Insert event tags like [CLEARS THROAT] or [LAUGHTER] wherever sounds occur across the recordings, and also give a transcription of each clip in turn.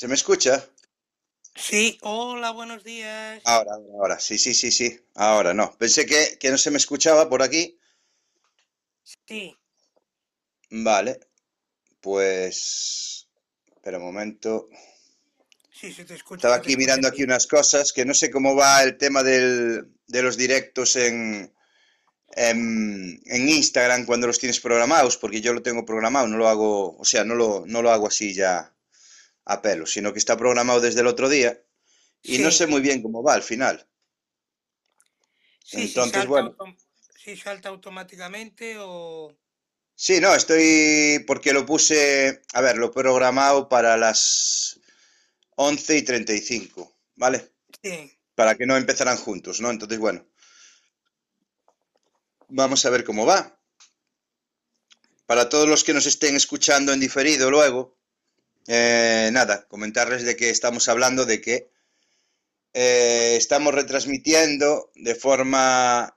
¿Se me escucha? Sí, hola, buenos días. Ahora, ahora, ahora. Sí, sí, sí, sí. Ahora no. Pensé que, que no se me escuchaba por aquí. Sí, Vale. Pues... Espera un momento. sí, se te escucha. Estaba aquí mirando aquí unas cosas que no sé cómo va el tema del, de los directos en, en, en Instagram cuando los tienes programados, porque yo lo tengo programado, no lo hago, o sea, no lo, no lo hago así ya a pelo, sino que está programado desde el otro día y no sé muy bien cómo va al final. Sí, si Entonces, salta, bueno. si salta automáticamente o... Sí, no, estoy porque lo puse, a ver, lo he programado para las 11 y 35, ¿vale? Sí, Para que no empezaran juntos, ¿no? Entonces, bueno, vamos a ver cómo va. Para todos los que nos estén escuchando en diferido luego, eh, nada, comentarles de que estamos hablando de que eh, estamos retransmitiendo de forma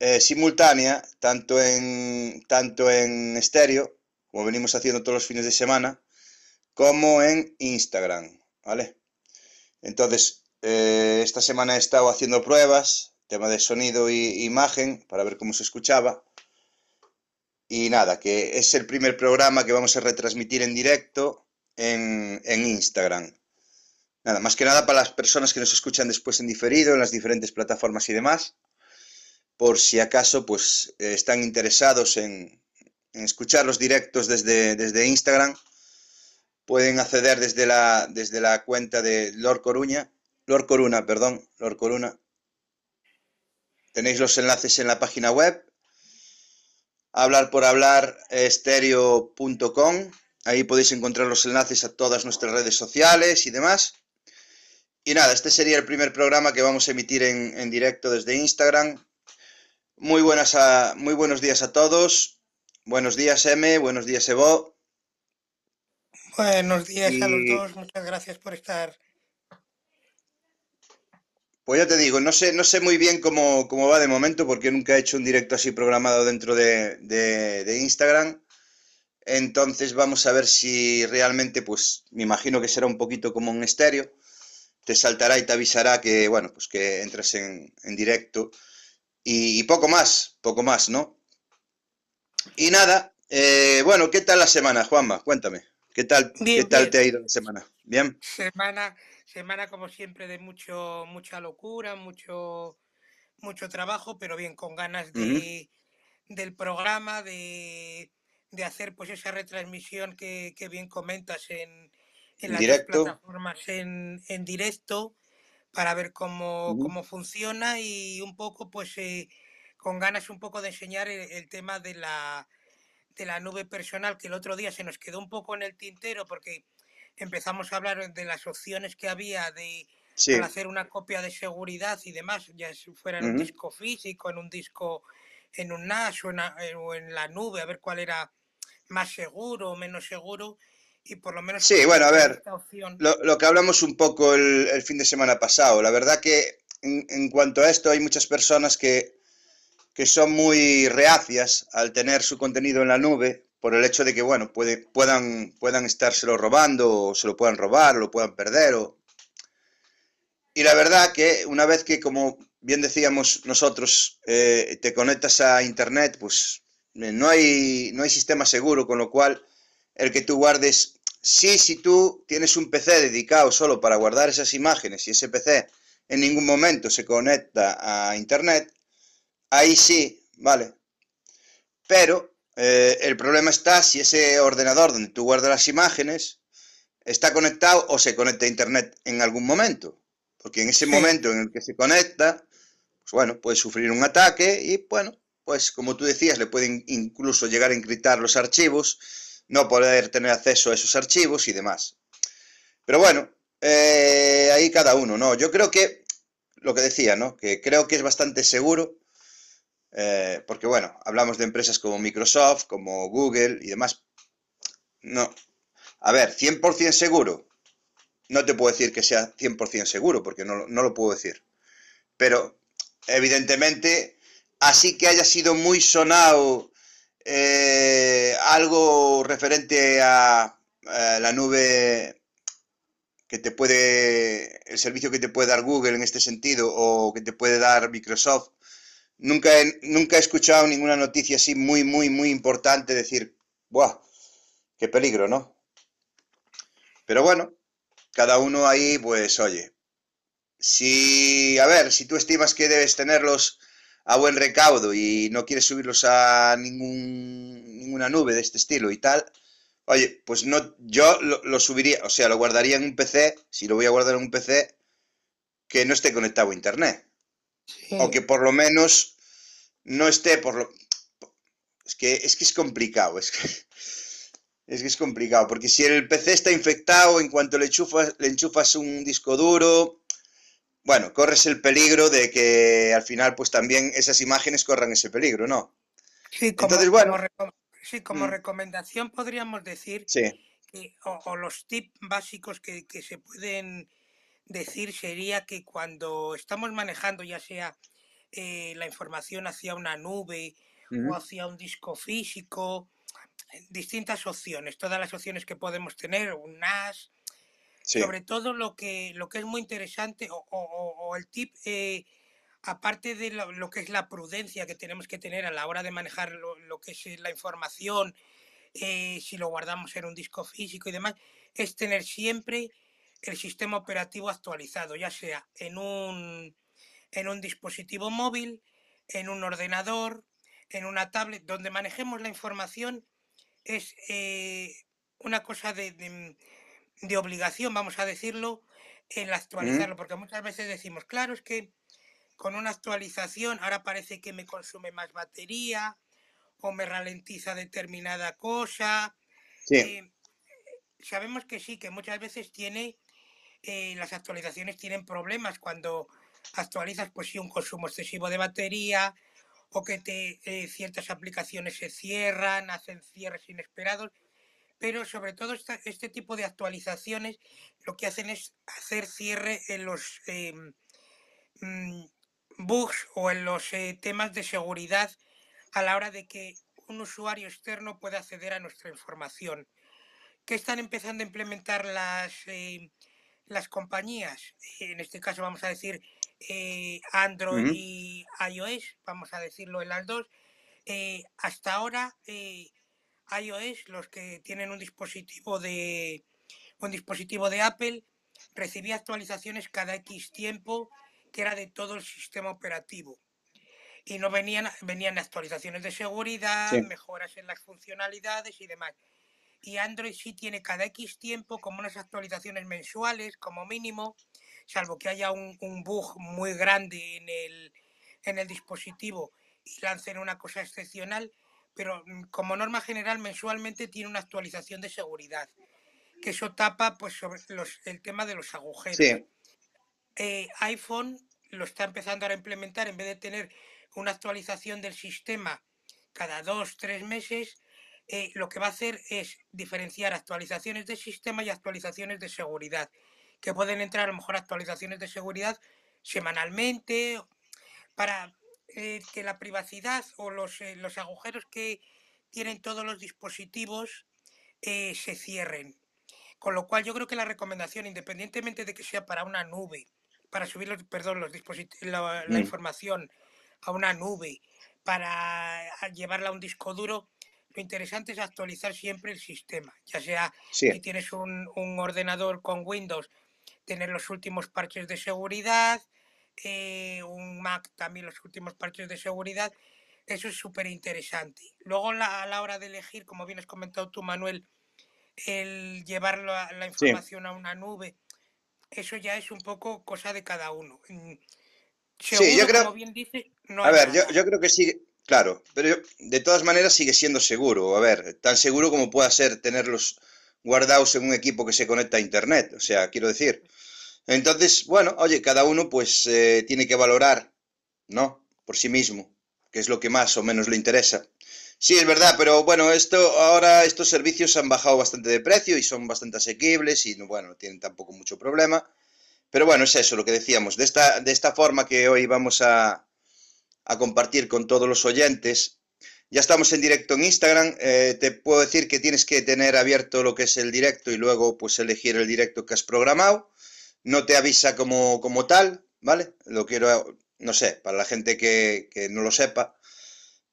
eh, simultánea, tanto en, tanto en estéreo, como venimos haciendo todos los fines de semana, como en Instagram, ¿vale? Entonces, esta semana he estado haciendo pruebas, tema de sonido y imagen, para ver cómo se escuchaba. Y nada, que es el primer programa que vamos a retransmitir en directo en, Instagram. Nada, más que nada para las personas que nos escuchan después en diferido, en las diferentes plataformas y demás, por si acaso pues eh, están interesados en, en escuchar los directos desde, desde Instagram, pueden acceder desde la, desde la cuenta de Lord Coruña, Lord Coruna, perdón, Lord Coruna. Tenéis los enlaces en la página web, hablar por hablar. Ahí podéis encontrar los enlaces a todas nuestras redes sociales y demás. Y nada, este sería el primer programa que vamos a emitir en, en directo desde Instagram. Muy, buenas a, muy buenos días a todos. Buenos días, M. Buenos días, Evo. buenos días a los dos, muchas gracias por estar. Pues ya te digo, no sé, no sé muy bien cómo, cómo va de momento porque nunca he hecho un directo así programado dentro de, de- de Instagram. Entonces vamos a ver si realmente, pues me imagino que será un poquito como un estéreo. Te saltará y te avisará que, bueno, pues que entres en, en directo. Y, y poco más, poco más, ¿no? Y nada, eh, bueno, ¿qué tal la semana, Juanma? Cuéntame. ¿Qué tal, Bien, qué tal bien. te ha ido la semana? ¿Bien? Semana, semana como siempre de mucho, mucha locura, mucho, mucho trabajo, pero bien, con ganas de, del programa, de, de hacer pues esa retransmisión que, que bien comentas en, en las directo. plataformas en, en directo para ver cómo, cómo funciona y un poco pues eh, con ganas un poco de enseñar el, el tema de la, de la nube personal que el otro día se nos quedó un poco en el tintero porque empezamos a hablar de las opciones que había de Sí. para hacer una copia de seguridad y demás, ya si fuera en un disco físico, en un disco, en un NAS o en, a- o en la nube, a ver cuál era más seguro o menos seguro y por lo menos Sí, bueno, a ver, lo, lo que hablamos un poco el, el fin de semana pasado. La verdad que en, en cuanto a esto hay muchas personas que, que son muy reacias al tener su contenido en la nube por el hecho de que, bueno, puede, puedan, puedan estárselo robando o se lo puedan robar o lo puedan perder. O... Y la verdad que una vez que, como bien decíamos nosotros, eh, te conectas a Internet, pues no hay, no hay sistema seguro, con lo cual el que tú guardes sí, si tú tienes un PC dedicado solo para guardar esas imágenes y ese PC en ningún momento se conecta a Internet, ahí sí, ¿vale? Pero eh, el problema está si ese ordenador donde tú guardas las imágenes está conectado o se conecta a Internet en algún momento. Porque en ese momento en el que se conecta, pues bueno, puede sufrir un ataque y bueno, pues como tú decías, le pueden incluso llegar a encriptar los archivos, no poder tener acceso a esos archivos y demás. Pero bueno, eh, ahí cada uno, ¿no? Yo creo que, lo que decía, ¿no? Que creo que es bastante seguro, eh, porque bueno, hablamos de empresas como Microsoft, como Google y demás. No, a ver, 100% seguro. No te puedo decir que sea 100% seguro, porque no, lo puedo decir. Pero, evidentemente, así que haya sido muy sonado eh, algo referente a, la nube que te puede, el servicio que te puede dar Google en este sentido o que te puede dar Microsoft. Nunca he, nunca he escuchado ninguna noticia así muy, muy, muy importante decir, ¡buah! ¡Qué peligro, ¿no? Pero bueno, cada uno ahí, pues oye, si, a ver, si tú estimas que debes tenerlos a buen recaudo y no quieres subirlos a ningún, ninguna nube de este estilo y tal, oye, pues no, yo lo, subiría, o sea, lo guardaría en un PC, si lo voy a guardar en un PC, que no esté conectado a internet. O que por lo menos no esté por lo... Es que es, que es complicado, es que... Es que es complicado, porque si el PC está infectado, en cuanto le enchufas, le enchufas un disco duro, bueno, corres el peligro de que al final, pues también esas imágenes corran ese peligro, ¿no? Sí, como, Entonces, bueno, sí, como mm. recomendación podríamos decir que, o, los tips básicos que, se pueden decir sería que cuando estamos manejando ya sea eh, la información hacia una nube o hacia un disco físico, distintas opciones, todas las opciones que podemos tener, un NAS, sobre todo lo que, lo que es muy interesante o, el tip, eh, aparte de lo, que es la prudencia que tenemos que tener a la hora de manejar lo, que es la información, eh, si lo guardamos en un disco físico y demás, es tener siempre el sistema operativo actualizado, ya sea en un, en un dispositivo móvil, en un ordenador, en una tablet, donde manejemos la información es eh, una cosa de, obligación, vamos a decirlo, el actualizarlo, porque muchas veces decimos, claro, es que con una actualización ahora parece que me consume más batería o me ralentiza determinada cosa. Eh, sabemos que sí, que muchas veces tiene, eh, las actualizaciones tienen problemas cuando actualizas, pues sí, un consumo excesivo de batería, o que te, eh, ciertas aplicaciones se cierran, hacen cierres inesperados, pero sobre todo este tipo de actualizaciones lo que hacen es hacer cierre en los em, mm, bugs o en los eh, temas de seguridad a la hora de que un usuario externo pueda acceder a nuestra información. ¿Qué están empezando a implementar las, em, las compañías? En este caso vamos a decir eh, Android y iOS, vamos a decirlo en las dos. Eh, hasta ahora, iOS, los que tienen un dispositivo de un dispositivo de Apple, recibía actualizaciones cada X tiempo, que era de todo el sistema operativo. Y no venían, venían actualizaciones de seguridad, mejoras en las funcionalidades y demás. Y Android sí tiene cada X tiempo como unas actualizaciones mensuales, como mínimo, salvo que haya un, bug muy grande en el, en el dispositivo y lancen una cosa excepcional, pero mm, como norma general mensualmente tiene una actualización de seguridad, que eso tapa pues sobre los, el tema de los agujeros. Eh, iPhone lo está empezando ahora a implementar en vez de tener una actualización del sistema cada dos, tres meses, eh, lo que va a hacer es diferenciar actualizaciones de sistema y actualizaciones de seguridad que pueden entrar a lo mejor actualizaciones de seguridad semanalmente para eh, que la privacidad o los, eh, los, agujeros que tienen todos los dispositivos eh, se cierren. Con lo cual yo creo que la recomendación, independientemente de que sea para una nube, para subir los, perdón, los la, la mm. información a una nube, para llevarla a un disco duro, lo interesante es actualizar siempre el sistema, ya sea Sí, si tienes un, un ordenador con Windows, tener los últimos parches de seguridad, eh, un Mac también los últimos parches de seguridad, eso es súper interesante. Luego la- a la hora de elegir, como bien has comentado tú, Manuel, el llevar la, la sí. información a una nube, eso ya es un poco cosa de cada uno. Mm, Sí, yo Seguro, creo, como bien dice, no a ver, yo creo que sigue, claro, pero yo- de todas maneras sigue siendo seguro. A ver, tan seguro como pueda ser tenerlos guardados en un equipo que se conecta a internet. O sea, quiero decir. Entonces, bueno, oye, cada uno pues eh, tiene que valorar, ¿no? Por sí mismo, que es lo que más o menos le interesa. Sí, es verdad, pero bueno, esto ahora estos servicios han bajado bastante de precio y son bastante asequibles y no, bueno, no tienen tampoco mucho problema. Pero bueno, es eso lo que decíamos. De esta, de esta forma que hoy vamos a, a compartir con todos los oyentes. Ya estamos en directo en Instagram. eh, te puedo decir que tienes que tener abierto lo que es el directo y luego pues elegir el directo que has programado. No te avisa como, como tal, ¿vale? Lo quiero, no sé, para la gente que, que no lo sepa.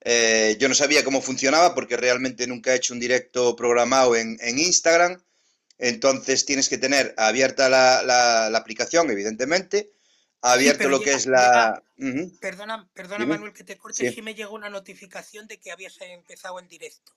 Eh, yo no sabía cómo funcionaba porque realmente nunca he hecho un directo programado en, en Instagram. Entonces tienes que tener abierta la, la- la aplicación, evidentemente, abierto lo que es la... Perdona, perdona dime. Manuel que te corte, Sí. sí me llegó una notificación de que habías empezado el directo.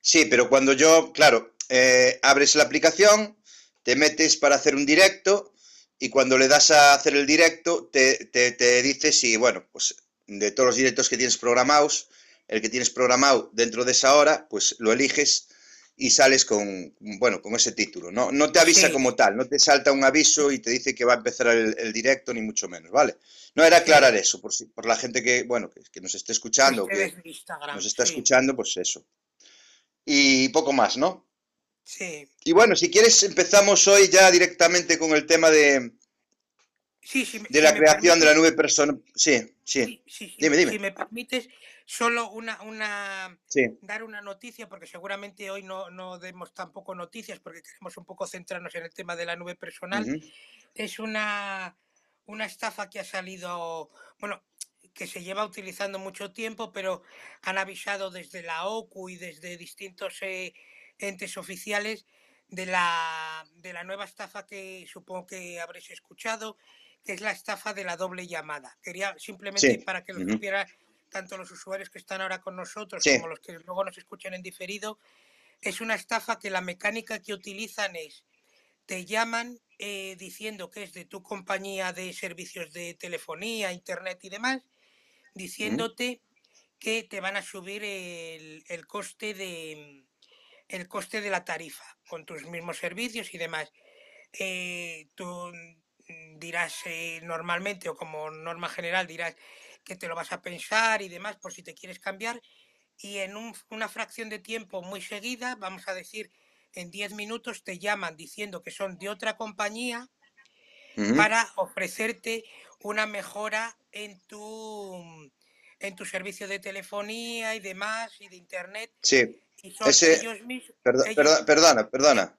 Sí, pero cuando yo, claro, eh, abres la aplicación, te metes para hacer un directo y cuando le das a hacer el directo te, te, te dice si, bueno, pues de todos los directos que tienes programados, el que tienes programado dentro de esa hora, pues lo eliges y sales con, bueno, con ese título. No, no te avisa Sí, como tal, no te salta un aviso y te dice que va a empezar el, el directo, ni mucho menos, ¿vale? No era aclarar sí, eso, por, si- por la gente que, bueno, que, que nos esté escuchando que nos está sí, escuchando, pues eso. Y poco más, ¿no? Sí. Y bueno, si quieres empezamos hoy ya directamente con el tema de, Sí, me- de la creación de la nube personal. Sí, sí, sí, sí, sí, dime, me- dime. si me permites, solo una, una, Sí, dar una noticia, porque seguramente hoy no, no demos tampoco noticias, porque queremos un poco centrarnos en el tema de la nube personal. Es una, una estafa que ha salido, bueno, que se lleva utilizando mucho tiempo, pero han avisado desde la OCU y desde distintos eh, entes oficiales de la, de la nueva estafa que supongo que habréis escuchado, que es la estafa de la doble llamada. Quería simplemente sí, para que lo ujú, supieran tanto los usuarios que están ahora con nosotros sí, como los que luego nos escuchan en diferido, es una estafa que la mecánica que utilizan es te llaman eh, diciendo que es de tu compañía de servicios de telefonía, internet y demás, diciéndote que te van a subir el, el coste de el coste de la tarifa con tus mismos servicios y demás. Eh, tú mm, dirás eh, normalmente o como norma general dirás que te lo vas a pensar y demás por si te quieres cambiar y en un- una fracción de tiempo muy seguida, vamos a decir en 10 minutos, te llaman diciendo que son de otra compañía para ofrecerte una mejora en tu, en tu servicio de telefonía y demás y de internet. sí. Y son Ese, ellos mismos, perdo- ellos, perdo- perdona, perdona.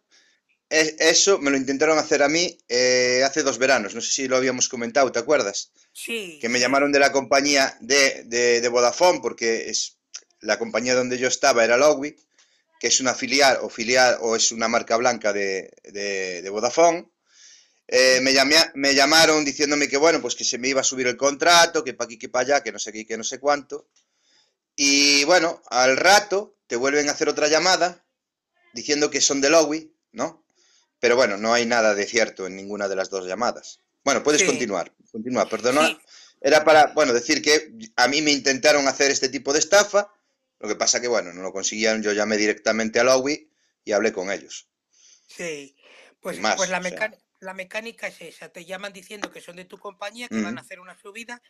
Es- eso me lo intentaron hacer a mí eh, hace dos veranos, no sé si lo habíamos comentado, ¿te acuerdas? sí, Que me llamaron de la compañía de, de, de Vodafone, porque es la compañía donde yo estaba era Lowy, que es una filial o filial o es una marca blanca de, de, de Vodafone. Eh, me, llamé, me llamaron diciéndome que bueno, pues que se me iba a subir el contrato, que para aquí, que para allá, que no sé qué, que no sé cuánto. Y bueno, al rato te vuelven a hacer otra llamada diciendo que son de Lowy, ¿no? Pero bueno, no hay nada de cierto en ninguna de las dos llamadas. Bueno, puedes sí, continuar. Continúa, perdona. sí, Era para, bueno, decir que a mí me intentaron hacer este tipo de estafa. Lo que pasa que, bueno, no lo consiguieron. Yo llamé directamente a Lowy y hablé con ellos. sí. Pues, pues más, la, o sea. meca- la mecánica es esa, te llaman diciendo que son de tu compañía, que van a hacer una subida,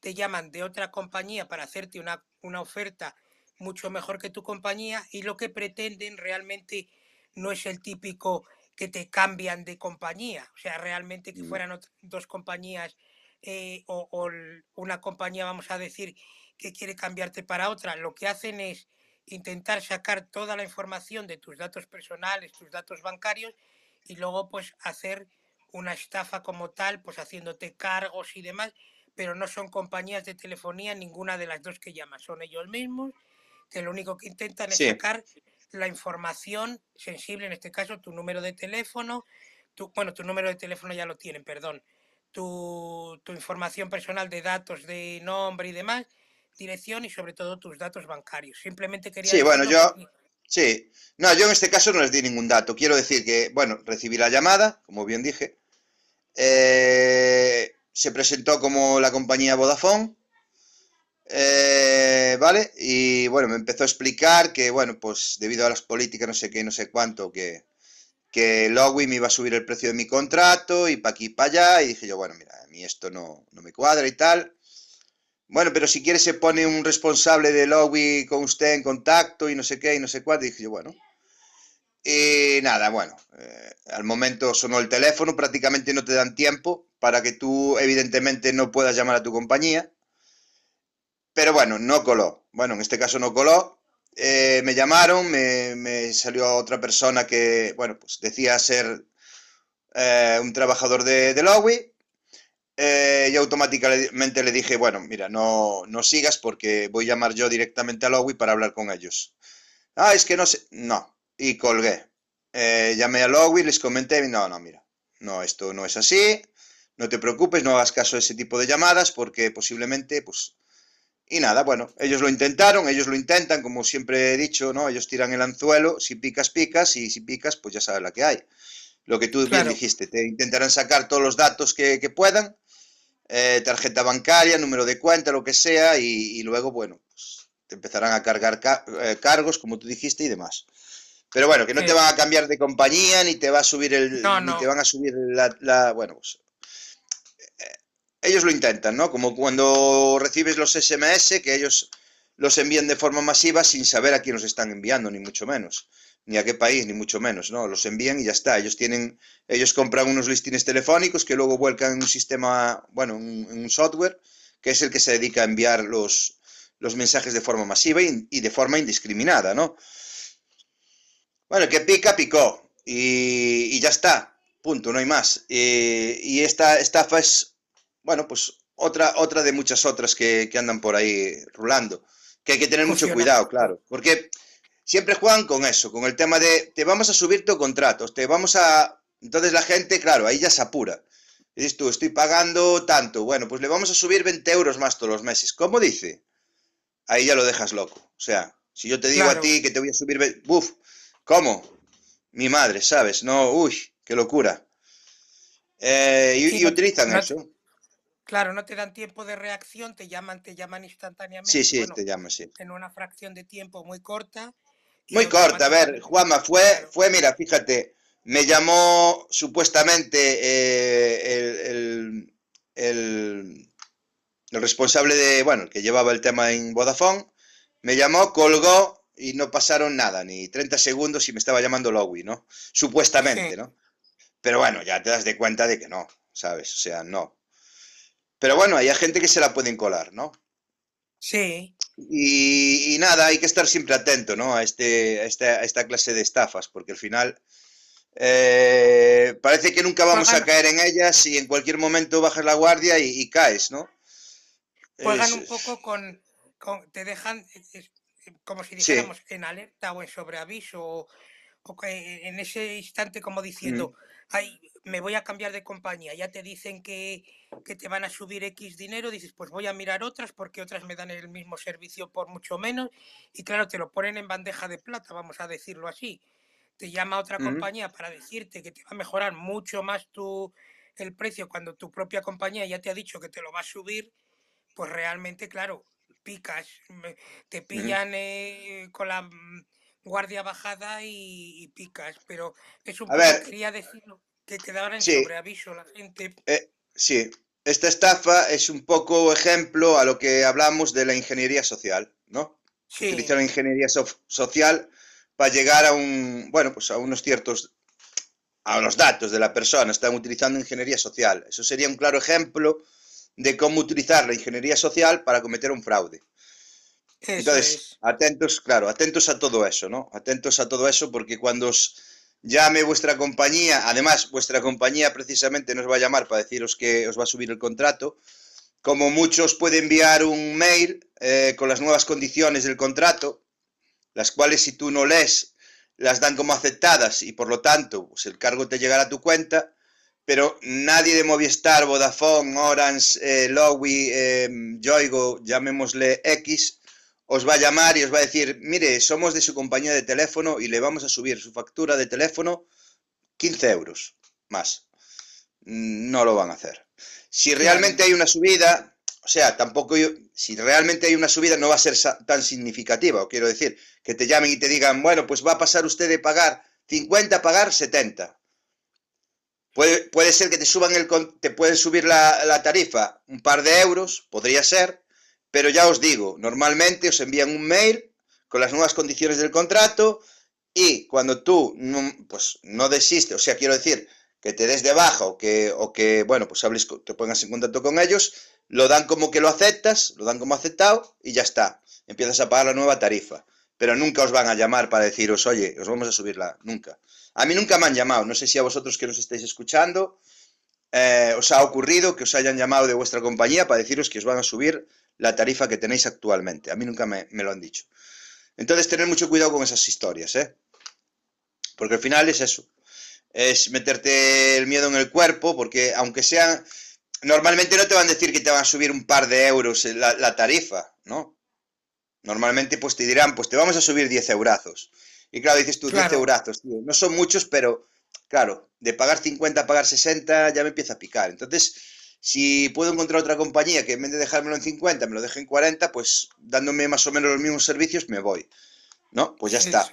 te llaman de otra compañía para hacerte una, una oferta mucho mejor que tu compañía y lo que pretenden realmente no es el típico que te cambian de compañía, o sea, realmente que ujú, fueran dos compañías eh, o, o una compañía, vamos a decir, que quiere cambiarte para otra, lo que hacen es intentar sacar toda la información de tus datos personales, tus datos bancarios y luego pues hacer una estafa como tal, pues haciéndote cargos y demás, pero no son compañías de telefonía ninguna de las dos que llamas, son ellos mismos que lo único que intentan es Sí. sacar la información sensible, en este caso tu número de teléfono, tu, bueno, tu número de teléfono ya lo tienen, perdón, tu, tu información personal de datos de nombre y demás, dirección y sobre todo tus datos bancarios. Simplemente quería Sí, bueno, yo- Sí, no, yo en este caso no les di ningún dato. Quiero decir que, bueno, recibí la llamada, como bien dije. Eh, se presentó como la compañía Vodafone. Eh, ¿vale? Y bueno, me empezó a explicar que, bueno, pues debido a las políticas, no sé qué, no sé cuánto, que, que Lowy me iba a subir el precio de mi contrato y para aquí y para allá. Y dije yo, bueno, mira, a mí esto no, no me cuadra y tal. Bueno, pero si quiere se pone un responsable de Lowy con usted en contacto y no sé qué y no sé cuánto. Y dije yo, bueno. Y nada, bueno, eh, al momento sonó el teléfono, prácticamente no te dan tiempo para que tú evidentemente no puedas llamar a tu compañía. Pero bueno, no coló. Bueno, en este caso no coló. Eh, me llamaron, me, salió otra persona que, bueno, pues decía ser eh, un trabajador de, de Lowy. Eh, y automáticamente le dije, bueno, mira, no, no sigas porque voy a llamar yo directamente a Lowy para hablar con ellos. Ah, es que no sé. No. Y colgué. Llamé a Lowy, les comenté, no, no, mira, no, esto no es así. No te preocupes, no hagas caso a ese tipo de llamadas porque posiblemente, pues... Y nada, bueno, ellos lo intentaron, ellos lo intentan, como siempre he dicho, ¿no? Ellos tiran el anzuelo, si picas, picas, y si picas, pues ya sabes la que hay. Lo que tú bien Claro. dijiste, te intentarán sacar todos los datos que, que puedan, eh, tarjeta bancaria, número de cuenta, lo que sea, y, y luego, bueno, pues te empezarán a cargar ca- eh, cargos, como tú dijiste, y demás. Pero bueno, que no Sí. te van a cambiar de compañía, ni te va a subir el, No, ni no. te van a subir la, la- bueno, pues, ellos lo intentan, ¿no? Como cuando recibes los SMS, que ellos los envían de forma masiva sin saber a quién los están enviando, ni mucho menos, ni a qué país, ni mucho menos, ¿no? Los envían y ya está. Ellos tienen, ellos compran unos listines telefónicos que luego vuelcan en un sistema, bueno, en un software, que es el que se dedica a enviar los, los mensajes de forma masiva y, de forma indiscriminada, ¿no? Bueno, que pica, picó. Y, ya está. Punto, no hay más. Y, y esta estafa es, bueno, pues otra, otra de muchas otras que, que andan por ahí rulando. Que hay que tener mucho cuidado, claro. Porque siempre juegan con eso, con el tema de te vamos a subir tu contrato, te vamos a... Entonces la gente, claro, ahí ya se apura. Y dices tú, estoy pagando tanto. Bueno, pues le vamos a subir 20 euros más todos los meses. ¿Cómo dice? Ahí ya lo dejas loco. O sea, si yo te digo Claro. a ti que te voy a subir... Buf, ¿cómo? Mi madre, ¿sabes? No, uy, qué locura. Eh, y, Sí, y no- utilizan no- eso. Claro, no te dan tiempo de reacción, te llaman, te llaman instantáneamente. Sí, sí, bueno, te llaman, sí. en una fracción de tiempo muy corta. Muy corta, a ver, Juanma, fue, Claro. fue, mira, fíjate, me llamó supuestamente eh, el, el- el- el responsable de, bueno, el que llevaba el tema en Vodafone, me llamó, colgó y no pasaron nada, ni 30 segundos y me estaba llamando Lowy, ¿no? Supuestamente, Sí. ¿no? Pero bueno, ya te das de cuenta de que no, ¿sabes? O sea, no. Pero bueno, hay gente que se la pueden colar, ¿no? Sí, Y, y nada, hay que estar siempre atento, ¿no? A, este, a, esta, a esta clase de estafas, porque al final eh, parece que nunca vamos a caer en ellas y en cualquier momento bajas la guardia y, y caes, ¿no? juegan Es- un poco con, con- te dejan como si Sí. dijéramos en alerta o en sobreaviso o, en ese instante como diciendo, me voy a cambiar de compañía, ya te dicen que, que te van a subir X dinero, dices, pues voy a mirar otras porque otras me dan el mismo servicio por mucho menos y claro, te lo ponen en bandeja de plata, vamos a decirlo así. Te llama otra compañía para decirte que te va a mejorar mucho más tu, el precio cuando tu propia compañía ya te ha dicho que te lo va a subir, pues realmente, claro, picas, te pillan eh, con la mm, guardia bajada y, y picas, pero es un poco, quería decirlo, que quedaron en Sí. sobreaviso la gente. Eh, sí, esta estafa es un poco ejemplo a lo que hablamos de la ingeniería social, ¿no? Sí, Utilizar la ingeniería social para llegar a un, bueno, pues a unos ciertos, a los datos de la persona. Están utilizando ingeniería social. Eso sería un claro ejemplo de cómo utilizar la ingeniería social para cometer un fraude. eso Entonces, es. atentos, claro, atentos a todo eso, ¿no? Atentos a todo eso porque cuando os llame vuestra compañía, además vuestra compañía precisamente nos va a llamar para deciros que os va a subir el contrato, como muchos puede enviar un mail eh, con las nuevas condiciones del contrato, las cuales si tú no lees, las dan como aceptadas y por lo tanto pues el cargo te llegará a tu cuenta, pero nadie de Movistar, Vodafone, Orange, eh, Lowy, eh, Yoigo, llamémosle X, os va a llamar y os va a decir, mire, somos de su compañía de teléfono y le vamos a subir su factura de teléfono 15 euros más. No lo van a hacer. Si realmente hay una subida, o sea, tampoco yo, si realmente hay una subida no va a ser tan significativa, quiero decir, que te llamen y te digan, bueno, pues va a pasar usted de pagar 50 a pagar 70. Puede, puede ser que te suban el te pueden subir la, la tarifa un par de euros, podría ser, pero ya os digo, normalmente os envían un mail con las nuevas condiciones del contrato y cuando tú no, pues, no desistes, o sea, quiero decir, que te des de baja o que, o que bueno, pues hables, te pongas en contacto con ellos, lo dan como que lo aceptas, lo dan como aceptado y ya está. Empiezas a pagar la nueva tarifa. Pero nunca os van a llamar para deciros, oye, os vamos a subirla. Nunca. A mí nunca me han llamado. No sé si a vosotros que nos estáis escuchando eh, os ha ocurrido que os hayan llamado de vuestra compañía para deciros que os van a subir la tarifa que tenéis actualmente. A mí nunca me, me lo han dicho. Entonces, tener mucho cuidado con esas historias, ¿eh? Porque al final es eso es meterte el miedo en el cuerpo, porque aunque sean, normalmente no te van a decir que te van a subir un par de euros la, la tarifa, ¿no? Normalmente pues te dirán, pues te vamos a subir 10 eurazos. Y claro, dices tú, 10 eurazos, tío. No son muchos, pero claro, de pagar 50 a pagar 60 ya me empieza a picar. Entonces, si puedo encontrar otra compañía que en vez de dejármelo en 50 me lo deje en 40, pues dándome más o menos los mismos servicios me voy. ¿No? Pues ya está.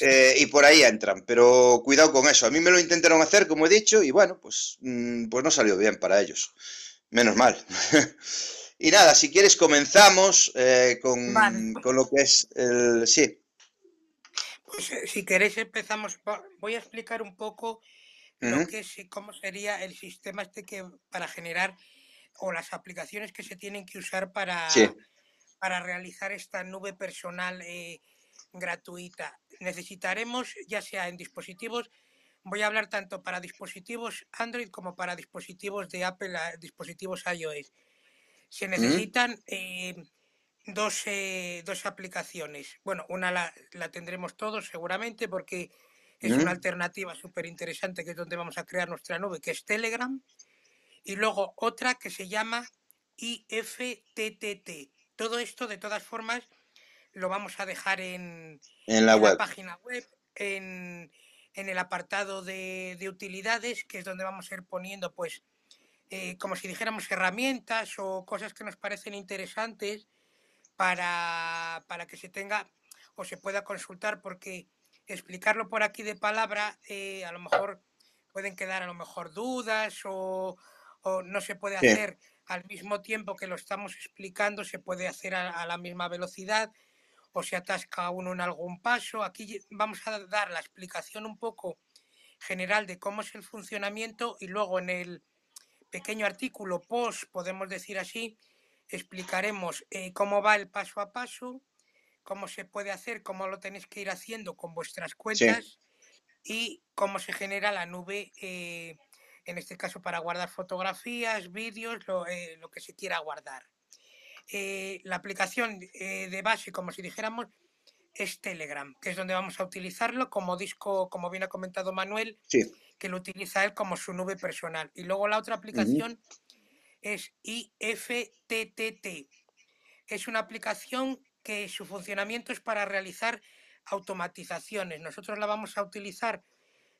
Eh, y por ahí entran, pero cuidado con eso. A mí me lo intentaron hacer, como he dicho, y bueno, pues, mm, pues no salió bien para ellos. Menos mal. [LAUGHS] y nada, si quieres comenzamos eh, con, con, lo que es el... Sí. Pues eh, si queréis empezamos, voy a explicar un poco lo que es, cómo sería el sistema este que para generar o las aplicaciones que se tienen que usar para, para realizar esta nube personal gratuita necesitaremos, ya sea en dispositivos, voy a hablar tanto para dispositivos Android como para dispositivos de Apple, dispositivos iOS. Se necesitan eh, dos, eh, dos, aplicaciones. Bueno, una la, la, tendremos todos seguramente porque es una alternativa súper interesante que es donde vamos a crear nuestra nube, que es Telegram. Y luego otra que se llama IFTTT. Todo esto, de todas formas, lo vamos a dejar en, en la, web. página web, en, en el apartado de, de, utilidades, que es donde vamos a ir poniendo, pues, eh, como si dijéramos herramientas o cosas que nos parecen interesantes para, para que se tenga o se pueda consultar, porque explicarlo por aquí de palabra, eh, a lo mejor pueden quedar a lo mejor dudas o, o no se puede hacer al mismo tiempo que lo estamos explicando, se puede hacer a, a la misma velocidad o se atasca uno en algún paso. Aquí vamos a dar la explicación un poco general de cómo es el funcionamiento y luego en el pequeño artículo post, podemos decir así, explicaremos eh, cómo va el paso a paso, cómo se puede hacer, cómo lo tenéis que ir haciendo con vuestras cuentas y cómo se genera la nube, eh, en este caso para guardar fotografías, vídeos, lo, eh, lo que se quiera guardar. Eh, la aplicación de base, como si dijéramos, es Telegram, que es donde vamos a utilizarlo como disco, como bien ha comentado Manuel, que lo utiliza él como su nube personal. Y luego la otra aplicación es IFTTT. Es una aplicación que su funcionamiento es para realizar automatizaciones. Nosotros la vamos a utilizar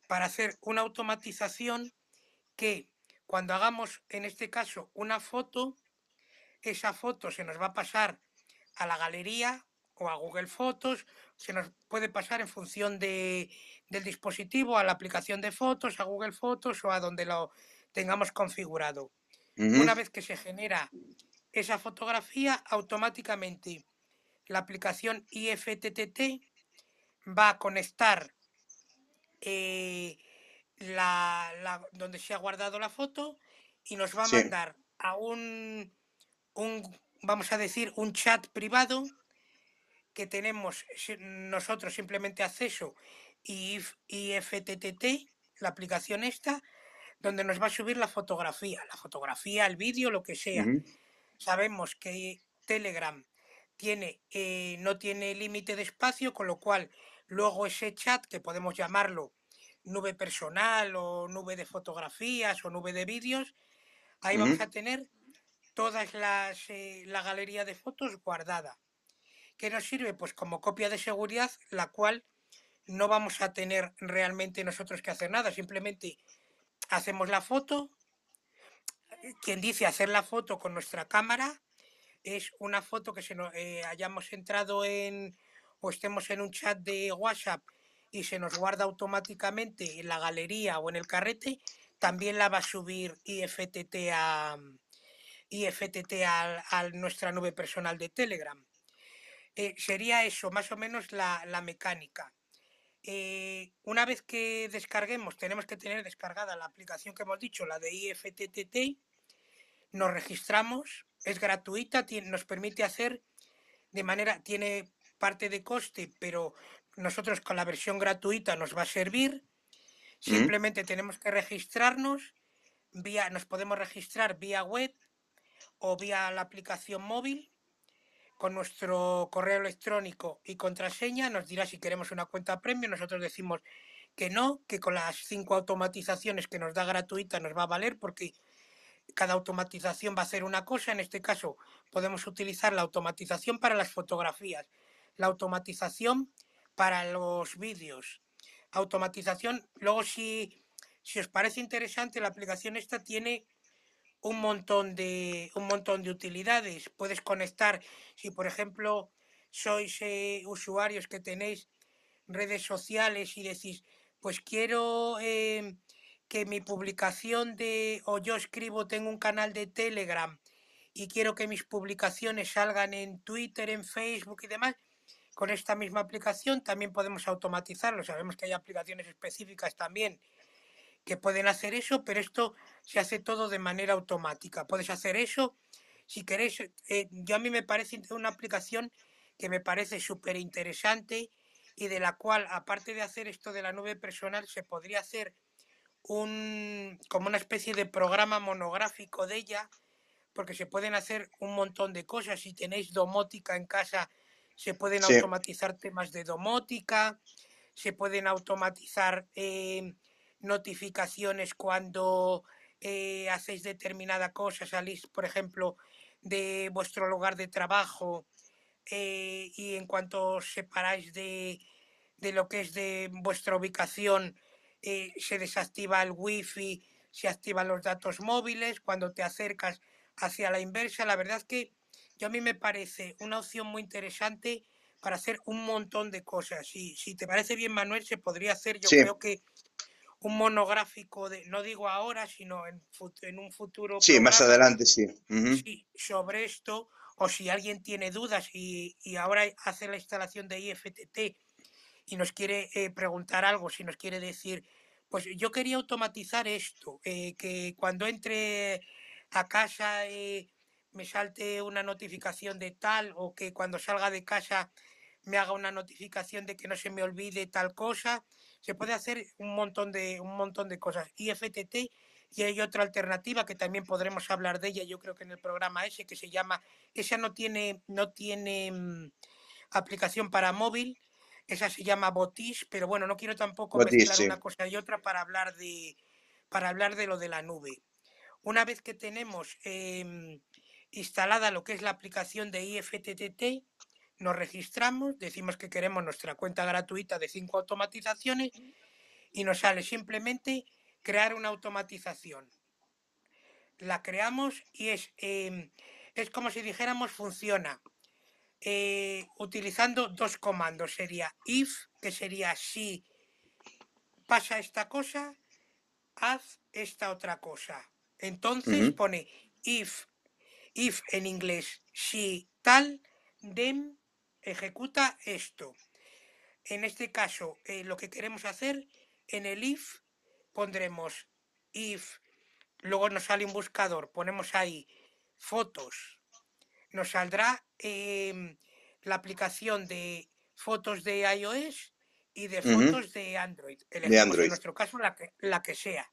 para hacer una automatización que cuando hagamos, en este caso, una foto, esa foto se nos va a pasar a la galería o a Google Fotos, se nos puede pasar en función de, del dispositivo a la aplicación de fotos, a Google Fotos o a donde lo tengamos configurado. Una vez que se genera esa fotografía, automáticamente la aplicación IFTTT va a conectar eh, la, donde se ha guardado la foto y nos va a mandar a un un, vamos a decir, un chat privado que tenemos nosotros simplemente acceso y IFTTT, la aplicación esta, donde nos va a subir la fotografía, la fotografía, el vídeo, lo que sea. Sabemos que Telegram tiene, eh, no tiene límite de espacio, con lo cual luego ese chat, que podemos llamarlo nube personal o nube de fotografías o nube de vídeos, ahí vamos a tener todas las eh, la galería de fotos guardada. ¿Qué nos sirve? Pues como copia de seguridad, la cual no vamos a tener realmente nosotros que hacer nada, simplemente hacemos la foto. Quien dice hacer la foto con nuestra cámara es una foto que se nos, eh, hayamos entrado en o estemos en un chat de WhatsApp y se nos guarda automáticamente en la galería o en el carrete, también la va a subir IFTT a, IFTT a, nuestra nube personal de Telegram. Eh, sería eso, más o menos la, mecánica. Eh, una vez que descarguemos, tenemos que tener descargada la aplicación que hemos dicho, la de IFTTT, nos registramos, es gratuita, nos permite hacer de manera, tiene parte de coste, pero nosotros con la versión gratuita nos va a servir. Simplemente tenemos que registrarnos, vía, nos podemos registrar vía web o vía la aplicación móvil con nuestro correo electrónico y contraseña. Nos dirá si queremos una cuenta premium. Nosotros decimos que no, que con las cinco automatizaciones que nos da gratuita nos va a valer porque cada automatización va a hacer una cosa. En este caso podemos utilizar la automatización para las fotografías, la automatización para los vídeos, automatización. Luego si, si os parece interesante, la aplicación esta tiene un montón de un montón de utilidades. Puedes conectar, si por ejemplo sois eh, usuarios que tenéis redes sociales y decís, pues quiero em, que mi publicación de, o yo escribo, tengo un canal de Telegram y quiero que mis publicaciones salgan en Twitter, en Facebook y demás, con esta misma aplicación también podemos automatizarlo. Sabemos que hay aplicaciones específicas también que pueden hacer eso, pero esto se hace todo de manera automática. Puedes hacer eso si queréis. Eh, yo a mí me parece una aplicación que me parece súper interesante y de la cual, aparte de hacer esto de la nube personal, se podría hacer un como una especie de programa monográfico de ella, porque se pueden hacer un montón de cosas. Si tenéis domótica en casa, se pueden automatizar temas de domótica, se pueden automatizar eh, notificaciones cuando eh, hacéis determinada cosa, salís, por ejemplo, de vuestro lugar de trabajo eh, y en cuanto os separáis de, de, lo que es de vuestra ubicación, eh, se desactiva el wifi, se activan los datos móviles, cuando te acercas hacia la inversa, la verdad es que yo a mí me parece una opción muy interesante para hacer un montón de cosas. Y si te parece bien, Manuel, se podría hacer, yo creo que un monográfico, de, no digo ahora, sino en, en un futuro. Sí, más adelante, sí. Sobre esto, o si alguien tiene dudas y, y, ahora hace la instalación de IFTT y nos quiere eh, preguntar algo, si nos quiere decir, pues yo quería automatizar esto, eh, que cuando entre a casa eh, me salte una notificación de tal o que cuando salga de casa me haga una notificación de que no se me olvide tal cosa. Se puede hacer un montón de, un montón de cosas. IFTT y hay otra alternativa que también podremos hablar de ella, yo creo que en el programa ese, que se llama, esa no tiene, no tiene mm, aplicación para móvil, esa se llama Botis, pero bueno, no quiero tampoco mezclar una cosa y otra para hablar de para hablar de lo de la nube. Una vez que tenemos em, instalada lo que es la aplicación de IFTTT, nos registramos, decimos que queremos nuestra cuenta gratuita de cinco automatizaciones y nos sale simplemente crear una automatización. La creamos y es, em, es como si dijéramos funciona eh, utilizando dos comandos. Sería if, que sería si pasa esta cosa, haz esta otra cosa. Entonces pone if, if en inglés, si tal, then ejecuta esto. En este caso, eh, lo que queremos hacer, en el if pondremos if, luego nos sale un buscador, ponemos ahí fotos, nos saldrá em, la aplicación de fotos de iOS y de fotos de Android. Elegimos en nuestro caso la que, la que sea.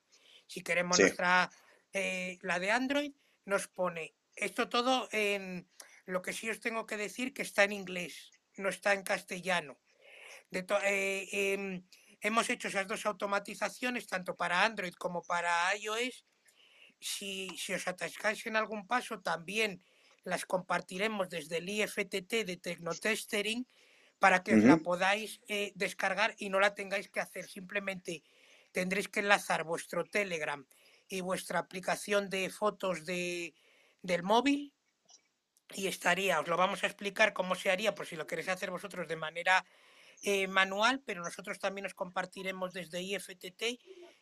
Si queremos nuestra, eh, la de Android, nos pone esto todo en Lo que sí os tengo que decir que está en inglés, no está en castellano. Eh, em, hemos hecho esas dos automatizaciones, tanto para Android como para iOS. Si, si os atascáis en algún paso, también las compartiremos desde el IFTT de Tecnotestering para que os la podáis eh, descargar y no la tengáis que hacer. Simplemente tendréis que enlazar vuestro Telegram y vuestra aplicación de fotos de, del móvil y estaría, os lo vamos a explicar cómo se haría por si lo queréis hacer vosotros de manera eh, manual, pero nosotros también os compartiremos desde IFTT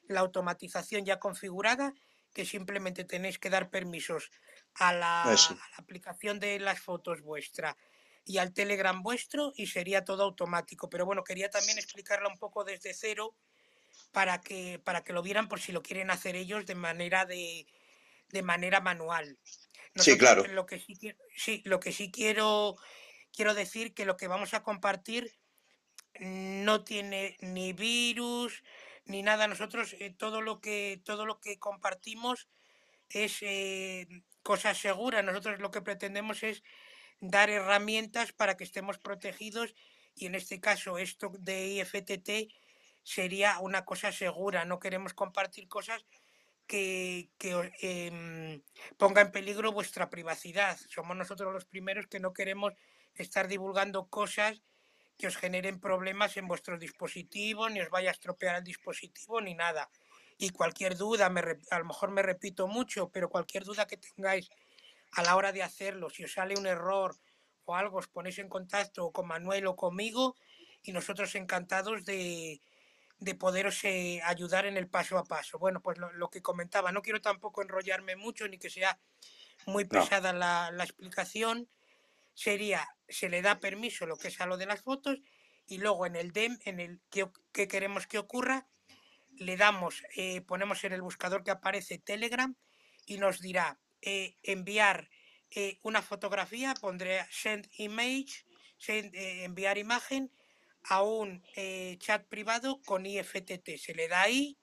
la automatización ya configurada, que simplemente tenéis que dar permisos a la, a la aplicación de las fotos vuestra y al Telegram vuestro y sería todo automático. Pero bueno, quería también explicarla un poco desde cero para que, para que lo vieran por si lo quieren hacer ellos de manera de, de manera manual. sí, claro. Lo que sí, sí, lo que sí quiero, quiero decir que lo que vamos a compartir no tiene ni virus ni nada. Nosotros eh, todo lo que todo lo que compartimos es eh, cosa segura. Nosotros lo que pretendemos es dar herramientas para que estemos protegidos y en este caso esto de IFTT sería una cosa segura. No queremos compartir cosas que, que em, ponga en peligro vuestra privacidad. Somos nosotros los primeros que no queremos estar divulgando cosas que os generen problemas en vuestros dispositivos, ni os vaya a estropear el dispositivo, ni nada. Y cualquier duda, me, a lo mejor me repito mucho, pero cualquier duda que tengáis a la hora de hacerlo, si os sale un error o algo, os ponéis en contacto con Manuel o conmigo y nosotros encantados de, de poderos eh, ayudar en el paso a paso. Bueno, pues lo, que comentaba, no quiero tampoco enrollarme mucho ni que sea muy pesada la, la, explicación. Sería, se le da permiso lo que es a lo de las fotos y luego en el DEM, en el que, que queremos que ocurra, le damos, eh, ponemos en el buscador que aparece Telegram y nos dirá eh, enviar eh, una fotografía, pondré send image, eh, enviar imagen a un chat privado con IFTT. Se le da ahí,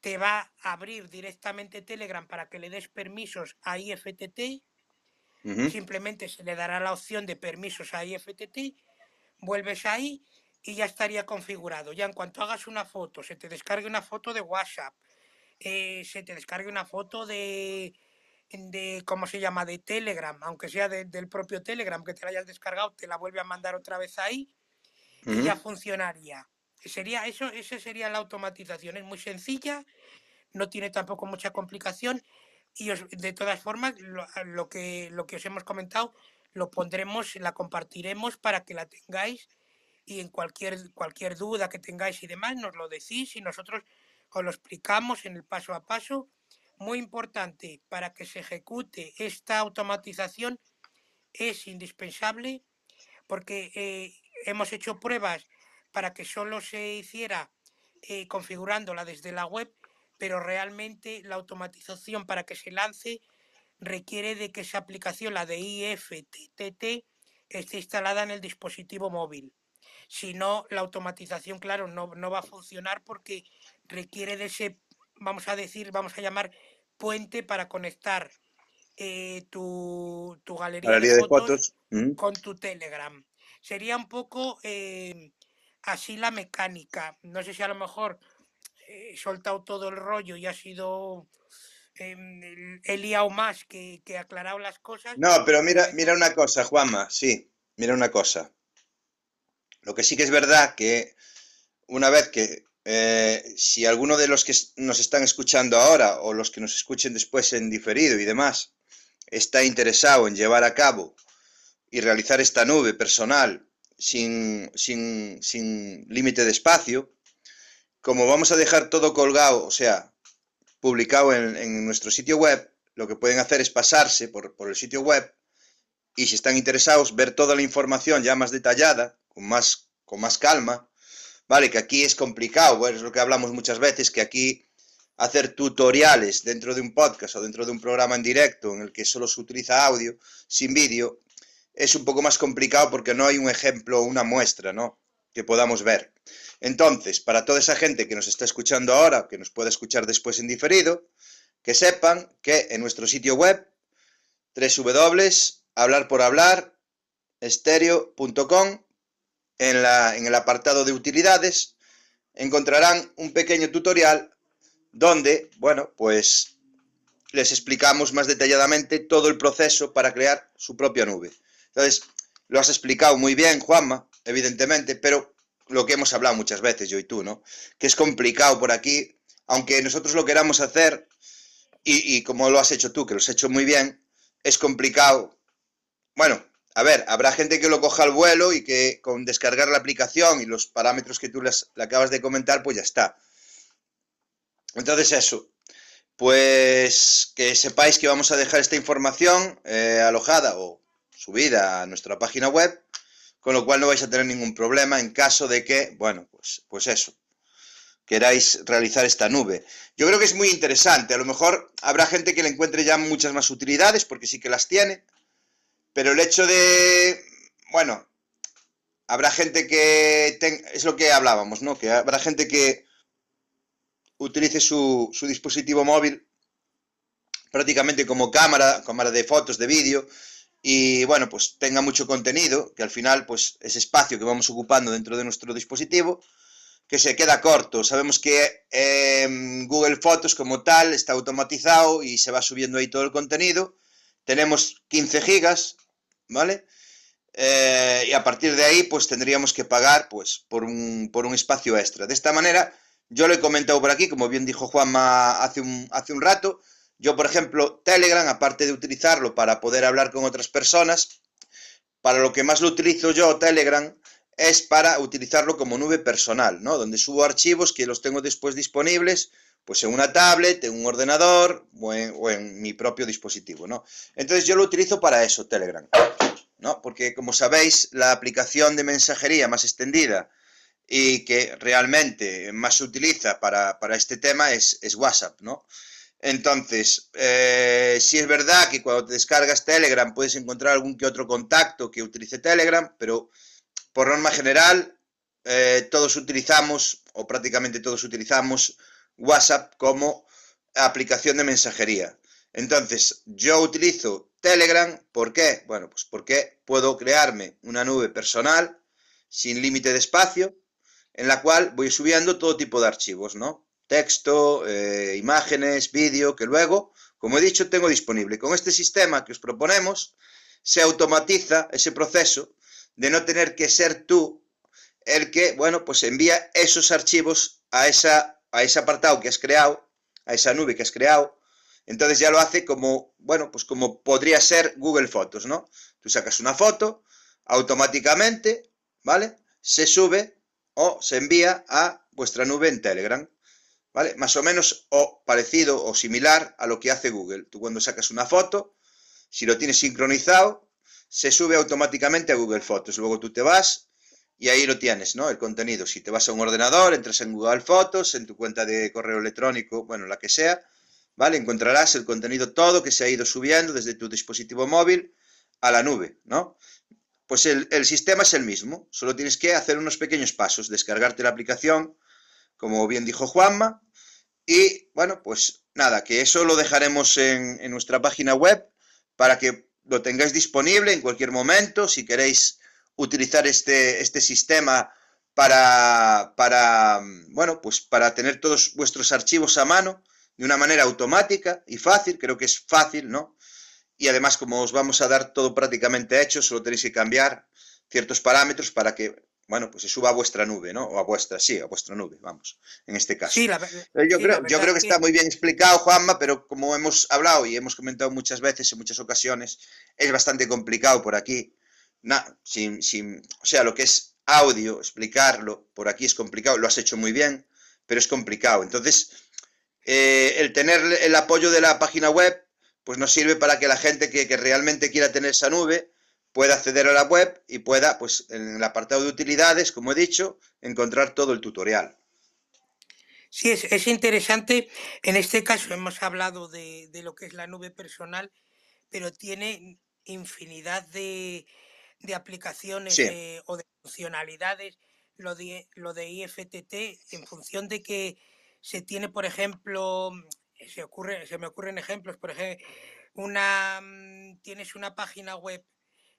te va a abrir directamente Telegram para que le des permisos a IFTT. Simplemente se le dará la opción de permisos a IFTT, vuelves ahí y ya estaría configurado. Ya en cuanto hagas una foto, se te descargue una foto de WhatsApp, se te descargue una foto de, de, ¿cómo se llama?, de Telegram, aunque sea del propio Telegram, que te la hayas descargado, te la vuelve a mandar otra vez ahí y ya funcionaría. Sería eso, esa sería la automatización, es muy sencilla, no tiene tampoco mucha complicación y de todas formas lo, que, lo que os hemos comentado lo pondremos, la compartiremos para que la tengáis y en cualquier, cualquier duda que tengáis y demás nos lo decís y nosotros os lo explicamos en el paso a paso muy importante para que se ejecute esta automatización es indispensable porque eh, hemos hecho pruebas para que solo se hiciera eh, configurándola desde la web, pero realmente la automatización para que se lance requiere de que esa aplicación, la de IFTTT, esté instalada en el dispositivo móvil. Si no, la automatización, claro, no, no va a funcionar porque requiere de ese, vamos a decir, vamos a llamar puente para conectar eh, tu, galería, de, fotos mm. con tu Telegram. Sería un poco eh, así la mecánica. No sé si a lo mejor he soltado todo el rollo y ha sido eh, he liado más que, que aclarado las cosas. No, pero mira, mira una cosa, Juanma, sí, mira una cosa. Lo que sí que es verdad que una vez que eh, si alguno de los que nos están escuchando ahora o los que nos escuchen después en diferido y demás está interesado en llevar a cabo y realizar esta nube personal sin, sin, sin límite de espacio, como vamos a dejar todo colgado, o sea, publicado en, nuestro sitio web, lo que pueden hacer es pasarse por, por el sitio web y si están interesados ver toda la información ya más detallada, con más, con más calma, Vale, que aquí es complicado, bueno, es lo que hablamos muchas veces, que aquí hacer tutoriales dentro de un podcast o dentro de un programa en directo en el que solo se utiliza audio, sin vídeo, es un poco más complicado porque no hay un ejemplo o una muestra, ¿no? Que podamos ver. Entonces, para toda esa gente que nos está escuchando ahora, que nos pueda escuchar después en diferido, que sepan que en nuestro sitio web, hablar por hablar, estéreo.com, en, la, en el apartado de utilidades, encontrarán un pequeño tutorial donde, bueno, pues les explicamos más detalladamente todo el proceso para crear su propia nube. Entonces, lo has explicado muy bien, Juanma, evidentemente, pero lo que hemos hablado muchas veces, yo y tú, ¿no? Que es complicado por aquí, aunque nosotros lo queramos hacer, y, y como lo has hecho tú, que lo has hecho muy bien, es complicado. Bueno, a ver, habrá gente que lo coja al vuelo y que con descargar la aplicación y los parámetros que tú le acabas de comentar, pues ya está. Entonces eso, pues que sepáis que vamos a dejar esta información eh, alojada o subida a nuestra página web, con lo cual no vais a tener ningún problema en caso de que, bueno, pues, pues eso, queráis realizar esta nube. Yo creo que es muy interesante, a lo mejor habrá gente que le encuentre ya muchas más utilidades, porque sí que las tiene, pero el hecho de, bueno, habrá gente que, es lo que hablábamos, ¿no? Que habrá gente que utilice su, dispositivo móvil prácticamente como cámara, cámara de fotos, de vídeo, y bueno, pues tenga mucho contenido, que al final, pues ese espacio que vamos ocupando dentro de nuestro dispositivo, que se queda corto. Sabemos que eh, Google Fotos como tal está automatizado y se va subiendo ahí todo el contenido. Tenemos 15 gigas, ¿vale? Eh, y a partir de ahí, pues tendríamos que pagar pues, por, un, por un espacio extra. De esta manera, yo lo he comentado por aquí, como bien dijo Juanma hace un, hace un rato, yo, por ejemplo, Telegram, aparte de utilizarlo para poder hablar con otras personas, para lo que más lo utilizo yo, Telegram, es para utilizarlo como nube personal, ¿no? Donde subo archivos que los tengo después disponibles, pues en una tablet, en un ordenador o en, mi propio dispositivo, ¿no? Entonces yo lo utilizo para eso, Telegram, ¿no? Porque como sabéis, la aplicación de mensajería más extendida y que realmente más se utiliza para, para este tema es, es WhatsApp, ¿no? Entonces, eh, si es verdad que cuando te descargas Telegram puedes encontrar algún que otro contacto que utilice Telegram, pero por norma general eh, todos utilizamos, o prácticamente todos utilizamos, WhatsApp como aplicación de mensajería. Entonces, yo utilizo Telegram, ¿por qué? Bueno, pues porque puedo crearme una nube personal sin límite de espacio, en la cual voy subiendo todo tipo de archivos, ¿no? texto, eh, imágenes, vídeo, que luego, como he dicho, tengo disponible. Con este sistema que os proponemos, se automatiza ese proceso de no tener que ser tú el que, bueno, pues envía esos archivos a, esa, a ese apartado que has creado, a esa nube que has creado. Entonces ya lo hace como, bueno, pues como podría ser Google Fotos, ¿no? Tú sacas una foto, automáticamente, ¿vale? Se sube o se envía a vuestra nube en Telegram. ¿vale? Más o menos o parecido o similar a lo que hace Google. Tú cuando sacas una foto, si lo tienes sincronizado, se sube automáticamente a Google Fotos. Luego tú te vas y ahí lo tienes, ¿no? El contenido. Si te vas a un ordenador, entras en Google Fotos, en tu cuenta de correo electrónico, bueno, la que sea, ¿vale? Encontrarás el contenido todo que se ha ido subiendo desde tu dispositivo móvil a la nube, ¿no? Pues el, sistema es el mismo, solo tienes que hacer unos pequeños pasos, descargarte la aplicación, como bien dijo Juanma. Y bueno, pues nada, que eso lo dejaremos en, nuestra página web para que lo tengáis disponible en cualquier momento. Si queréis utilizar este, este sistema para, para, bueno, pues para tener todos vuestros archivos a mano de una manera automática y fácil, creo que es fácil, ¿no? Y además, como os vamos a dar todo prácticamente hecho, solo tenéis que cambiar ciertos parámetros para que bueno, pues se suba a vuestra nube, ¿no? O a vuestra, sí, a vuestra nube, vamos, en este caso. Sí, la, yo, sí, creo, yo creo que sí. está muy bien explicado, Juanma, pero como hemos hablado y hemos comentado muchas veces, en muchas ocasiones, es bastante complicado por aquí. Na, sin, sin, o sea, lo que es audio, explicarlo, por aquí es complicado, lo has hecho muy bien, pero es complicado. Entonces, eh, el tener el apoyo de la página web, pues nos sirve para que la gente que, que realmente quiera tener esa nube, pueda acceder a la web y pueda, pues en el apartado de utilidades, como he dicho, encontrar todo el tutorial. Sí, es, es interesante. En este caso hemos hablado de, de, lo que es la nube personal, pero tiene infinidad de, de aplicaciones Sí. de- o de funcionalidades. Lo de, lo de IFTT, en función de que se tiene, por ejemplo, se, ocurre, se me ocurren ejemplos, por ejemplo, una, mm, tienes una página web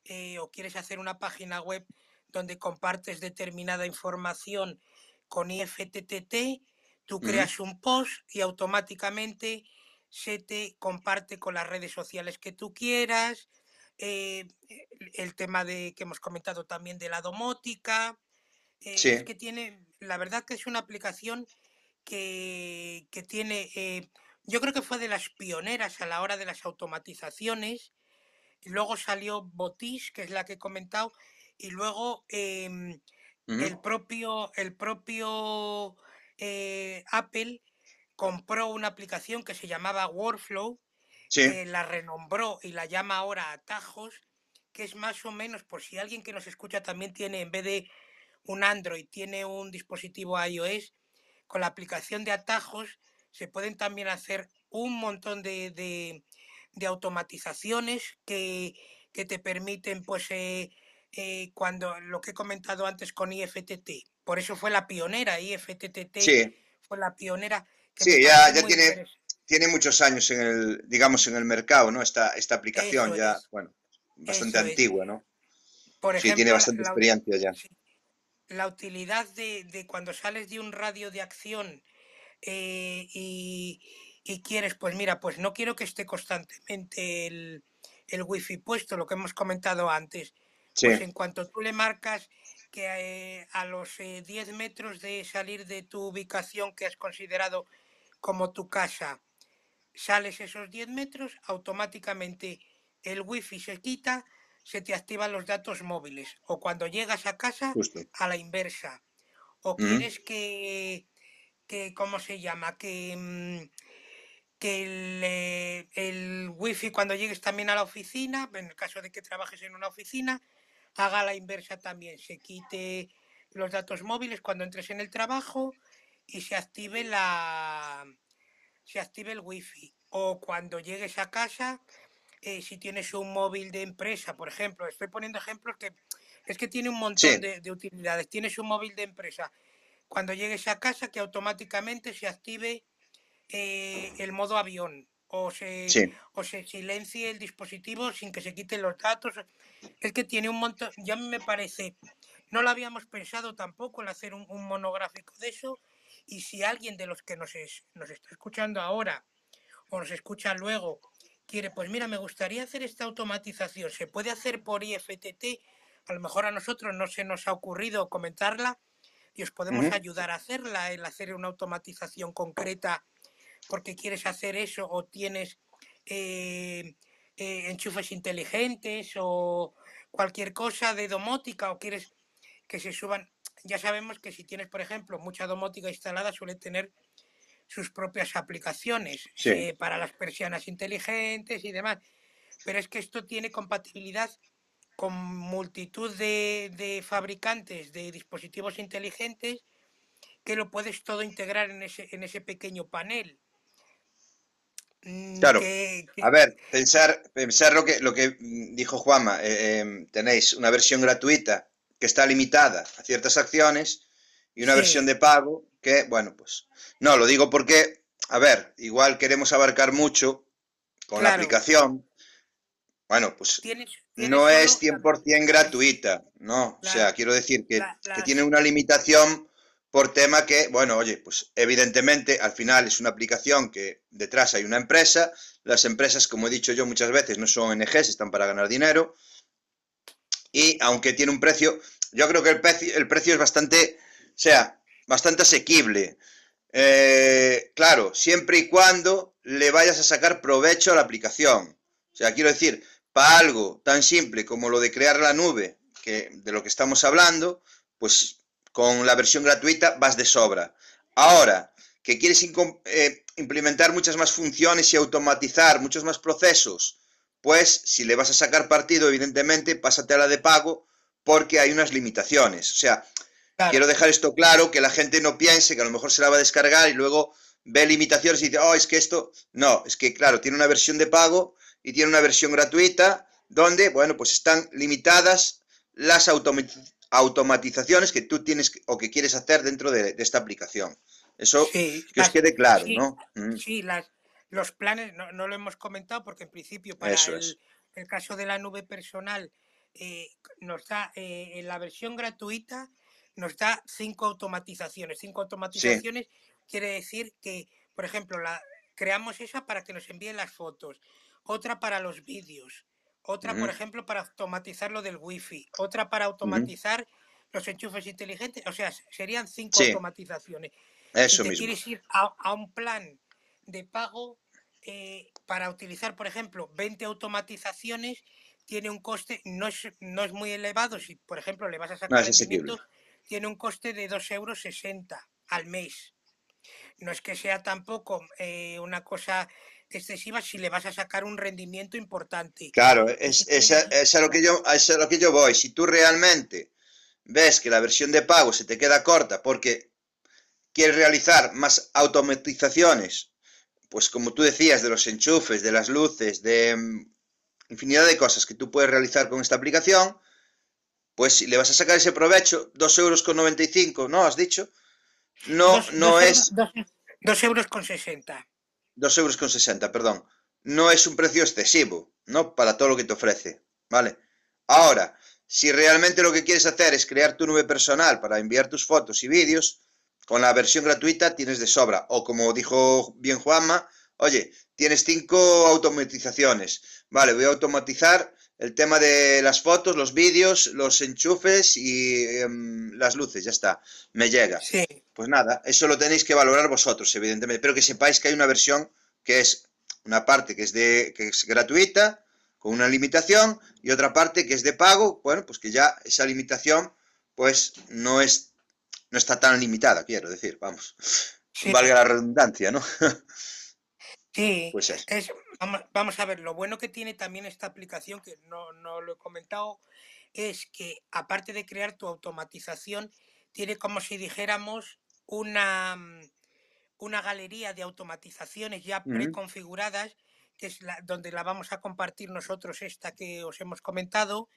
eh, o quieres hacer una página web donde compartes determinada información con IFTTT, tú creas un post y automáticamente se te comparte con las redes sociales que tú quieras. Eh, el tema de que hemos comentado también de la domótica. Eh, es que tiene, la verdad que es una aplicación que, que tiene, eh, yo creo que fue de las pioneras a la hora de las automatizaciones. Luego salió Botis, que es la que he comentado, y luego em, el propio, el propio Apple compró una aplicación que se llamaba Workflow, que la renombró y la llama ahora Atajos, que es más o menos, por si alguien que nos escucha también tiene, en vez de un Android, tiene un dispositivo iOS, con la aplicación de Atajos se pueden también hacer un montón de, automatizaciones que, te permiten, pues, eh, eh, cuando lo que he comentado antes con IFTT, por eso fue la pionera, IFTTT fue la pionera Sí, ya, ya tiene, tiene muchos años en el, digamos, en el mercado, ¿no? Esta, esta aplicación ya, bueno, bastante antigua, ¿no? Por ejemplo, sí, tiene bastante experiencia ya. La utilidad de, cuando sales de un radio de acción eh, y, quieres, pues mira, pues no quiero que esté constantemente el, el wifi puesto, lo que hemos comentado antes. Pues en cuanto tú le marcas que eh, a los 10 eh, metros de salir de tu ubicación que has considerado como tu casa, sales esos 10 metros, automáticamente el wifi se quita, se te activan los datos móviles. O cuando llegas a casa, a la inversa. O quieres que, que, ¿cómo se llama? Que, mm, que el, eh, el wifi cuando llegues también a la oficina, en el caso de que trabajes en una oficina, haga la inversa también, se quite los datos móviles cuando entres en el trabajo y se active la se active el wifi o cuando llegues a casa eh, si tienes un móvil de empresa por ejemplo estoy poniendo ejemplos que es que tiene un montón de, utilidades tienes un móvil de empresa cuando llegues a casa que automáticamente se active eh, el modo avión o se, o se silencie el dispositivo sin que se quiten los datos. Es que tiene un montón, ya me parece, no lo habíamos pensado tampoco en hacer un, monográfico de eso. Y si alguien de los que nos, nos está escuchando ahora o nos escucha luego quiere, pues mira, me gustaría hacer esta automatización, se puede hacer por IFTT, a lo mejor a nosotros no se nos ha ocurrido comentarla y os podemos ayudar a hacerla, el hacer una automatización concreta porque quieres hacer eso o tienes eh, eh, enchufes inteligentes o cualquier cosa de domótica o quieres que se suban. Ya sabemos que si tienes, por ejemplo, mucha domótica instalada, suele tener sus propias aplicaciones eh, para las persianas inteligentes y demás. Pero es que esto tiene compatibilidad con multitud de, de fabricantes de dispositivos inteligentes que lo puedes todo integrar en ese, en ese pequeño panel. Mm, claro. A ver, pensar, pensar lo que, lo que dijo Juanma, eh, em, tenéis una versión gratuita que está limitada a ciertas acciones y una versión de pago que, bueno, pues no, lo digo porque, a ver, igual queremos abarcar mucho con la aplicación. Bueno, pues no es 100% gratuita, ¿no? O sea, quiero decir que, que tiene una limitación por tema que, bueno, oye, pues evidentemente al final es una aplicación que detrás hay una empresa, las empresas, como he dicho yo muchas veces, no son ONGs, están para ganar dinero, y aunque tiene un precio, yo creo que el precio, el precio es bastante, sea, bastante asequible. Eh, claro, siempre y cuando le vayas a sacar provecho a la aplicación. O sea, quiero decir, para algo tan simple como lo de crear la nube, que de lo que estamos hablando, pues con la versión gratuita vas de sobra. Ahora, que quieres eh, implementar muchas más funciones y automatizar muchos más procesos, pues si le vas a sacar partido, evidentemente, pásate a la de pago porque hay unas limitaciones. O sea, quiero dejar esto claro, que la gente no piense que a lo mejor se la va a descargar y luego ve limitaciones y dice, oh, es que esto... No, es que claro, tiene una versión de pago y tiene una versión gratuita donde, bueno, pues están limitadas las automatizaciones que tú tienes o que quieres hacer dentro de, esta aplicación. Eso que os quede claro, ¿no? Mm. Sí, las, los planes, no, no lo hemos comentado porque en principio para Eso el, es. el caso de la nube personal eh, nos da eh, en la versión gratuita nos da cinco automatizaciones. Cinco Sí, automatizaciones quiere decir que, por ejemplo, la, creamos esa para que nos envíen las fotos, otra para los vídeos, otra, por ejemplo, para automatizar lo del wifi, otra para automatizar los enchufes inteligentes. O sea, serían cinco Sí, automatizaciones. Si eso te mismo. quieres ir a, a un plan de pago eh, para utilizar, por ejemplo, 20 automatizaciones, tiene un coste, no es, no es muy elevado. Si, por ejemplo, le vas a No sacar rendimiento, tiene un coste de 2,60 euros al mes. No es que sea tampoco eh, una cosa excesiva si le vas a sacar un rendimiento importante. Claro, es, es, es a lo que yo, es a lo que yo voy. Si tú realmente ves que la versión de pago se te queda corta porque quieres realizar más automatizaciones, pues como tú decías, de los enchufes, de las luces, de mm, infinidad de cosas que tú puedes realizar con esta aplicación, pues si le vas a sacar ese provecho, 2,95 euros, ¿no? ¿Has dicho? No, dos, no dos es dos, dos euros con 60. 2 euros con 60, perdón. No es un precio excesivo, ¿no? Para todo lo que te ofrece, ¿vale? Ahora, si realmente lo que quieres hacer es crear tu nube personal para enviar tus fotos y vídeos, con la versión gratuita tienes de sobra. O como dijo bien Juanma, oye, tienes cinco automatizaciones. Vale, voy a automatizar el tema de las fotos, los vídeos, los enchufes y em, las luces, ya está, me llega. Sí, Pues nada, eso lo tenéis que valorar vosotros, evidentemente. Pero que sepáis que hay una versión que es una parte que es de que es gratuita, con una limitación, y otra parte que es de pago, bueno, pues que ya esa limitación pues no es no está tan limitada, quiero decir, vamos. sí, Valga la redundancia, ¿no? [LAUGHS] sí. Pues. Es, vamos, vamos a ver, lo bueno que tiene también esta aplicación, que no, no lo he comentado, es que aparte de crear tu automatización, tiene como si dijéramos una, una galería de automatizaciones ya preconfiguradas, que es la, donde la vamos a compartir nosotros, esta que os hemos comentado,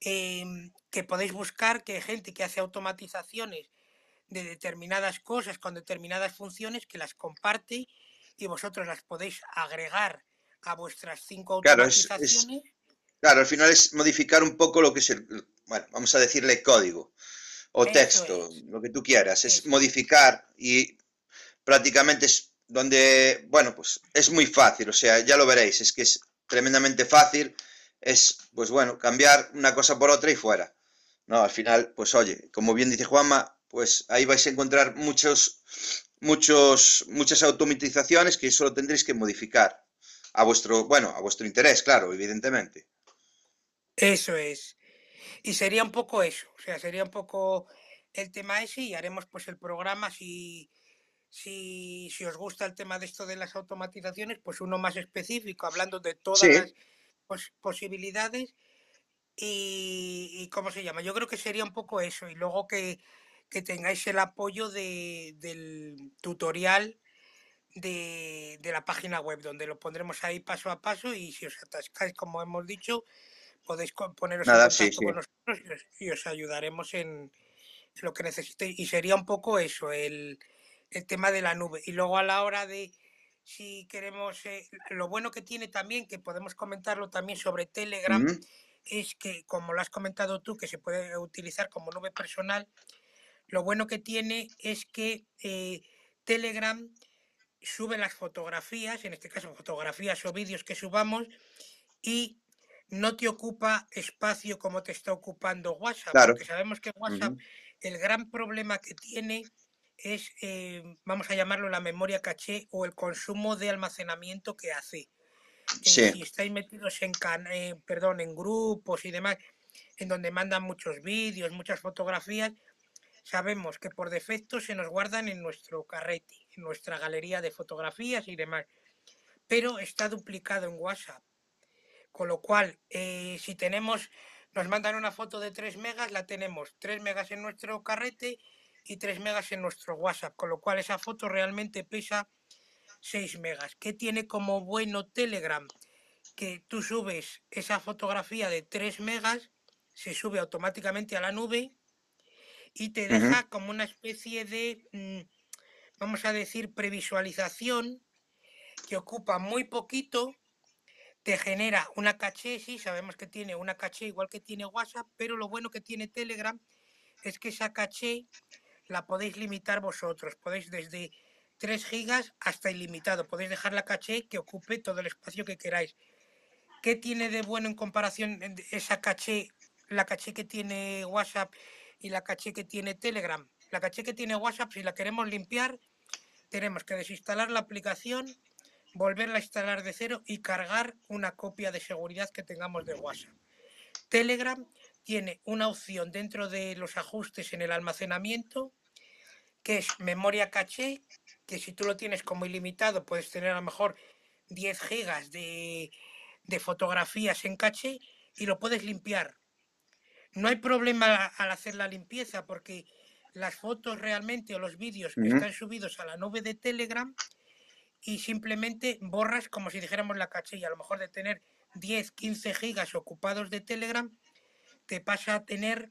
em, que podéis buscar que hay gente que hace automatizaciones de determinadas cosas con determinadas funciones que las comparte y vosotros las podéis agregar a vuestras cinco Claro, es, es, automatizaciones. claro, al final es modificar un poco lo que es el, bueno, vamos a decirle código o Eso texto, es, lo que tú quieras, es eso. modificar y prácticamente es donde, bueno, pues es muy fácil, o sea, ya lo veréis, es que es tremendamente fácil, es, pues bueno, cambiar una cosa por otra y fuera. No, al final, pues oye, como bien dice Juanma, pues ahí vais a encontrar muchos, muchos, muchas automatizaciones que solo tendréis que modificar a vuestro, bueno, a vuestro interés, claro, evidentemente. Eso es. Y sería un poco eso, o sea, sería un poco el tema ese y haremos pues el programa si, si, si os gusta el tema de esto de las automatizaciones, pues uno más específico, hablando de todas Sí, las pos- posibilidades y, y ¿cómo se llama? Yo creo que sería un poco eso y luego que, que tengáis el apoyo de, del tutorial de, de la página web, donde lo pondremos ahí paso a paso y si os atascáis, como hemos dicho, podéis poneros en nada, sí, contacto sí. con nosotros y os, y os ayudaremos en, en lo que necesitéis. Y sería un poco eso, el, el tema de la nube. Y luego a la hora de si queremos, eh, lo bueno que tiene también, que podemos comentarlo también sobre Telegram, es que, como lo has comentado tú, que se puede utilizar como nube personal, lo bueno que tiene es que eh, Telegram sube las fotografías, en este caso fotografías o vídeos que subamos, y no te ocupa espacio como te está ocupando WhatsApp, Claro. porque sabemos que WhatsApp, el gran problema que tiene es, eh, vamos a llamarlo la memoria caché o el consumo de almacenamiento que hace. Sí, si estáis metidos en, can- eh, perdón, en grupos y demás, en donde mandan muchos vídeos, muchas fotografías, sabemos que por defecto se nos guardan en nuestro carrete, en nuestra galería de fotografías y demás, pero está duplicado en WhatsApp. Con lo cual, eh, si tenemos, nos mandan una foto de 3 megas, la tenemos 3 megas en nuestro carrete y 3 megas en nuestro WhatsApp, con lo cual esa foto realmente pesa 6 megas. ¿Qué tiene como bueno Telegram? Que tú subes esa fotografía de 3 megas, se sube automáticamente a la nube y te deja como una especie de, mm, vamos a decir, previsualización que ocupa muy poquito, te genera una caché, sí, sabemos que tiene una caché igual que tiene WhatsApp, pero lo bueno que tiene Telegram es que esa caché la podéis limitar vosotros, podéis desde 3 gigas hasta ilimitado, podéis dejar la caché que ocupe todo el espacio que queráis. ¿Qué tiene de bueno en comparación esa caché, la caché que tiene WhatsApp y la caché que tiene Telegram? La caché que tiene WhatsApp, si la queremos limpiar, tenemos que desinstalar la aplicación, volverla a instalar de cero y cargar una copia de seguridad que tengamos de WhatsApp. Telegram tiene una opción dentro de los ajustes en el almacenamiento que es memoria caché, que si tú lo tienes como ilimitado puedes tener a lo mejor 10 gigas de, de fotografías en caché y lo puedes limpiar. No hay problema al hacer la limpieza porque las fotos realmente o los vídeos están subidos a la nube de Telegram y simplemente borras como si dijéramos la caché y a lo mejor de tener 10, 15 gigas ocupados de Telegram te pasa a tener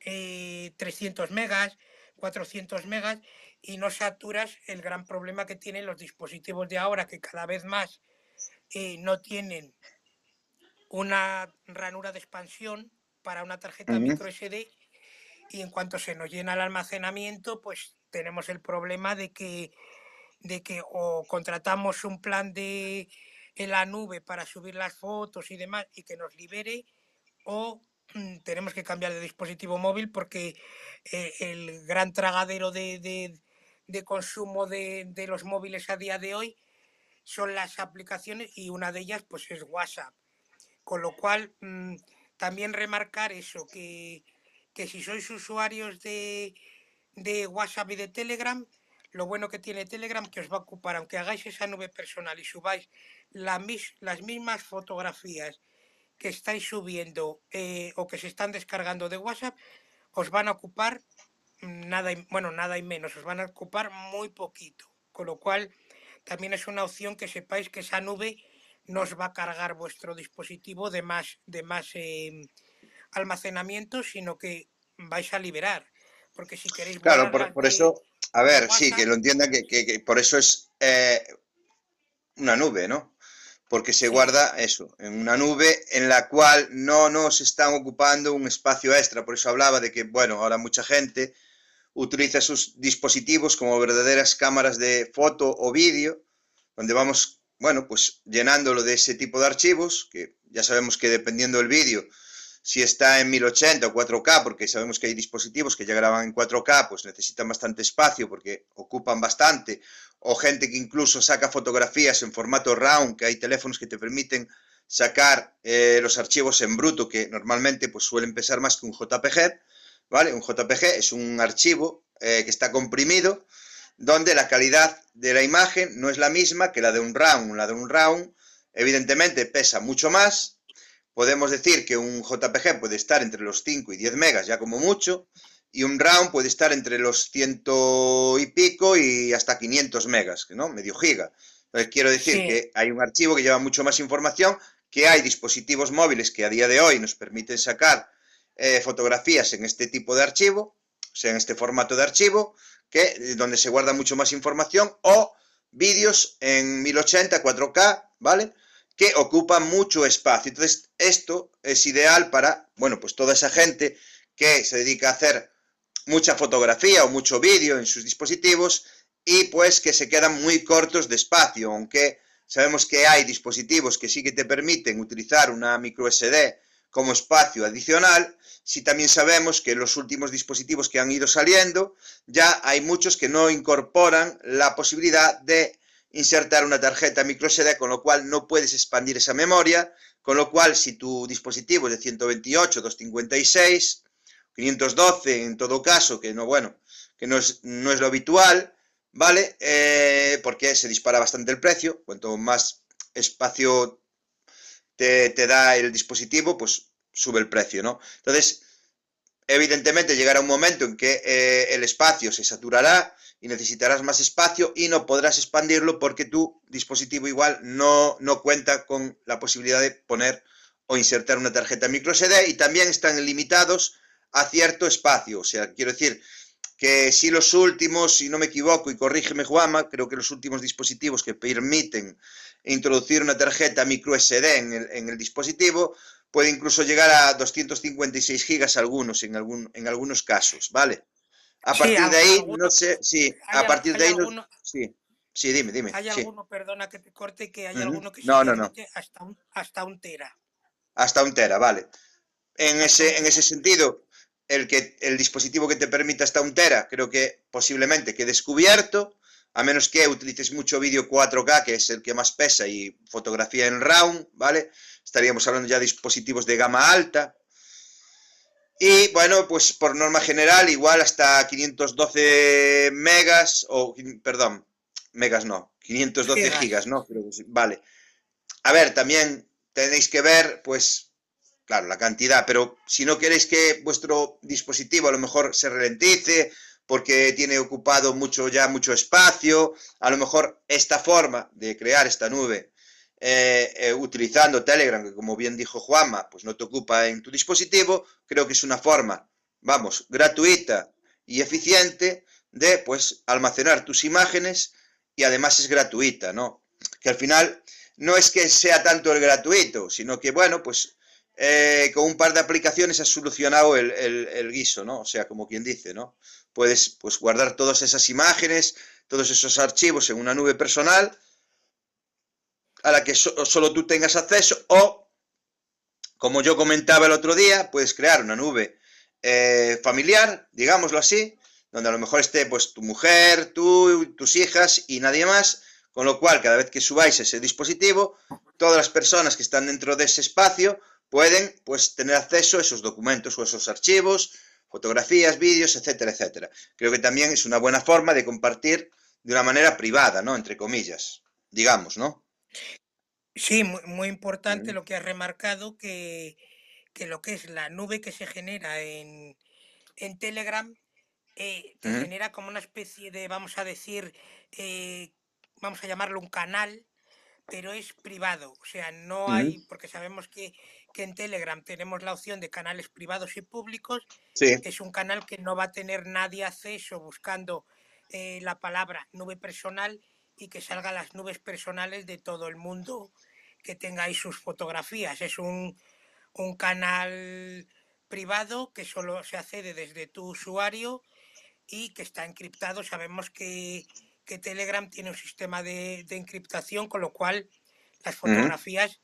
300 eh, megas, 400 megas y no saturas el gran problema que tienen los dispositivos de ahora que cada vez más eh, no tienen una ranura de expansión para una tarjeta micro SD y en cuanto se nos llena el almacenamiento, pues tenemos el problema de que, de que o contratamos un plan de en la nube para subir las fotos y demás y que nos libere o mm, tenemos que cambiar de dispositivo móvil porque eh, el gran tragadero de, consumo de, de, los móviles a día de hoy son las aplicaciones y una de ellas pues es WhatsApp. Con lo cual, mm, también remarcar eso, que que si sois usuarios de, WhatsApp y de Telegram, lo bueno que tiene Telegram que os va a ocupar, aunque hagáis esa nube personal y subáis la las mismas fotografías que estáis subiendo eh, o que se están descargando de WhatsApp, os van a ocupar nada y, bueno, nada y menos, os van a ocupar muy poquito. Con lo cual, también es una opción que sepáis que esa nube no os va a cargar vuestro dispositivo de más, de más em, almacenamiento, sino que vais a liberar. Porque si queréis... Claro, por, eso, a ver, sí, que lo entiendan, que, por eso es eh, una nube, ¿no? Porque se guarda eso, en una nube en la cual no nos están ocupando un espacio extra. Por eso hablaba de que, bueno, ahora mucha gente utiliza sus dispositivos como verdaderas cámaras de foto o vídeo, donde vamos, bueno, pues llenándolo de ese tipo de archivos, que ya sabemos que dependiendo del vídeo, si está en 1080 o 4K, porque sabemos que hay dispositivos que ya graban en 4K, pues necesitan bastante espacio porque ocupan bastante, o gente que incluso saca fotografías en formato RAW, que hay teléfonos que te permiten sacar eh, los archivos en bruto, que normalmente pues suelen pesar más que un JPG, ¿vale? Un JPG es un archivo eh, que está comprimido, donde la calidad de la imagen no es la misma que la de un RAW. La de un RAW, evidentemente, pesa mucho más, podemos decir que un JPG puede estar entre los 5 y 10 megas, ya como mucho, y un RAW puede estar entre los ciento y pico y hasta 500 megas, ¿no? Medio giga. Entonces, quiero decir que hay un archivo que lleva mucho más información, que hay dispositivos móviles que a día de hoy nos permiten sacar eh, fotografías en este tipo de archivo, o sea, en este formato de archivo, que, eh, donde se guarda mucho más información, o vídeos en 1080, 4K, ¿vale? que ocupan mucho espacio. Entonces, esto es ideal para, bueno, pues toda esa gente que se dedica a hacer mucha fotografía o mucho vídeo en sus dispositivos y pues que se quedan muy cortos de espacio, aunque sabemos que hay dispositivos que sí que te permiten utilizar una micro SD como espacio adicional, si también sabemos que los últimos dispositivos que han ido saliendo, ya hay muchos que no incorporan la posibilidad de insertar una tarjeta micro SD, con lo cual no puedes expandir esa memoria, con lo cual si tu dispositivo es de 128, 256, 512 en todo caso, que no, bueno, que no es, no es lo habitual, ¿vale? Eh, porque se dispara bastante el precio, cuanto más espacio te, da el dispositivo, pues sube el precio, ¿no? Entonces, evidentemente llegará un momento en que eh, el espacio se saturará y necesitarás más espacio y no podrás expandirlo porque tu dispositivo igual no, no cuenta con la posibilidad de poner o insertar una tarjeta micro SD y también están limitados a cierto espacio. O sea, quiero decir que si los últimos, si no me equivoco, y corrígeme Juama, creo que los últimos dispositivos que permiten introducir una tarjeta micro SD en el, dispositivo, puede incluso llegar a 256 gigas algunos, en, algún, en algunos casos, ¿vale? A partir de ahí, no sé, sí, a partir de ahí, sí, sí, dime, dime. Hay alguno, perdona que te corte, que hay alguno que no, no, no. Hasta, un, hasta un tera. Hasta un tera, vale. En ese, en ese sentido, el, que, el dispositivo que te permita hasta un tera, creo que posiblemente quede descubierto, a menos que utilices mucho vídeo 4K, que es el que más pesa, y fotografía en round, ¿vale? Estaríamos hablando ya de dispositivos de gama alta. Y bueno, pues por norma general, igual hasta 512 megas, o perdón, megas no, 512 gigas, ¿no? Vale. A ver, también tenéis que ver, pues, claro, la cantidad, pero si no queréis que vuestro dispositivo a lo mejor se ralentice porque tiene ocupado mucho ya mucho espacio, a lo mejor esta forma de crear esta nube eh, eh, utilizando Telegram, que como bien dijo Juanma, pues no te ocupa en tu dispositivo, creo que es una forma, vamos, gratuita y eficiente de pues almacenar tus imágenes y además es gratuita, ¿no? Que al final no es que sea tanto el gratuito, sino que bueno, pues eh, con un par de aplicaciones has solucionado el, guiso, ¿no? O sea, como quien dice, ¿no? Puedes pues, guardar todas esas imágenes, todos esos archivos en una nube personal a la que solo tú tengas acceso o, como yo comentaba el otro día, puedes crear una nube eh, familiar, digámoslo así, donde a lo mejor esté pues tu mujer, tú, tus hijas y nadie más, con lo cual cada vez que subáis ese dispositivo, todas las personas que están dentro de ese espacio pueden pues tener acceso a esos documentos o esos archivos, fotografías, vídeos, etcétera, etcétera. Creo que también es una buena forma de compartir de una manera privada, ¿no? Entre comillas, digamos, ¿no? Sí, muy, importante lo que has remarcado, que, lo que es la nube que se genera en, Telegram, eh, te genera como una especie de, vamos a decir, eh, vamos a llamarlo un canal, pero es privado. O sea, no hay, porque sabemos que que en Telegram tenemos la opción de canales privados y públicos. Es un canal que no va a tener nadie acceso buscando eh, la palabra nube personal y que salgan las nubes personales de todo el mundo que tengáis sus fotografías. Es un, un canal privado que solo se accede desde tu usuario y que está encriptado. Sabemos que, que Telegram tiene un sistema de, de encriptación, con lo cual las fotografías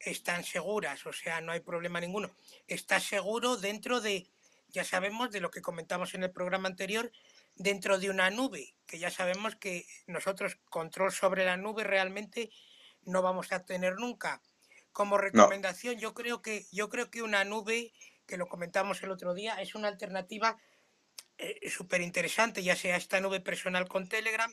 están seguras, o sea, no hay problema ninguno. Está seguro dentro de, ya sabemos de lo que comentamos en el programa anterior, dentro de una nube, que ya sabemos que nosotros control sobre la nube realmente no vamos a tener nunca. Como recomendación, yo creo que yo creo que una nube, que lo comentamos el otro día, es una alternativa eh, súper interesante, ya sea esta nube personal con Telegram,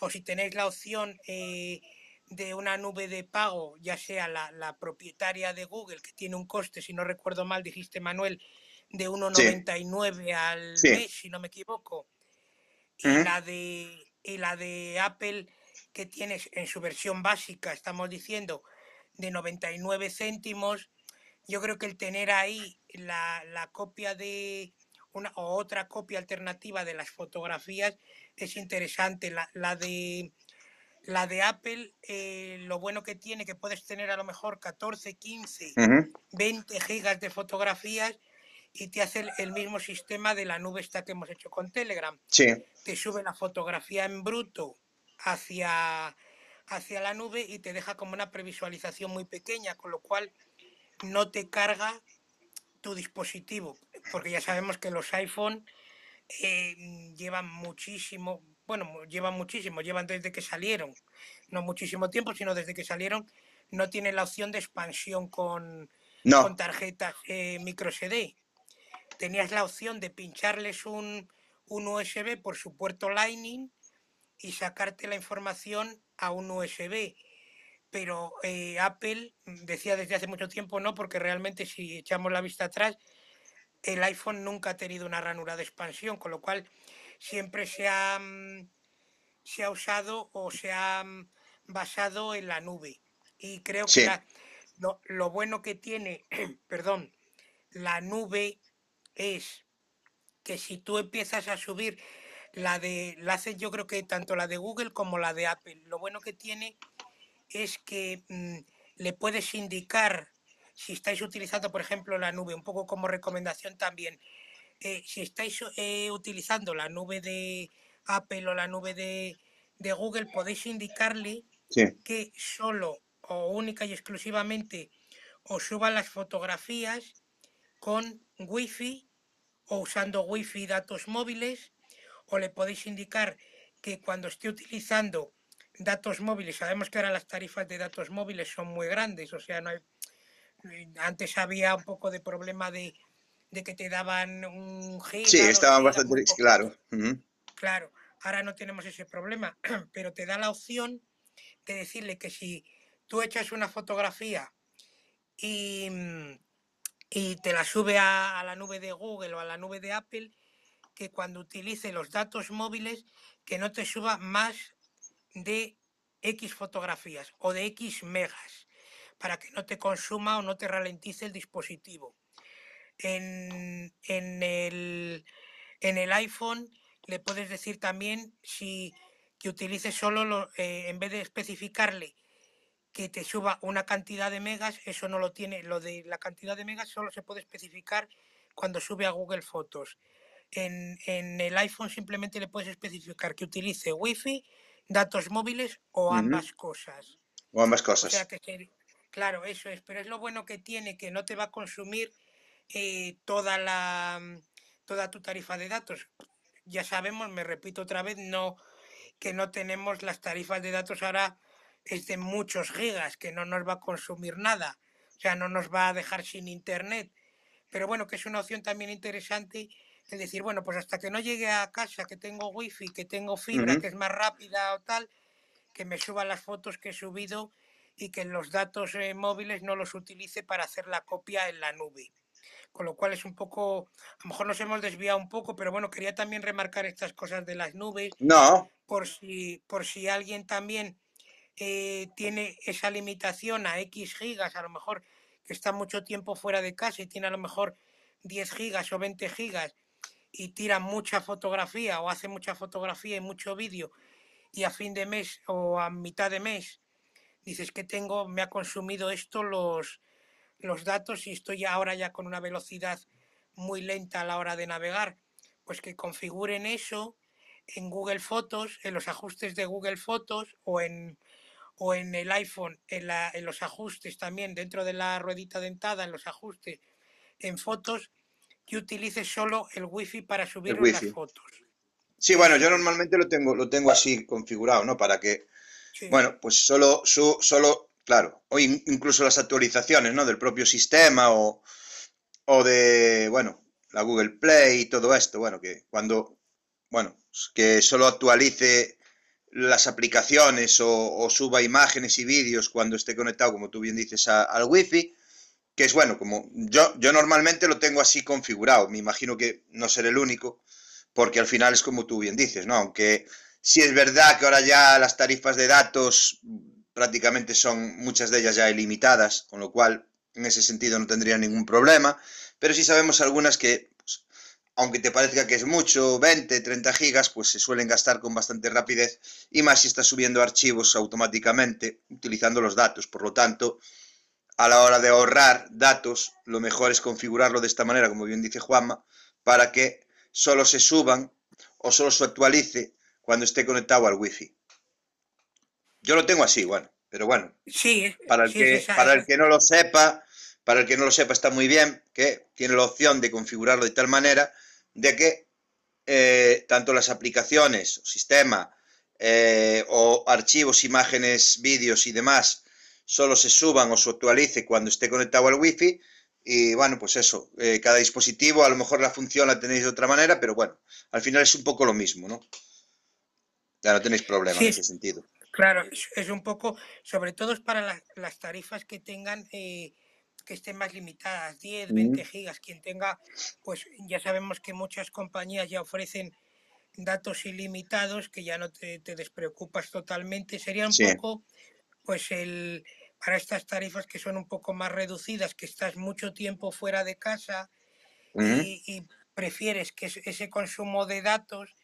o si tenéis la opción eh, de una nube de pago, ya sea la, propietaria de Google, que tiene un coste, si no recuerdo mal, dijiste Manuel, de 1,99 al mes, si no me equivoco, y, la de, y la de Apple, que tienes en su versión básica, estamos diciendo, de 99 céntimos, yo creo que el tener ahí la, la copia de una o otra copia alternativa de las fotografías es interesante. La, la de la de Apple, eh, lo bueno que tiene, que puedes tener a lo mejor 14, 15, 20 gigas de fotografías y te hace el, mismo sistema de la nube esta que hemos hecho con Telegram. Sí. Te sube la fotografía en bruto hacia, hacia la nube y te deja como una previsualización muy pequeña, con lo cual no te carga tu dispositivo, porque ya sabemos que los iPhone eh, llevan muchísimo, bueno, llevan muchísimo, llevan desde que salieron, no muchísimo tiempo, sino desde que salieron, no tienen la opción de expansión con, con tarjetas eh, micro SD. Tenías la opción de pincharles un, un USB por su puerto Lightning y sacarte la información a un USB. Pero eh, Apple decía desde hace mucho tiempo no, porque realmente si echamos la vista atrás, el iPhone nunca ha tenido una ranura de expansión, con lo cual siempre se ha, mm, se ha usado o se ha mm, basado en la nube. Y creo que lo, bueno que tiene, [CLEARS THROAT] perdón, la nube es que si tú empiezas a subir la de, la yo creo que tanto la de Google como la de Apple, lo bueno que tiene es que mm, le puedes indicar si estáis utilizando, por ejemplo, la nube, un poco como recomendación también, eh, si estáis eh, utilizando la nube de Apple o la nube de, de Google, podéis indicarle que solo o única y exclusivamente os suban las fotografías con Wi-Fi o usando Wi-Fi datos móviles o le podéis indicar que cuando esté utilizando datos móviles, sabemos que ahora las tarifas de datos móviles son muy grandes, o sea, no hay, antes había un poco de problema de, que te daban un giga. Sí, estaban bastante, claro. Claro, ahora no tenemos ese problema, [CLEARS THROAT] pero te da la opción de decirle que si tú echas una fotografía y, y te la sube a, a la nube de Google o a la nube de Apple, que cuando utilice los datos móviles, que no te suba más de X fotografías o de X megas para que no te consuma o no te ralentice el dispositivo. En, el, en el, iPhone le puedes decir también si que utilice solo, eh, en vez de especificarle que te suba una cantidad de megas, eso no lo tiene. Lo de la cantidad de megas solo se puede especificar cuando sube a Google Fotos. En, en el iPhone simplemente le puedes especificar que utilice Wi-Fi datos móviles o ambas cosas. O ambas cosas. claro, eso es, pero es lo bueno que tiene, que no te va a consumir eh, toda la toda tu tarifa de datos. Ya sabemos, me repito otra vez, no que no tenemos las tarifas de datos ahora es de muchos gigas, que no nos va a consumir nada, o sea, no nos va a dejar sin internet. Pero bueno, que es una opción también interesante es decir, bueno, pues hasta que no llegue a casa, que tengo wifi, que tengo fibra, que es más rápida o tal, que me suba las fotos que he subido y que los datos eh, móviles no los utilice para hacer la copia en la nube. Con lo cual es un poco, a lo mejor nos hemos desviado un poco, pero bueno, quería también remarcar estas cosas de las nubes. No. Por si, por si alguien también eh, tiene esa limitación a X gigas, a lo mejor que está mucho tiempo fuera de casa y tiene a lo mejor 10 gigas o 20 gigas y tira mucha fotografía o hace mucha fotografía y mucho vídeo y a fin de mes o a mitad de mes dices que tengo, me ha consumido esto los, los datos y estoy ahora ya con una velocidad muy lenta a la hora de navegar, pues que configuren eso en Google Fotos, en los ajustes de Google Fotos o en, o en el iPhone, en, la, en los ajustes también, dentro de la ruedita dentada, en los ajustes en fotos, que utilices solo el wifi para subir las fotos. Sí, bueno, yo normalmente lo tengo, lo tengo así configurado, ¿no? Para que, bueno, pues solo, su, solo, claro, o incluso las actualizaciones, ¿no? Del propio sistema o, o de, bueno, la Google Play y todo esto, bueno, que cuando, bueno, que solo actualice las aplicaciones o, suba imágenes y vídeos cuando esté conectado, como tú bien dices, al Wi-Fi, que es bueno, como yo, yo normalmente lo tengo así configurado, me imagino que no seré el único, porque al final es como tú bien dices, ¿no? Aunque sí es verdad que ahora ya las tarifas de datos prácticamente son muchas de ellas ya ilimitadas, con lo cual en ese sentido no tendría ningún problema, pero sí sabemos algunas que, pues, aunque te parezca que es mucho, 20, 30 gigas, pues se suelen gastar con bastante rapidez y más si estás subiendo archivos automáticamente utilizando los datos, por lo tanto, a la hora de ahorrar datos, lo mejor es configurarlo de esta manera, como bien dice Juanma, para que solo se suban o solo se actualice cuando esté conectado al wifi. Yo lo tengo así, bueno, pero bueno. Sí, para el, que, para el que no lo sepa, para el que no lo sepa está muy bien, que tiene la opción de configurarlo de tal manera de que eh, tanto las aplicaciones, sistema, eh, o archivos, imágenes, vídeos y demás solo se suban o se actualice cuando esté conectado al wifi y bueno, pues eso, eh, cada dispositivo a lo mejor la función la tenéis de otra manera, pero bueno, al final es un poco lo mismo, ¿no? Ya no tenéis problema en ese sentido. Claro, es un poco, sobre todo es para las tarifas que tengan, eh, que estén más limitadas, 10, 20 gigas, quien tenga, pues ya sabemos que muchas compañías ya ofrecen datos ilimitados, que ya no te, despreocupas totalmente, sería un poco pues el, para estas tarifas que son un poco más reducidas, que estás mucho tiempo fuera de casa y, prefieres que ese consumo de datos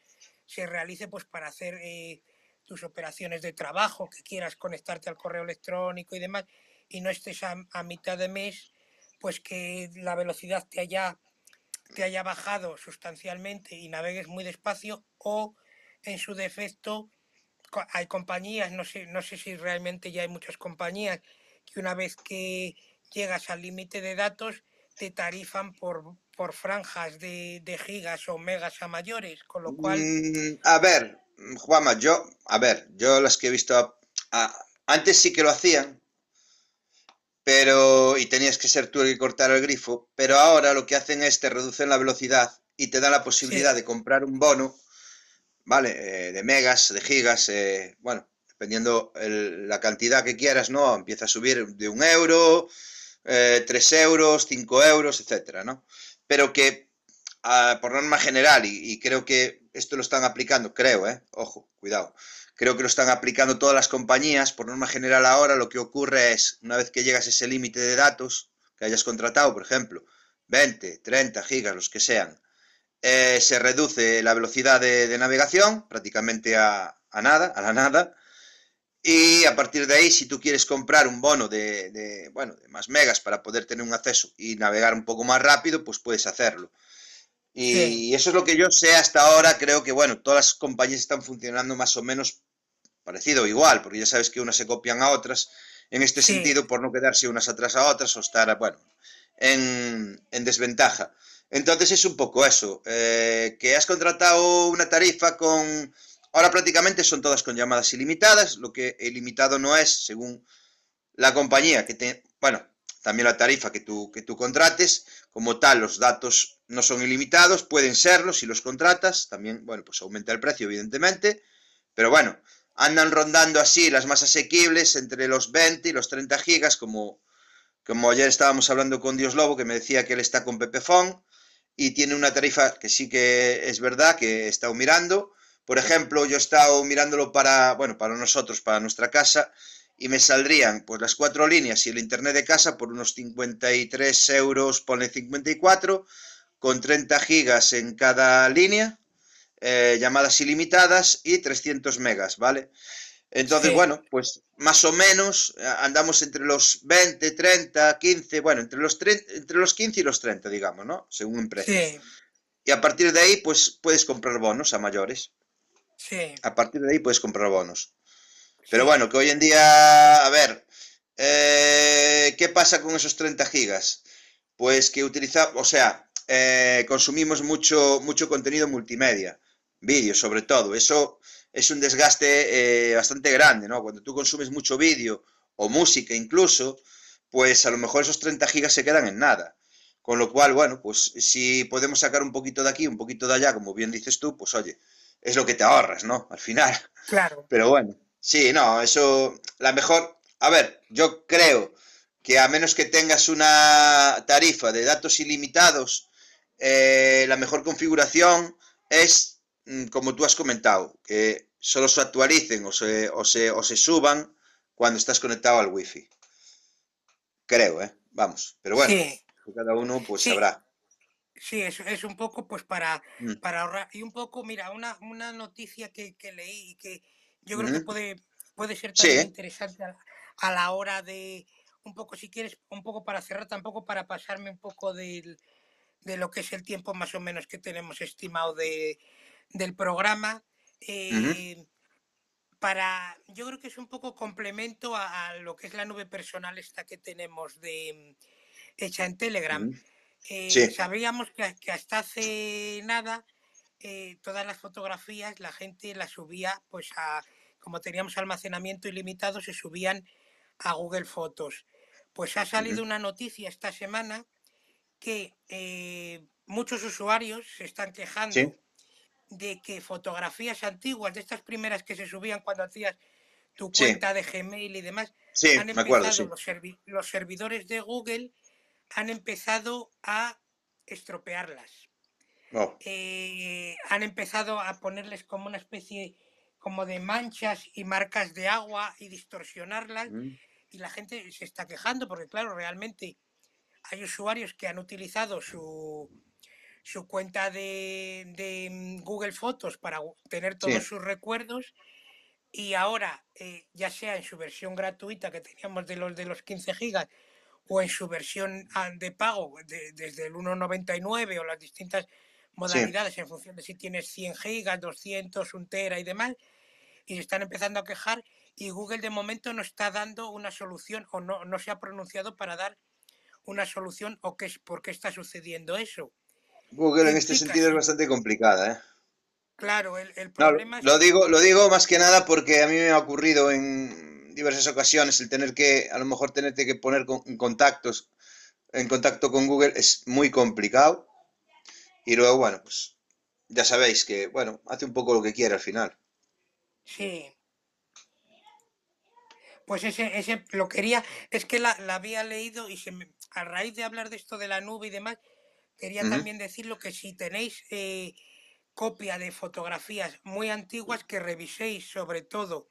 se realice pues para hacer eh, tus operaciones de trabajo, que quieras conectarte al correo electrónico y demás, y no estés a, mitad de mes, pues que la velocidad te haya, te haya bajado sustancialmente y navegues muy despacio, o en su defecto hay compañías, no sé, no sé si realmente ya hay muchas compañías, que una vez que llegas al límite de datos, te tarifan por, por franjas de, gigas o megas a mayores, con lo cual... Mm, a ver, Juanma, yo, a ver, yo las que he visto, antes sí que lo hacían, pero, y tenías que ser tú el que cortar el grifo, pero ahora lo que hacen es te reducen la velocidad y te dan la posibilidad de comprar un bono, ¿vale? Eh, de megas, de gigas, eh, bueno, dependiendo la cantidad que quieras, ¿no? Empieza a subir de un euro, eh, tres euros, cinco euros, etcétera, ¿no? Pero que por norma general, y, creo que esto lo están aplicando, creo, ¿eh? Ojo, cuidado. Creo que lo están aplicando todas las compañías. Por norma general ahora lo que ocurre es, una vez que llegas a ese límite de datos que hayas contratado, por ejemplo, 20, 30 gigas, los que sean, eh, se reduce la velocidad de, navegación prácticamente a, nada, a la nada, y a partir de ahí, si tú quieres comprar un bono de, bueno, de más megas para poder tener un acceso y navegar un poco más rápido, pues puedes hacerlo. Y eso es lo que yo sé hasta ahora. Creo que, bueno, todas las compañías están funcionando más o menos parecido o igual, porque ya sabes que unas se copian a otras en este sentido por no quedarse unas atrás a otras o estar, bueno, en, en desventaja. Entonces es un poco eso, eh, que has contratado una tarifa con Ahora prácticamente son todas con llamadas ilimitadas, lo que ilimitado no es, según la compañía que te, bueno, también la tarifa que tú, que tú contrates, como tal los datos no son ilimitados, pueden serlo si los contratas, también, bueno, pues aumenta el precio evidentemente, pero bueno, andan rondando así las más asequibles entre los 20 y los 30 gigas, como, como ayer estábamos hablando con Dios Lobo, que me decía que él está con Pepefon y tiene una tarifa que sí que es verdad, que he estado mirando, por ejemplo, yo he estado mirándolo para, bueno, para nosotros, para nuestra casa, y me saldrían pues las cuatro líneas y el internet de casa por unos 53 euros, pone 54, con 30 gigas en cada línea, eh, llamadas ilimitadas y 300 megas, ¿vale? Entonces, bueno, pues más o menos eh, andamos entre los 20, 30, 15, bueno, entre los, entre los 15 y los 30, digamos, ¿no? Según un precio. Y a partir de ahí, pues puedes comprar bonos a mayores. A partir de ahí puedes comprar bonos. Pero bueno, que hoy en día, a ver, eh, ¿qué pasa con esos 30 gigas? Pues que utilizamos, o sea, eh, consumimos mucho, mucho contenido multimedia, vídeo sobre todo. Eso es un desgaste eh, bastante grande, ¿no? Cuando tú consumes mucho vídeo o música incluso, pues a lo mejor esos 30 gigas se quedan en nada. Con lo cual, bueno, pues si podemos sacar un poquito de aquí, un poquito de allá, como bien dices tú, pues oye, es lo que te ahorras, ¿no? Al final. Claro. [LAUGHS] Pero bueno, sí, no, eso, la mejor, a ver, yo creo que a menos que tengas una tarifa de datos ilimitados, eh, la mejor configuración es, mm, como tú has comentado, que solo se actualicen o se, o se, o se suban cuando estás conectado al wifi. Creo, ¿eh? Vamos, pero bueno, cada uno pues sabrá. Sí, es, es un poco pues para, mm. para ahorrar. Y un poco, mira, una, una noticia que, leí y que yo creo que puede, puede ser también interesante a, la hora de, un poco, si quieres, un poco para cerrar, tampoco para pasarme un poco de lo que es el tiempo más o menos que tenemos estimado de, del programa. Eh, para, yo creo que es un poco complemento a, lo que es la nube personal esta que tenemos de hecha en Telegram. Eh, sabíamos que, hasta hace nada eh, todas las fotografías la gente las subía, pues a, como teníamos almacenamiento ilimitado, se subían a Google Fotos. Pues ha salido una noticia esta semana que eh, muchos usuarios se están quejando de que fotografías antiguas, de estas primeras que se subían cuando hacías tu cuenta de Gmail y demás, han empezado los, los servidores de Google han empezado a estropearlas. Oh. Eh, han empezado a ponerles como una especie como de manchas y marcas de agua y distorsionarlas mm. y la gente se está quejando porque claro, realmente hay usuarios que han utilizado su, su cuenta de, Google Fotos para tener todos sus recuerdos y ahora, eh, ya sea en su versión gratuita que teníamos de los de los 15 gigas o en su versión ah, de pago desde el 1.99 o las distintas modalidades en función de si tienes 100 gigas, 200, 1 tera y demás, y se están empezando a quejar y Google de momento no está dando una solución o no, no se ha pronunciado para dar una solución o qué es por qué está sucediendo eso. Google en este sentido es bastante complicada, ¿eh? Claro, el, problema es... Lo digo, lo digo más que nada porque a mí me ha ocurrido en diversas ocasiones el tener que, a lo mejor tenerte que poner en contactos, en contacto con Google es muy complicado. Y luego, bueno, pues ya sabéis que, bueno, hace un poco lo que quiere al final. Sí. Pues ese, ese lo quería, es que la, había leído y se a raíz de hablar de esto de la nube y demás, quería también decirlo que si tenéis eh, copia de fotografías muy antiguas, que reviséis sobre todo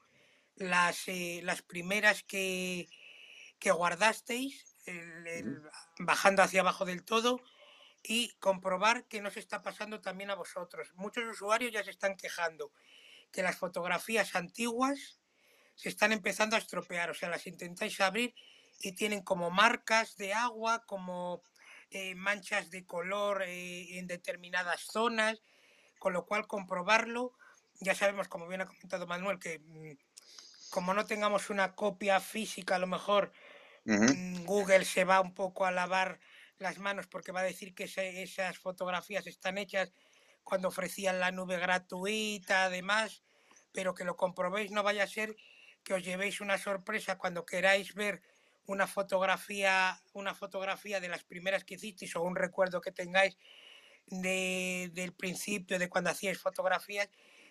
las, eh, las primeras que, que guardasteis, bajando hacia abajo del todo, y comprobar que no se está pasando también a vosotros. Muchos usuarios ya se están quejando que las fotografías antiguas se están empezando a estropear, o sea, las intentáis abrir y tienen como marcas de agua, como eh, manchas de color eh, en determinadas zonas, con lo cual comprobarlo, ya sabemos, como bien ha comentado Manuel, que mm, como no tengamos una copia física, a lo mejor mm, Google se va un poco a lavar las manos porque va a decir que esas fotografías están hechas cuando ofrecían la nube gratuita, además, pero que lo comprobéis, no vaya a ser que os llevéis una sorpresa cuando queráis ver una fotografía, una fotografía de las primeras que hicisteis o un recuerdo que tengáis de, del principio, de cuando hacíais fotografías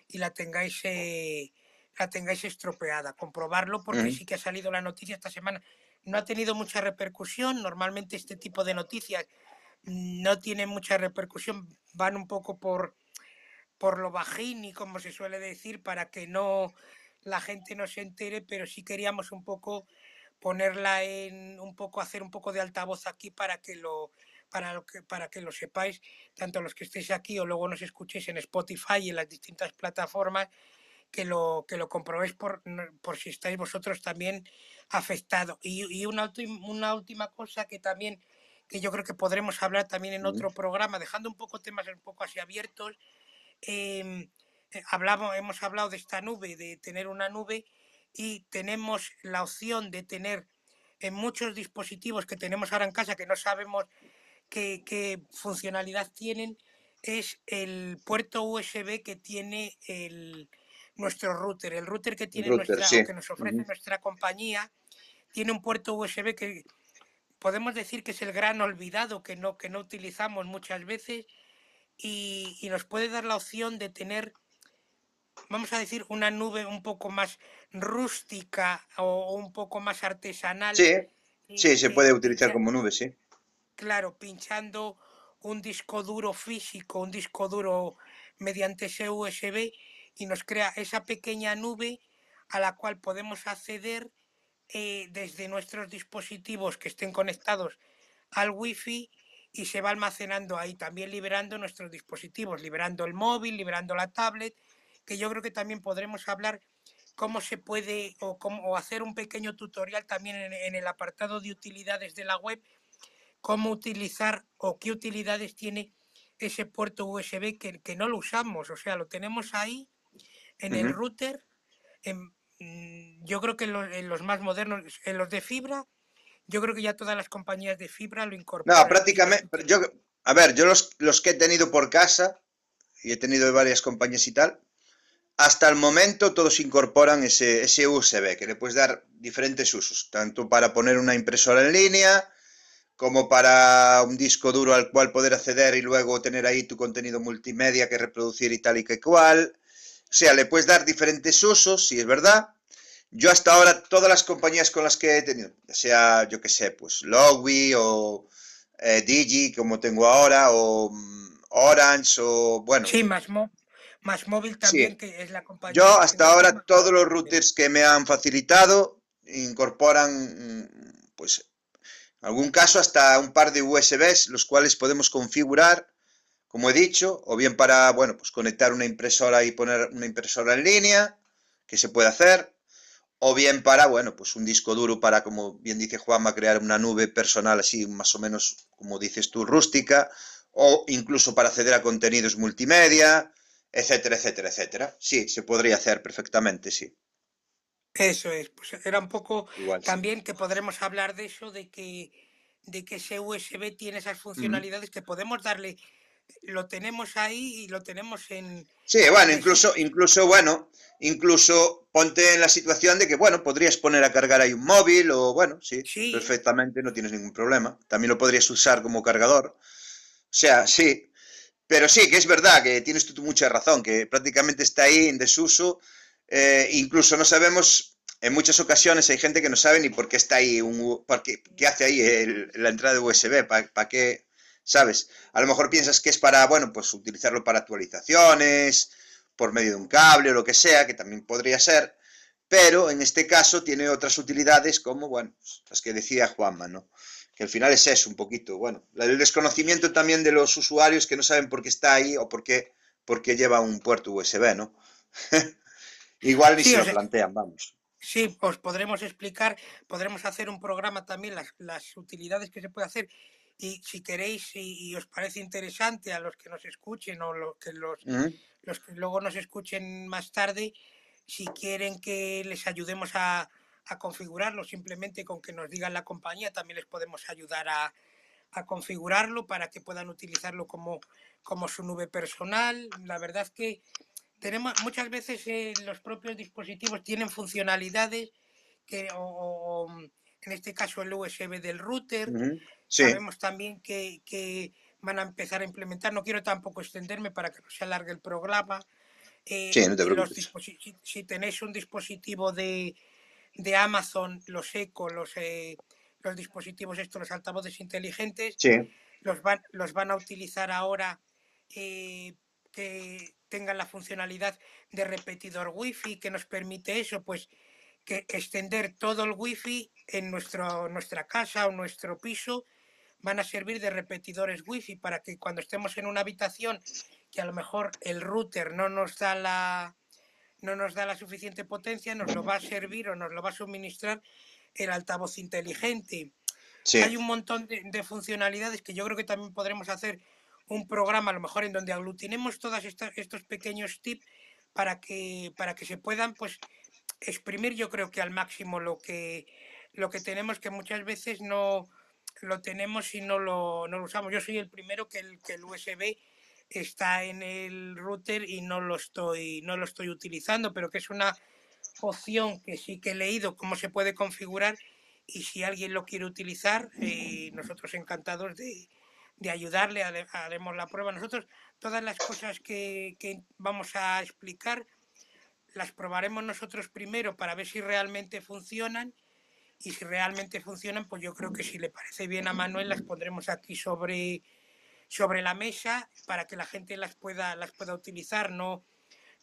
y la tengáis, eh, la tengáis estropeada. Comprobarlo porque sí que ha salido la noticia esta semana. No ha tenido mucha repercusión. Normalmente este tipo de noticias no tienen mucha repercusión. Van un poco por, por lo bajín y como se suele decir para que no la gente no se entere, pero sí queríamos un poco ponerla en un poco, hacer un poco de altavoz aquí para que lo, para, lo que, para que lo sepáis, tanto los que estéis aquí o luego nos escuchéis en Spotify y en las distintas plataformas, que lo, que lo comprobéis por, por si estáis vosotros también afectados. Y, y una, una última cosa que también, que yo creo que podremos hablar también en otro programa, dejando un poco temas un poco así abiertos, em, eh, hablamos, hemos hablado de esta nube, de tener una nube y tenemos la opción de tener en muchos dispositivos que tenemos ahora en casa que no sabemos qué, funcionalidad tienen, es el puerto USB que tiene el, nuestro router. El router que tiene nuestra, que nos ofrece nuestra compañía tiene un puerto USB que podemos decir que es el gran olvidado que no, que no utilizamos muchas veces y, y nos puede dar la opción de tener vamos a decir, una nube un poco más rústica o un poco más artesanal. Sí, sí, se puede utilizar como nube, sí. Claro, pinchando un disco duro físico, un disco duro mediante ese USB y nos crea esa pequeña nube a la cual podemos acceder eh, desde nuestros dispositivos que estén conectados al wifi y se va almacenando ahí, también liberando nuestros dispositivos, liberando el móvil, liberando la tablet que yo creo que también podremos hablar cómo se puede o, cómo, hacer un pequeño tutorial también en, el apartado de utilidades de la web, cómo utilizar o qué utilidades tiene ese puerto USB que, que no lo usamos, o sea, lo tenemos ahí en el router. Mm, yo creo que en los, más modernos, en los de fibra, yo creo que ya todas las compañías de fibra lo incorporan. No, prácticamente, yo, a ver, yo los, los que he tenido por casa, y he tenido varias compañías y tal, hasta el momento todos incorporan ese, ese USB que le puedes dar diferentes usos, tanto para poner una impresora en línea como para un disco duro al cual poder acceder y luego tener ahí tu contenido multimedia que reproducir y tal y que cual. O sea, le puedes dar diferentes usos, si es verdad. Yo hasta ahora, todas las compañías con las que he tenido, ya sea, yo que sé, pues Logi o eh, Digi, como tengo ahora, o mm, Orange, o bueno. Sí, más, más móvil también, que es la compañía. Yo hasta ahora todos los routers que me han facilitado incorporan, mm, pues, en algún caso hasta un par de USBs, los cuales podemos configurar como he dicho, o bien para, bueno, pues conectar una impresora y poner una impresora en línea, que se puede hacer, o bien para, bueno, pues un disco duro para, como bien dice Juanma, crear una nube personal así, más o menos, como dices tú, rústica, o incluso para acceder a contenidos multimedia, etcétera, etcétera, etcétera. Sí, se podría hacer perfectamente, sí. Eso es, pues era un poco también que podremos hablar de eso, de que, de que ese USB tiene esas funcionalidades que podemos darle, lo tenemos ahí y lo tenemos en... Sí, bueno, incluso, incluso, bueno, incluso ponte en la situación de que, bueno, podrías poner a cargar ahí un móvil o, bueno, sí, sí. perfectamente, no tienes ningún problema. También lo podrías usar como cargador. O sea, sí, pero sí, que es verdad que tienes tú mucha razón, que prácticamente está ahí en desuso eh, incluso no sabemos, en muchas ocasiones hay gente que no sabe ni por qué está ahí, un, qué, qué hace ahí la entrada de USB, para qué, ¿sabes? A lo mejor piensas que es para, bueno, pues utilizarlo para actualizaciones, por medio de un cable o lo que sea, que también podría ser, pero en este caso tiene otras utilidades como, bueno, pues, las que decía Juanma, ¿no? Que al final es eso un poquito, bueno, el desconocimiento también de los usuarios que no saben por qué está ahí o por qué, por qué lleva un puerto USB, ¿no? [LAUGHS] Igual ni se lo plantean, vamos. Sí, os podremos explicar, podremos hacer un programa también, las, utilidades que se puede hacer. Y si queréis y, os parece interesante a los que nos escuchen o lo, que los, los que luego nos escuchen más tarde, si quieren que les ayudemos a, a configurarlo, simplemente con que nos digan la compañía, también les podemos ayudar a, a configurarlo para que puedan utilizarlo como, como su nube personal. La verdad es que tenemos muchas veces eh, los propios dispositivos tienen funcionalidades que o, en este caso el USB del router sabemos también que, van a empezar a implementar no quiero tampoco extenderme para que no se alargue el programa eh, sí, no te si, tenéis un dispositivo de, de Amazon los Eco los eh, los dispositivos estos los altavoces inteligentes los van los van a utilizar ahora eh, que tengan la funcionalidad de repetidor wifi que nos permite eso, pues que extender todo el wifi en nuestro, nuestra casa o nuestro piso van a servir de repetidores wifi para que cuando estemos en una habitación que a lo mejor el router no nos da la no nos da la suficiente potencia, nos lo va a servir o nos lo va a suministrar el altavoz inteligente. Hay un montón de, de, funcionalidades que yo creo que también podremos hacer un programa a lo mejor en donde aglutinemos todos estos pequeños tips para que, para que se puedan pues exprimir yo creo que al máximo lo que, lo que tenemos que muchas veces no lo tenemos y no lo, no lo usamos. Yo soy el primero que el, que el USB está en el router y no lo estoy no lo estoy utilizando, pero que es una opción que sí que he leído cómo se puede configurar y si alguien lo quiere utilizar, eh, nosotros encantados de, de ayudarle, haremos la prueba. Nosotros todas las cosas que, vamos a explicar las probaremos nosotros primero para ver si realmente funcionan y si realmente funcionan, pues yo creo que si le parece bien a Manuel las pondremos aquí sobre, sobre la mesa para que la gente las pueda, las pueda utilizar. No,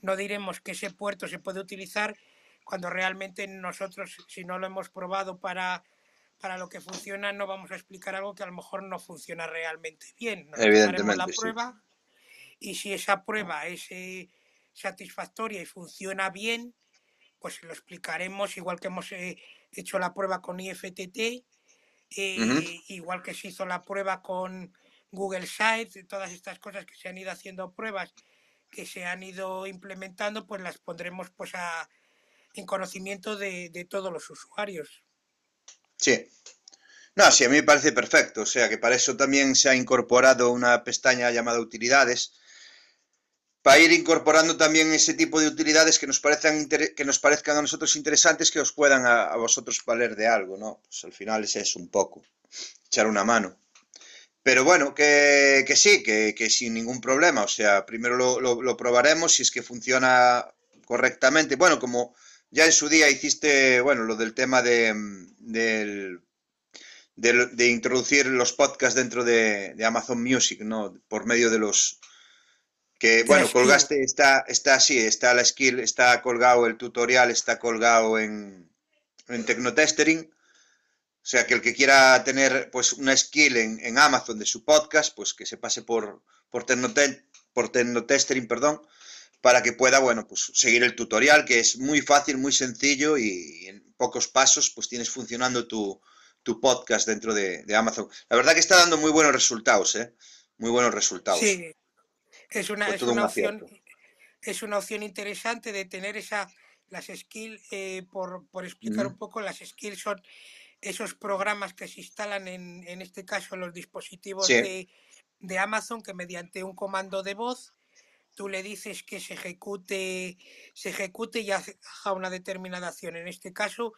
no diremos que ese puerto se puede utilizar cuando realmente nosotros, si no lo hemos probado para para lo que funciona no vamos a explicar algo que a lo mejor no funciona realmente bien. Evidentemente. la prueba y si esa prueba es eh, satisfactoria y funciona bien, pues lo explicaremos igual que hemos eh, hecho la prueba con IFTT, eh, igual que se hizo la prueba con Google Sites, todas estas cosas que se han ido haciendo pruebas, que se han ido implementando, pues las pondremos pues a, en conocimiento de, de todos los usuarios. Sí. No, sí, a mí me parece perfecto. O sea, que para eso también se ha incorporado una pestaña llamada utilidades, para ir incorporando también ese tipo de utilidades que nos, parezcan que nos parezcan a nosotros interesantes, que os puedan a, vosotros valer de algo, ¿no? Pues al final es eso un poco, echar una mano. Pero bueno, que, sí, que, sin ningún problema. O sea, primero lo, lo probaremos si es que funciona correctamente. Bueno, como ya en su día hiciste, bueno, lo del tema de, de, introducir los podcasts dentro de, Amazon Music, ¿no? Por medio de los... Que, bueno, colgaste, está, está así, está la skill, está colgado el tutorial, está colgado en, en Tecnotestering. O sea, que el que quiera tener pues una skill en, en, Amazon de su podcast, pues que se pase por, por, por Tecnotestering, perdón, para que pueda, bueno, pues seguir el tutorial, que es muy fácil, muy sencillo y en pocos pasos, pues tienes funcionando tu, podcast dentro de, Amazon. La verdad que está dando muy buenos resultados, ¿eh? Muy buenos resultados. Sí, es una, es una opción, es una opción interesante de tener esa, las skills, eh, por, explicar un poco, las skills son esos programas que se instalan en, en este caso en los dispositivos de, de Amazon que mediante un comando de voz tú le dices que se ejecute, se ejecute y haga una determinada acción. En este caso,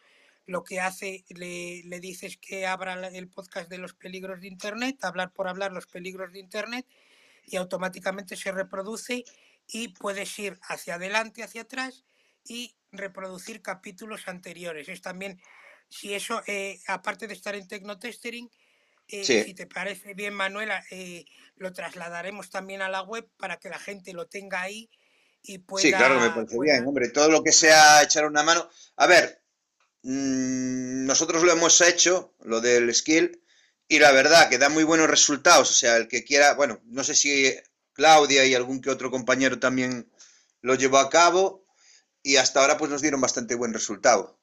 lo que hace, le, le, dices que abra el podcast de los peligros de Internet, hablar por hablar los peligros de Internet, y automáticamente se reproduce y puedes ir hacia adelante, hacia atrás y reproducir capítulos anteriores. Es también, si eso, eh, aparte de estar en Tecnotestering, eh, si te parece bien, Manuela, eh, lo trasladaremos también a la web para que la gente lo tenga ahí y pueda... Sí, claro, me parece bien, hombre, todo lo que sea echar una mano. A ver, mm, nosotros lo hemos hecho, lo del skill, y la verdad que da muy buenos resultados. O sea, el que quiera, bueno, no sé si Claudia y algún que otro compañero también lo llevó a cabo, y hasta ahora pues nos dieron bastante buen resultado.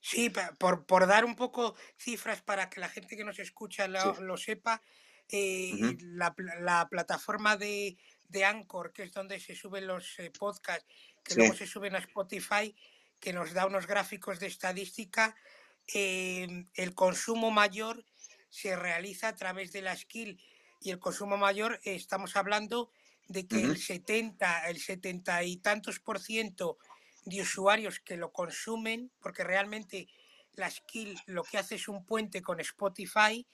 Sí, por, por dar un poco cifras para que la gente que nos escucha lo, sepa, eh, la, la, plataforma de, de, Anchor, que es donde se suben los eh, podcasts, que luego se suben a Spotify, que nos da unos gráficos de estadística, eh, el consumo mayor se realiza a través de la skill y el consumo mayor estamos hablando de que el 70, el 70 y tantos por ciento de usuarios que lo consumen, porque realmente la skill lo que hace es un puente con Spotify,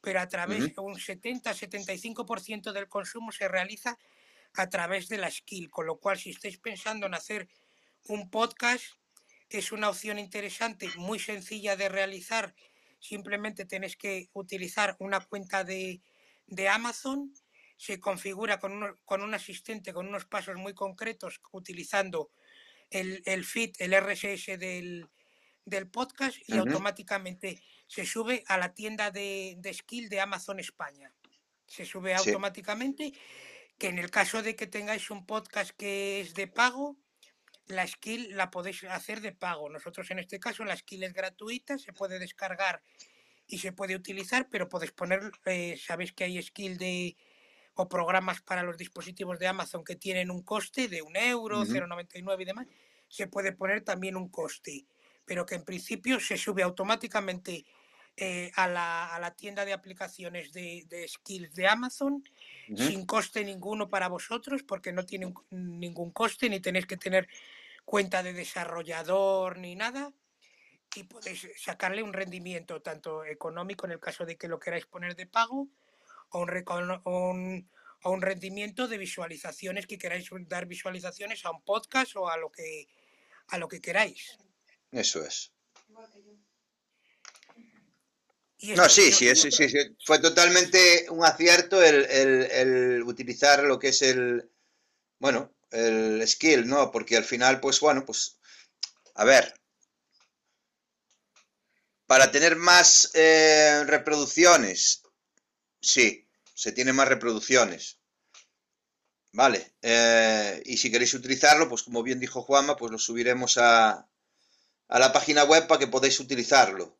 pero a través de un 70-75% del consumo se realiza a través de la skill, con lo cual si estáis pensando en hacer un podcast, es una opción interesante, muy sencilla de realizar, simplemente tenéis que utilizar una cuenta de, de Amazon, se configura con un, con un asistente con unos pasos muy concretos utilizando el, el feed, el RSS del, del podcast y automáticamente se sube a la tienda de, de, skill de Amazon España. Se sube automáticamente, que en el caso de que tengáis un podcast que es de pago, la skill la podéis hacer de pago. Nosotros en este caso la skill es gratuita, se puede descargar y se puede utilizar, pero podéis poner, eh, sabéis que hay skill de o programas para los dispositivos de Amazon que tienen un coste de un euro, 0,99 y demás, se puede poner también un coste, pero que en principio se sube automáticamente eh, a, la, a, la, tienda de aplicaciones de, de skills de Amazon sin coste ninguno para vosotros porque no tiene ningún coste ni tenéis que tener cuenta de desarrollador ni nada y podéis sacarle un rendimiento tanto económico en el caso de que lo queráis poner de pago o un, un rendimiento de visualizaciones que queráis dar visualizaciones a un podcast o a lo que a lo que queráis. Eso es. No, sí, sí, sí, sí, fue totalmente un acierto el, el, utilizar lo que es el, bueno, el skill, ¿no? Porque al final, pues bueno, pues, a ver, para tener más eh, reproducciones, sí, se tiene más reproducciones. Vale, eh, y si queréis utilizarlo, pues como bien dijo Juanma, pues lo subiremos a, a la página web para que podáis utilizarlo.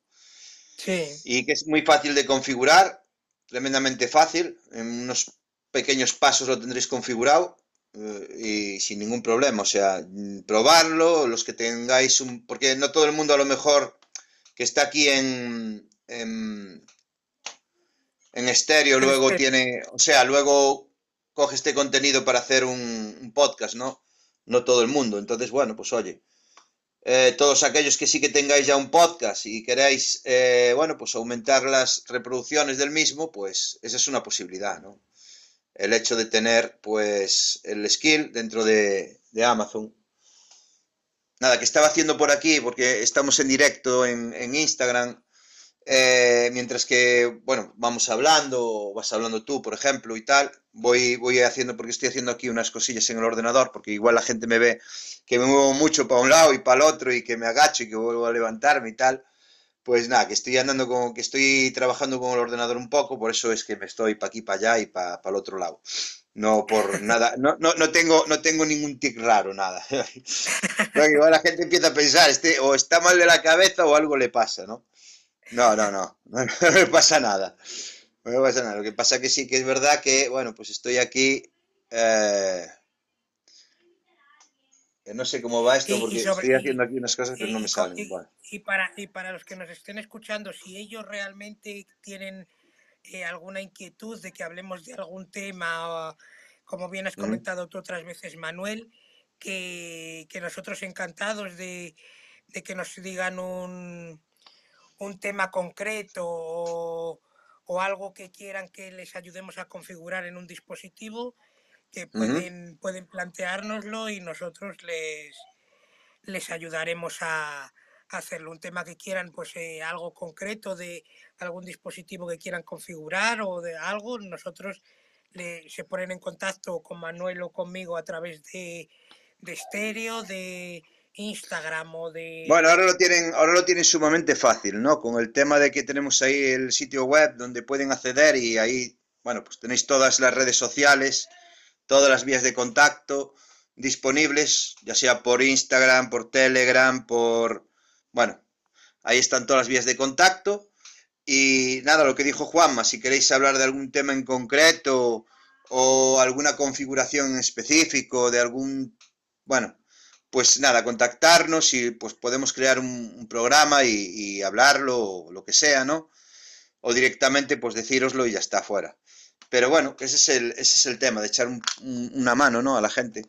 Sí. Y que es muy fácil de configurar, tremendamente fácil, en unos pequeños pasos lo tendréis configurado y sin ningún problema, o sea, probarlo, los que tengáis un... porque no todo el mundo a lo mejor que está aquí en, en en estéreo, luego tiene, o sea, luego coge este contenido para hacer un, podcast, ¿no? No todo el mundo. Entonces, bueno, pues oye, eh, todos aquellos que sí que tengáis ya un podcast y queráis, eh, bueno, pues aumentar las reproducciones del mismo, pues esa es una posibilidad, ¿no? El hecho de tener, pues, el skill dentro de, de Amazon. Nada, que estaba haciendo por aquí, porque estamos en directo en, en Instagram, eh, mientras que, bueno, vamos hablando, vas hablando tú, por ejemplo, y tal, voy, voy haciendo, porque estoy haciendo aquí unas cosillas en el ordenador, porque igual la gente me ve que me muevo mucho para un lado y para el otro y que me agacho y que vuelvo a levantarme y tal, Pues nada, que estoy andando con, que estoy trabajando con el ordenador un poco, por eso es que me estoy para aquí, para allá y para el otro lado. No por [LAUGHS] nada, no, no, no, tengo, no tengo ningún tic raro, nada. [LAUGHS] igual la gente empieza a pensar, este, o está mal de la cabeza o algo le pasa, ¿no? No, no, no, [LAUGHS] no, no me pasa nada. No me pasa nada. Lo que pasa que sí que es verdad que, bueno, pues estoy aquí. Eh, no sé cómo va esto porque estoy haciendo aquí unas cosas que no me salen. Y, para, y para los que nos estén escuchando, si ellos realmente tienen eh, alguna inquietud de que hablemos de algún tema, como bien has comentado tú otras veces, Manuel, que, nosotros encantados de, que nos digan un, un tema concreto o, o, algo que quieran que les ayudemos a configurar en un dispositivo, que pueden, pueden planteárnoslo y nosotros les, les ayudaremos a, hacerlo. Un tema que quieran, pues eh, algo concreto de algún dispositivo que quieran configurar o de algo, nosotros le, se ponen en contacto con Manuel o conmigo a través de, de estéreo, de Instagram o de... Bueno, ahora lo, tienen, ahora lo tienen sumamente fácil, ¿no? Con el tema de que tenemos ahí el sitio web donde pueden acceder y ahí, bueno, pues tenéis todas las redes sociales todas las vías de contacto disponibles, ya sea por Instagram, por Telegram, por... Bueno, ahí están todas las vías de contacto. Y nada, lo que dijo Juanma, si queréis hablar de algún tema en concreto o alguna configuración en específico de algún... Bueno, pues nada, contactarnos y pues podemos crear un, programa y, hablarlo o lo que sea, ¿no? O directamente pues decíroslo y ya está fuera. Pero bueno, ese es el, ese es el tema, de echar una mano ¿no? a la gente.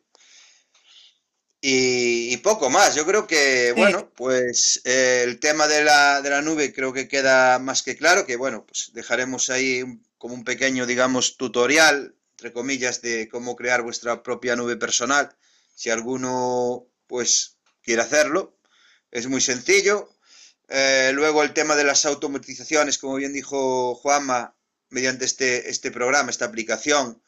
Y, poco más, yo creo que, bueno, pues eh, el tema de la, de la, nube creo que queda más que claro, que bueno, pues dejaremos ahí como un pequeño, digamos, tutorial, entre comillas, de cómo crear vuestra propia nube personal, si alguno, pues, quiere hacerlo. Es muy sencillo. Eh, luego el tema de las automatizaciones, como bien dijo Juanma, mediante este, este programa, esta aplicación,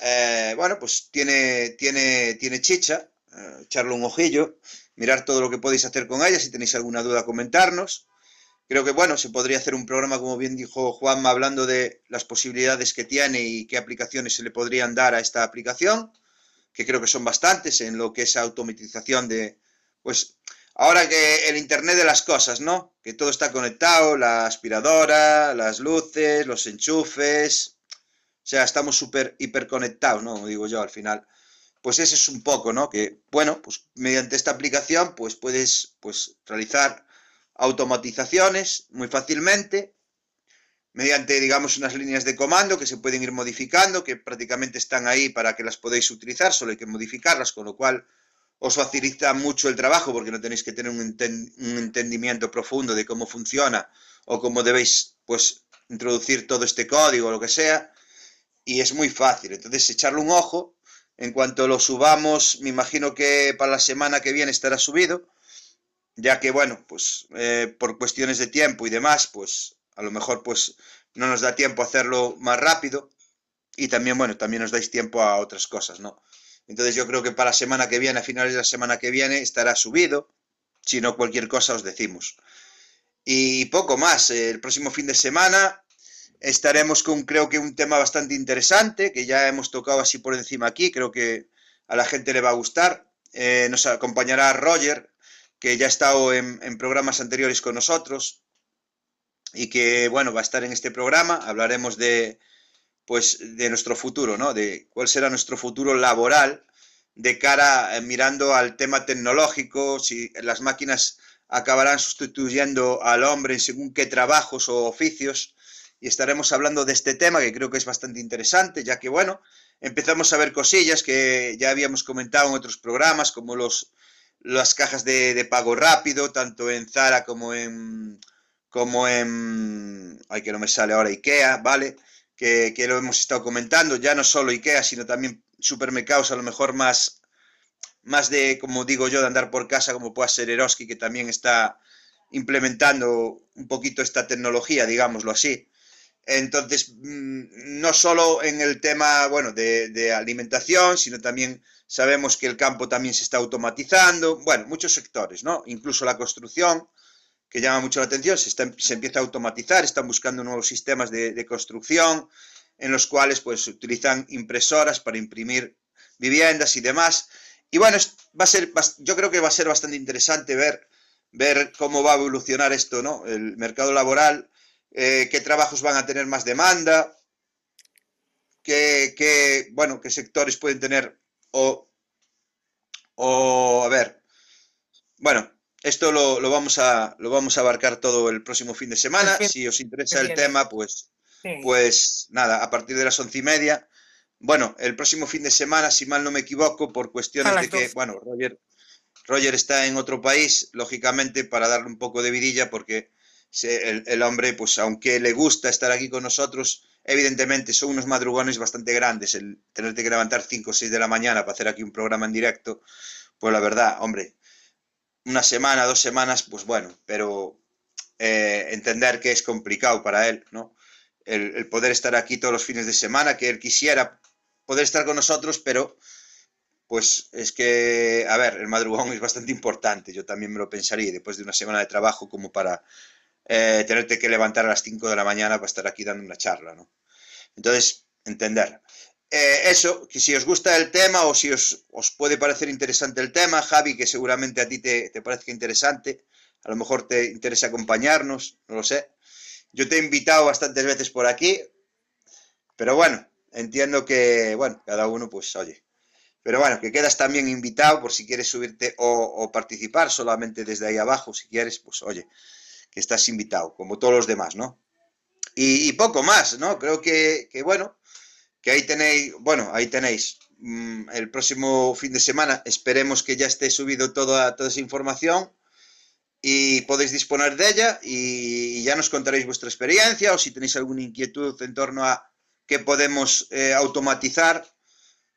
eh, bueno, pues tiene, tiene, tiene chicha, eh, echarle un ojillo, mirar todo lo que podéis hacer con ella, si tenéis alguna duda, comentarnos. Creo que, bueno, se podría hacer un programa, como bien dijo Juanma, hablando de las posibilidades que tiene y qué aplicaciones se le podrían dar a esta aplicación, que creo que son bastantes en lo que es automatización de, pues, Ahora que el Internet de las cosas, ¿no? Que todo está conectado, la aspiradora, las luces, los enchufes. O sea, estamos súper hiperconectados, ¿no? Digo yo al final. Pues ese es un poco, ¿no? Que, bueno, pues mediante esta aplicación, pues puedes pues, realizar automatizaciones muy fácilmente mediante, digamos, unas líneas de comando que se pueden ir modificando, que prácticamente están ahí para que las podáis utilizar, solo hay que modificarlas, con lo cual os facilita mucho el trabajo porque no tenéis que tener un, entendimiento profundo de cómo funciona o cómo debéis pues introducir todo este código o lo que sea y es muy fácil. Entonces echarle un ojo. En cuanto lo subamos me imagino que para la semana que viene estará subido ya que bueno pues eh, por cuestiones de tiempo y demás pues a lo mejor pues no nos da tiempo a hacerlo más rápido y también bueno también nos dais tiempo a otras cosas no entonces yo creo que para la semana que viene, a finales de la semana que viene, estará subido. Si no, cualquier cosa os decimos. Y poco más. El próximo fin de semana estaremos con creo que un tema bastante interesante, que ya hemos tocado así por encima aquí. Creo que a la gente le va a gustar. Eh, nos acompañará Roger, que ya ha estado en, en programas anteriores con nosotros y que, bueno, va a estar en este programa. Hablaremos de, pues de nuestro futuro, ¿no? De cuál será nuestro futuro laboral de cara eh, mirando al tema tecnológico, si las máquinas acabarán sustituyendo al hombre en según qué trabajos o oficios y estaremos hablando de este tema que creo que es bastante interesante, ya que bueno, empezamos a ver cosillas que ya habíamos comentado en otros programas, como los las cajas de, de pago rápido, tanto en Zara como en como en ay que no me sale ahora IKEA, ¿vale? Que, lo hemos estado comentando, ya no solo IKEA, sino también supermercados a lo mejor más, más de, como digo yo, de andar por casa, como pueda ser Eroski, que también está implementando un poquito esta tecnología, digámoslo así. Entonces, mm, no solo en el tema, bueno, de, de, alimentación, sino también sabemos que el campo también se está automatizando, bueno, muchos sectores, ¿no? Incluso la construcción, que llama mucho la atención, se, se empieza a automatizar, están buscando nuevos sistemas de, construcción en los cuales pues utilizan impresoras para imprimir viviendas y demás. Y bueno, va a ser, yo creo que va a ser bastante interesante ver, ver cómo va a evolucionar esto, ¿no? El mercado laboral, eh, qué trabajos van a tener más demanda, qué, bueno, qué sectores pueden tener o a ver, bueno, esto lo, lo, vamos a, lo vamos a abarcar todo el próximo fin de semana. Si os interesa el tema, pues, pues nada, a partir de las once y media. Bueno, el próximo fin de semana, si mal no me equivoco, por cuestiones de que, bueno, Roger, Roger está en otro país, lógicamente, para darle un poco de vidilla, porque el, el, hombre, pues aunque le gusta estar aquí con nosotros, evidentemente son unos madrugones bastante grandes, el tenerte que levantar 5 o 6 de la mañana para hacer aquí un programa en directo, pues la verdad, hombre, una semana, dos semanas, pues bueno, pero eh, entender que es complicado para él, ¿no? El, poder estar aquí todos los fines de semana, que él quisiera poder estar con nosotros, pero pues es que, a ver, el madrugón es bastante importante, yo también me lo pensaría, después de una semana de trabajo como para eh, tenerte que levantar a las 5 de la mañana para estar aquí dando una charla, ¿no? Entonces, entender. Eh, eso, que si os gusta el tema o si os, os, puede parecer interesante el tema, Javi, que seguramente a ti te, te parezca interesante, a lo mejor te interesa acompañarnos, no lo sé. Yo te he invitado bastantes veces por aquí, pero bueno, entiendo que, bueno, cada uno pues oye. Pero bueno, que quedas también invitado por si quieres subirte o, participar solamente desde ahí abajo, si quieres, pues oye, que estás invitado, como todos los demás, ¿no? Y, y poco más, ¿no? Creo que, que bueno, que ahí tenéis, bueno, ahí tenéis mmm, el próximo fin de semana, esperemos que ya esté subido toda, toda esa información y podéis disponer de ella y ya nos contaréis vuestra experiencia o si tenéis alguna inquietud en torno a qué podemos eh, automatizar,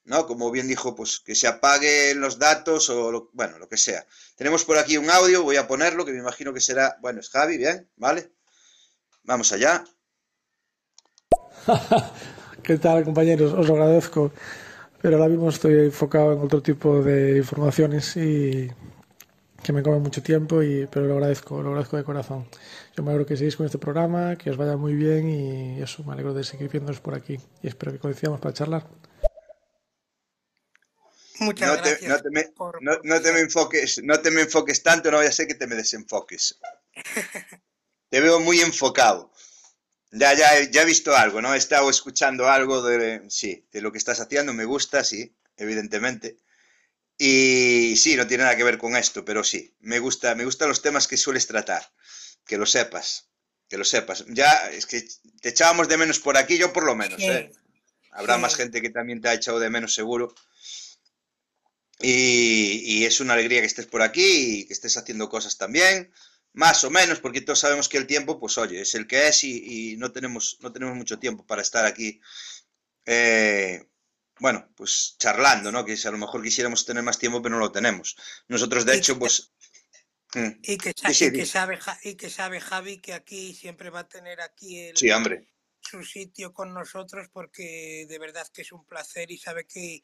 ¿no? Como bien dijo, pues que se apaguen los datos o, bueno, lo que sea. Tenemos por aquí un audio, voy a ponerlo, que me imagino que será, bueno, es Javi, bien, ¿vale? Vamos allá. [LAUGHS] ¿Qué tal, compañeros? Os lo agradezco, pero ahora mismo estoy enfocado en otro tipo de informaciones y que me come mucho tiempo, y, pero lo agradezco, lo agradezco de corazón. Yo me alegro que sigáis con este programa, que os vaya muy bien y eso, me alegro de seguir viéndoos por aquí y espero que coincidamos para charlar. Muchas no gracias. Te, no, te me, por, no, no, te me enfoques, no te me enfoques tanto, no vaya a ser que te me desenfoques. [LAUGHS] te veo muy enfocado. Ya, ya, ya he visto algo, ¿no? He estado escuchando algo de, sí, de lo que estás haciendo, me gusta, sí, evidentemente. Y sí, no tiene nada que ver con esto, pero sí, me gusta, me gustan los temas que sueles tratar, que lo sepas, que lo sepas. Ya, es que te echábamos de menos por aquí, yo por lo menos, sí. ¿eh? Habrá sí. más gente que también te ha echado de menos seguro. Y, y, es una alegría que estés por aquí y que estés haciendo cosas también más o menos, porque todos sabemos que el tiempo, pues oye, es el que es y, y no, tenemos, no tenemos mucho tiempo para estar aquí, eh, bueno, pues charlando, ¿no? Que si a lo mejor quisiéramos tener más tiempo, pero no lo tenemos. Nosotros, de y hecho, pues... Y que, sabe, sí, sí, y, que sabe, y que sabe Javi que aquí siempre va a tener aquí el, sí, hombre. su sitio con nosotros porque de verdad que es un placer y sabe que,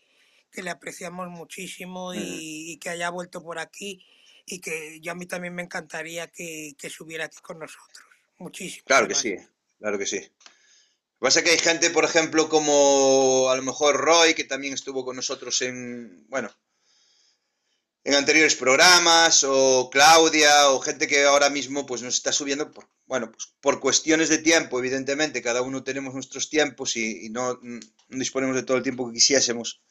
que le apreciamos muchísimo mm. y que haya vuelto por aquí y que yo a mí también me encantaría que, que subiera aquí con nosotros. Muchísimo. Claro además. que sí, claro que sí. Lo que pasa es que hay gente, por ejemplo, como a lo mejor Roy, que también estuvo con nosotros en, bueno, en anteriores programas, o Claudia, o gente que ahora mismo pues nos está subiendo, por, bueno, pues por cuestiones de tiempo, evidentemente, cada uno tenemos nuestros tiempos y, y no, no, disponemos de todo el tiempo que quisiésemos.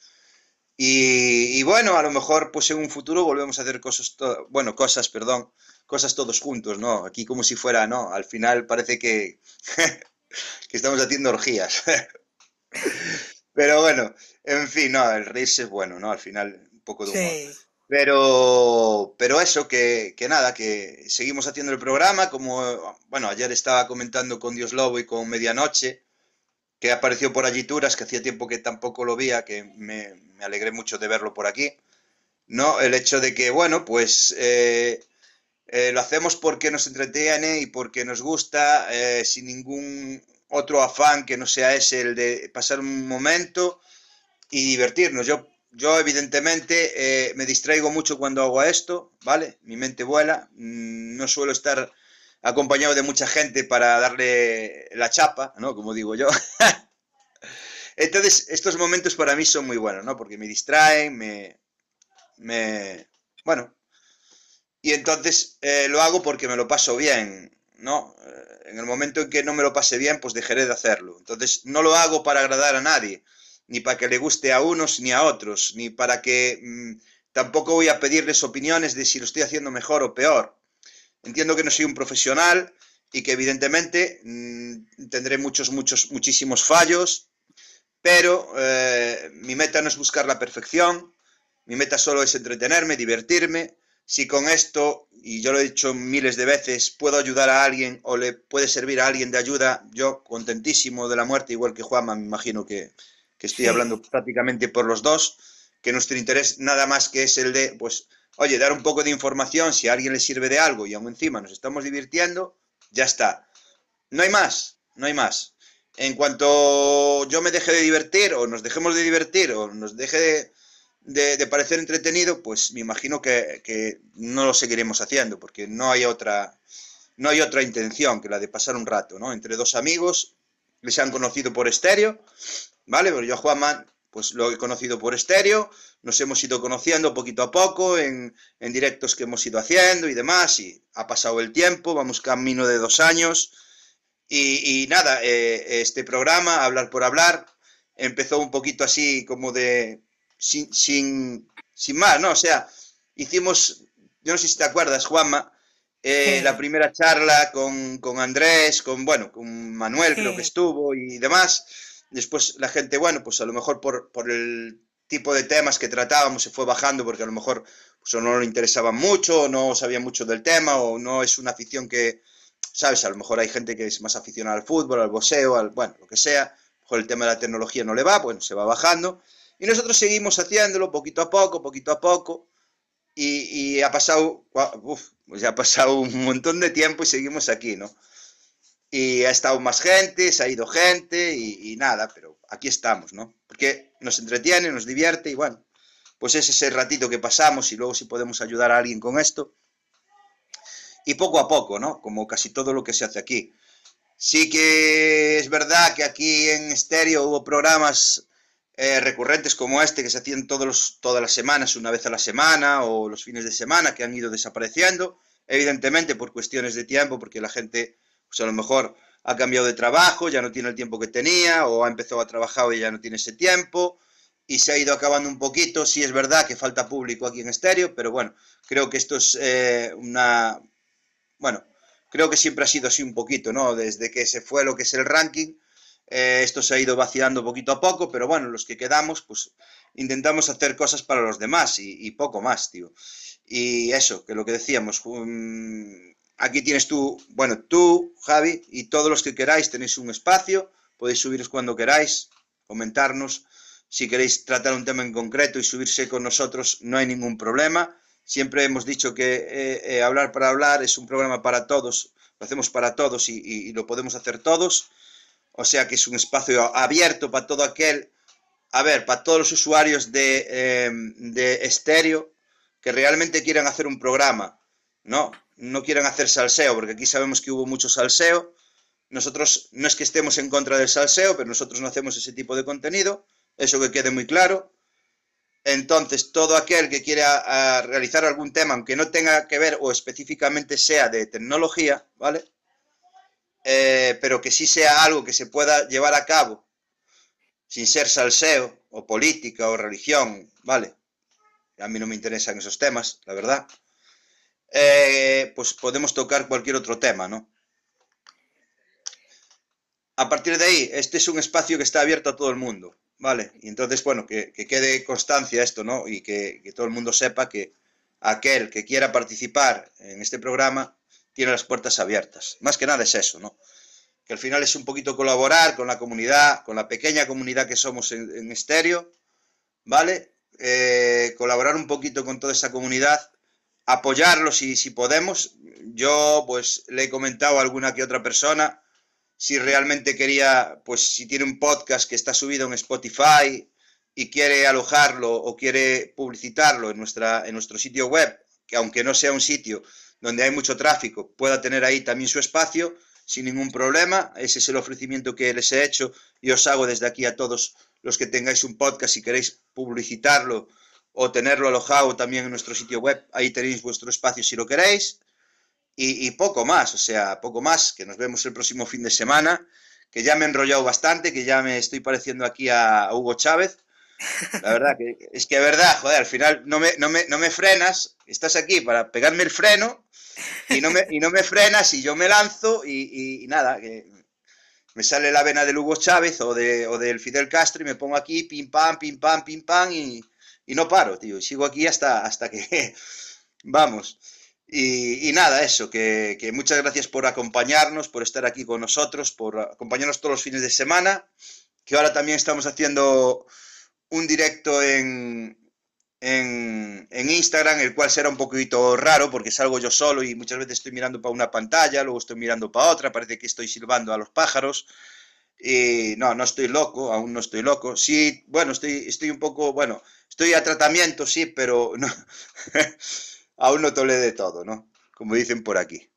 Y, y, bueno, a lo mejor pues en un futuro volvemos a hacer cosas, bueno, cosas, perdón, cosas todos juntos, ¿no? Aquí como si fuera, ¿no? Al final parece que, [LAUGHS] que estamos haciendo orgías. [LAUGHS] Pero bueno, en fin, no, el reírse es bueno, ¿no? Al final un poco de humor. Sí. Pero, pero eso, que, que, nada, que seguimos haciendo el programa, como, bueno, ayer estaba comentando con Dios Lobo y con Medianoche, que apareció por allí Turas, que hacía tiempo que tampoco lo veía, que me, me, alegré mucho de verlo por aquí. ¿no? El hecho de que, bueno, pues eh, eh, lo hacemos porque nos entretiene y porque nos gusta, eh, sin ningún otro afán que no sea ese, el de pasar un momento y divertirnos. Yo, yo evidentemente, me distraigo mucho cuando hago esto, ¿vale? Mi mente vuela, mm, no suelo estar acompañado de mucha gente para darle la chapa, ¿no? Como digo yo. [LAUGHS] Entonces, estos momentos para mí son muy buenos, ¿no? Porque me distraen, me... me bueno. Y entonces eh, lo hago porque me lo paso bien, ¿no? Eh, en el momento en que no me lo pase bien, pues dejaré de hacerlo. Entonces, no lo hago para agradar a nadie, ni para que le guste a unos ni a otros, ni para que... Mm, tampoco voy a pedirles opiniones de si lo estoy haciendo mejor o peor. Entiendo que no soy un profesional y que evidentemente mm, tendré muchos, muchos, muchísimos fallos, pero eh, mi meta no es buscar la perfección, mi meta solo es entretenerme, divertirme. Si con esto, y yo lo he dicho miles de veces, puedo ayudar a alguien o le puede servir a alguien de ayuda, yo contentísimo de la muerte, igual que Juanma, me imagino que, que estoy hablando prácticamente por los dos, que nuestro interés nada más que es el de, pues, oye, dar un poco de información, si a alguien le sirve de algo y aún encima nos estamos divirtiendo, ya está. No hay más, no hay más. En cuanto yo me deje de divertir o nos dejemos de divertir o nos deje de, parecer entretenido, pues me imagino que, no lo seguiremos haciendo porque no hay otra no hay otra intención que la de pasar un rato, ¿no? Entre dos amigos que se han conocido por estéreo, ¿vale? Pero yo a Juanma pues lo he conocido por estéreo, nos hemos ido conociendo poquito a poco en, directos que hemos ido haciendo y demás, y ha pasado el tiempo, vamos camino de dos años, y, nada, eh, este programa, Hablar por Hablar, empezó un poquito así como de, sin, sin, sin más, ¿no? O sea, hicimos, yo no sé si te acuerdas, Juanma, eh, la primera charla con, con, Andrés, con, bueno, con Manuel creo que estuvo y demás, Después la gente, bueno, pues a lo mejor por, por el tipo de temas que tratábamos se fue bajando porque a lo mejor pues, no le interesaban mucho, o no sabía mucho del tema, o no es una afición que, ¿sabes? A lo mejor hay gente que es más aficionada al fútbol, al boxeo, al, bueno, lo que sea. A lo mejor el tema de la tecnología no le va, bueno, se va bajando. Y nosotros seguimos haciéndolo poquito a poco, poquito a poco. Y, y ha pasado, pues ya ha pasado un montón de tiempo y seguimos aquí, ¿no? Y ha estado más gente, se ha ido gente y, nada, pero aquí estamos, ¿no? Porque nos entretiene, nos divierte y bueno, pues es ese ratito que pasamos y luego si podemos ayudar a alguien con esto. Y poco a poco, ¿no? Como casi todo lo que se hace aquí. Sí que es verdad que aquí en estéreo hubo programas eh, recurrentes como este que se hacían todos todas las semanas, una vez a la semana o los fines de semana que han ido desapareciendo, evidentemente por cuestiones de tiempo, porque la gente pues a lo mejor ha cambiado de trabajo, ya no tiene el tiempo que tenía, o ha empezado a trabajar y ya no tiene ese tiempo, y se ha ido acabando un poquito. Sí es verdad que falta público aquí en estéreo, pero bueno, creo que esto es eh, una... Bueno, creo que siempre ha sido así un poquito, ¿no? Desde que se fue lo que es el ranking, eh, esto se ha ido vaciando poquito a poco, pero bueno, los que quedamos, pues intentamos hacer cosas para los demás y, poco más, tío. Y eso, que lo que decíamos, Aquí tienes tú, bueno, tú, Javi, y todos los que queráis tenéis un espacio, podéis subiros cuando queráis, comentarnos. Si queréis tratar un tema en concreto y subirse con nosotros, no hay ningún problema. Siempre hemos dicho que eh, eh, hablar para hablar es un programa para todos, lo hacemos para todos y, lo podemos hacer todos. O sea que es un espacio abierto para todo aquel, a ver, para todos los usuarios de, eh, de estéreo que realmente quieran hacer un programa. No, no quieran hacer salseo, porque aquí sabemos que hubo mucho salseo. Nosotros no es que estemos en contra del salseo, pero nosotros no hacemos ese tipo de contenido, eso que quede muy claro. Entonces, todo aquel que quiera realizar algún tema, aunque no tenga que ver o específicamente sea de tecnología, ¿vale? Eh, pero que sí sea algo que se pueda llevar a cabo sin ser salseo o política o religión, ¿vale? A mí no me interesan esos temas, la verdad. Eh, pues podemos tocar cualquier otro tema, ¿no? A partir de ahí, este es un espacio que está abierto a todo el mundo, ¿vale? Y entonces, bueno, que, quede constancia esto, ¿no? Y que, todo el mundo sepa que aquel que quiera participar en este programa tiene las puertas abiertas. Más que nada es eso, ¿no? Que al final es un poquito colaborar con la comunidad, con la pequeña comunidad que somos en, estéreo, ¿vale? Eh, colaborar un poquito con toda esa comunidad apoyarlo si, si podemos. Yo pues le he comentado a alguna que otra persona si realmente quería, pues si tiene un podcast que está subido en Spotify y quiere alojarlo o quiere publicitarlo en, nuestra, en nuestro sitio web, que aunque no sea un sitio donde hay mucho tráfico, pueda tener ahí también su espacio sin ningún problema. Ese es el ofrecimiento que les he hecho y os hago desde aquí a todos los que tengáis un podcast, si queréis publicitarlo o tenerlo alojado también en nuestro sitio web, ahí tenéis vuestro espacio si lo queréis. Y, poco más, o sea, poco más, que nos vemos el próximo fin de semana, que ya me he enrollado bastante, que ya me estoy pareciendo aquí a Hugo Chávez. La verdad, que es que es verdad, joder, al final no me, no me, no me frenas, estás aquí para pegarme el freno y no me, y no me frenas y yo me lanzo y, nada, que me sale la vena del Hugo Chávez o, de, o del Fidel Castro y me pongo aquí, pim pam, pim pam, pim pam y, y no paro, tío. Sigo aquí hasta, hasta que [LAUGHS] vamos. Y, nada, eso, que, que, muchas gracias por acompañarnos, por estar aquí con nosotros, por acompañarnos todos los fines de semana, que ahora también estamos haciendo un directo en, en, Instagram, el cual será un poquito raro porque salgo yo solo y muchas veces estoy mirando para una pantalla, luego estoy mirando para otra, parece que estoy silbando a los pájaros. Y no, no estoy loco, aún no estoy loco. Sí, bueno, estoy, estoy un poco, bueno, estoy a tratamiento, sí, pero no, [LAUGHS] aún no tolé de todo, ¿no? Como dicen por aquí.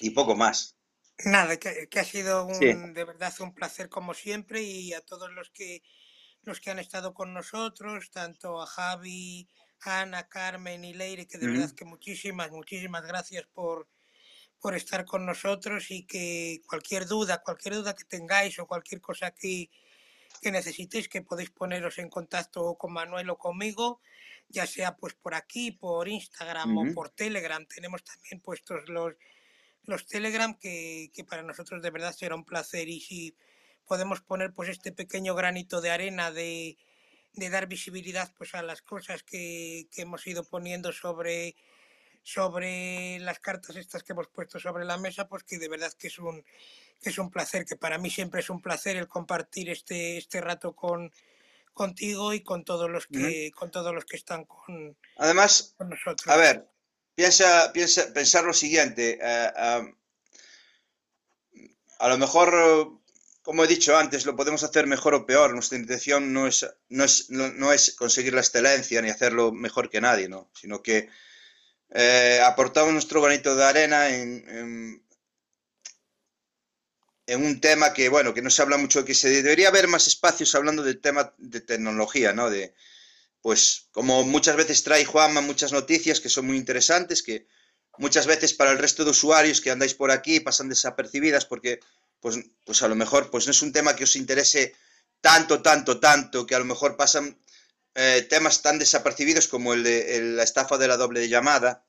Y poco más. Nada, que, ha sido de verdad un placer como siempre y a todos los que los que han estado con nosotros, tanto a Javi, Ana, Carmen y Leire, que de verdad que muchísimas, muchísimas gracias por, por estar con nosotros y que cualquier duda, cualquier duda que tengáis o cualquier cosa que, que necesitéis, que podéis poneros en contacto con Manuel o conmigo, ya sea pues por aquí, por Instagram o por Telegram. Tenemos también puestos los, los Telegram que, que para nosotros de verdad será un placer y si podemos poner pues este pequeño granito de arena de, dar visibilidad pues a las cosas que, hemos ido poniendo sobre sobre las cartas estas que hemos puesto sobre la mesa pues que de verdad que es un que es un placer que para mí siempre es un placer el compartir este este rato con contigo y con todos los que con todos los que están con además nosotros a ver piensa piensa pensar lo siguiente eh, a lo mejor como he dicho antes, lo podemos hacer mejor o peor. Nuestra intención no es, no es, no, es conseguir la excelencia ni hacerlo mejor que nadie, ¿no? sino que eh, aportamos nuestro granito de arena en, en, un tema que, bueno, que no se habla mucho, que se debería haber más espacios hablando del tema de tecnología, ¿no? De, pues como muchas veces trae Juanma muchas noticias que son muy interesantes, que muchas veces para el resto de usuarios que andáis por aquí pasan desapercibidas porque pues, pues a lo mejor pues no es un tema que os interese tanto, tanto, tanto, que a lo mejor pasan eh, temas tan desapercibidos como el de la estafa de la doble llamada,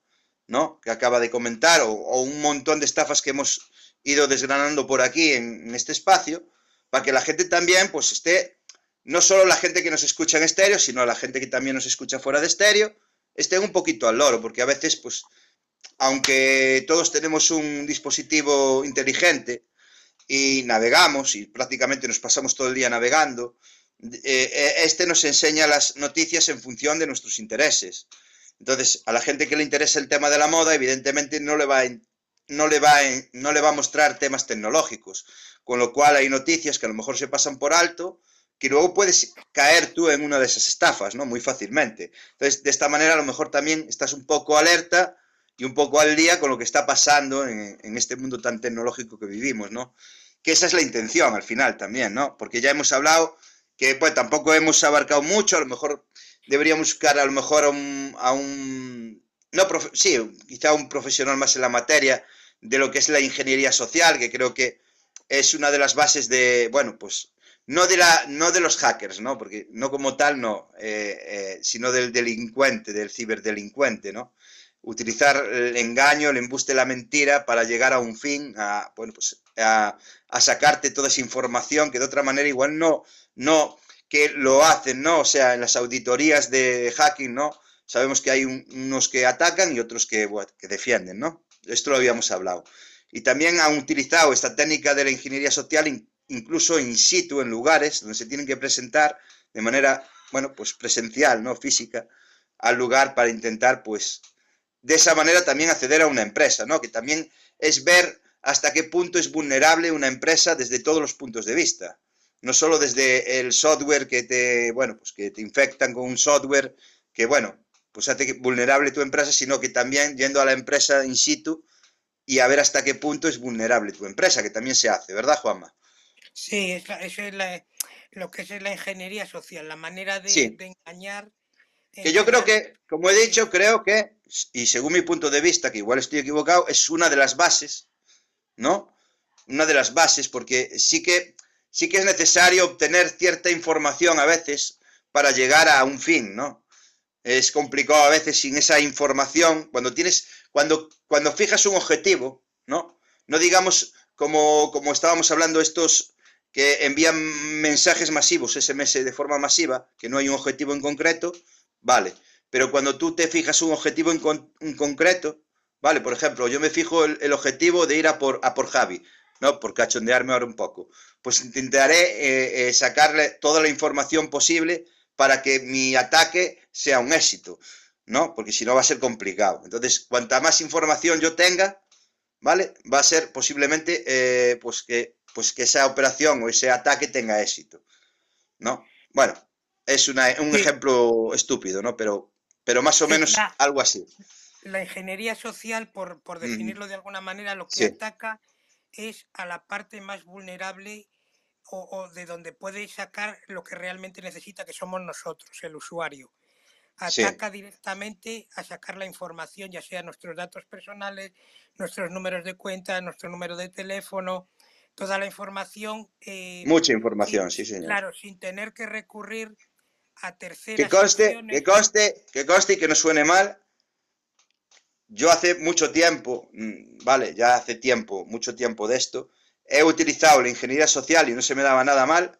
¿no? Que acaba de comentar, o, un montón de estafas que hemos ido desgranando por aquí en, este espacio, para que la gente también, pues esté, no solo la gente que nos escucha en estéreo, sino la gente que también nos escucha fuera de estéreo, esté un poquito al loro, porque a veces, pues, aunque todos tenemos un dispositivo inteligente, y navegamos y prácticamente nos pasamos todo el día navegando, eh, eh, este nos enseña las noticias en función de nuestros intereses. Entonces, a la gente que le interesa el tema de la moda, evidentemente no le va a, no le va no le va a mostrar temas tecnológicos, con lo cual hay noticias que a lo mejor se pasan por alto, que luego puedes caer tú en una de esas estafas, ¿no? Muy fácilmente. Entonces, de esta manera a lo mejor también estás un poco alerta y un poco al día con lo que está pasando en, este mundo tan tecnológico que vivimos, ¿no? Que esa es la intención al final también, ¿no? Porque ya hemos hablado que pues tampoco hemos abarcado mucho, a lo mejor deberíamos buscar a lo mejor a un, a un no, sí, quizá un profesional más en la materia de lo que es la ingeniería social, que creo que es una de las bases de, bueno, pues no de, la, no de los hackers, ¿no? Porque no como tal, no, eh, eh, sino del delincuente, del ciberdelincuente, ¿no? utilizar el engaño, el embuste, la mentira para llegar a un fin, a, bueno, pues a, sacarte toda esa información que de otra manera igual no, no, que lo hacen, ¿no? O sea, en las auditorías de hacking, ¿no? Sabemos que hay unos que atacan y otros que, defienden, ¿no? Esto lo habíamos hablado. Y también han utilizado esta técnica de la ingeniería social incluso in situ, en lugares donde se tienen que presentar de manera, bueno, pues presencial, ¿no? Física, al lugar para intentar, pues, de esa manera también acceder a una empresa, ¿no? Que también es ver hasta qué punto es vulnerable una empresa desde todos los puntos de vista. No solo desde el software que te, bueno, pues que te infectan con un software que, bueno, pues hace vulnerable tu empresa, sino que también yendo a la empresa in situ y a ver hasta qué punto es vulnerable tu empresa, que también se hace, ¿verdad, Juanma? Sí, eso es lo que es la ingeniería social, la manera de, engañar. Que yo creo que, como he dicho, creo que, y según mi punto de vista, que igual estoy equivocado, es una de las bases, ¿no? Una de las bases, porque sí que, sí que es necesario obtener cierta información a veces para llegar a un fin, ¿no? Es complicado a veces sin esa información, cuando tienes, cuando, cuando fijas un objetivo, ¿no? No digamos como, como estábamos hablando estos que envían mensajes masivos, SMS de forma masiva, que no hay un objetivo en concreto, vale. Pero cuando tú te fijas un objetivo en, concreto, vale, por ejemplo, yo me fijo el, objetivo de ir a por, a por Javi, ¿no? Por cachondearme ahora un poco. Pues intentaré eh, eh, sacarle toda la información posible para que mi ataque sea un éxito, ¿no? Porque si no va a ser complicado. Entonces, cuanta más información yo tenga, ¿vale? Va a ser posiblemente, eh, pues, que, pues que esa operación o ese ataque tenga éxito, ¿no? Bueno, es un ejemplo estúpido, ¿no? Pero, pero más o menos algo así. La ingeniería social, por, por definirlo de alguna manera, lo que ataca es a la parte más vulnerable o, de donde puede sacar lo que realmente necesita, que somos nosotros, el usuario. Ataca directamente a sacar la información, ya sea nuestros datos personales, nuestros números de cuenta, nuestro número de teléfono, toda la información. Eh, Mucha información, sí, señor. Claro, sin tener que recurrir a terceras. Que conste, que conste, que conste y que no suene mal. Yo hace mucho tiempo, mm, vale, ya hace tiempo, mucho tiempo de esto, he utilizado la ingeniería social y no se me daba nada mal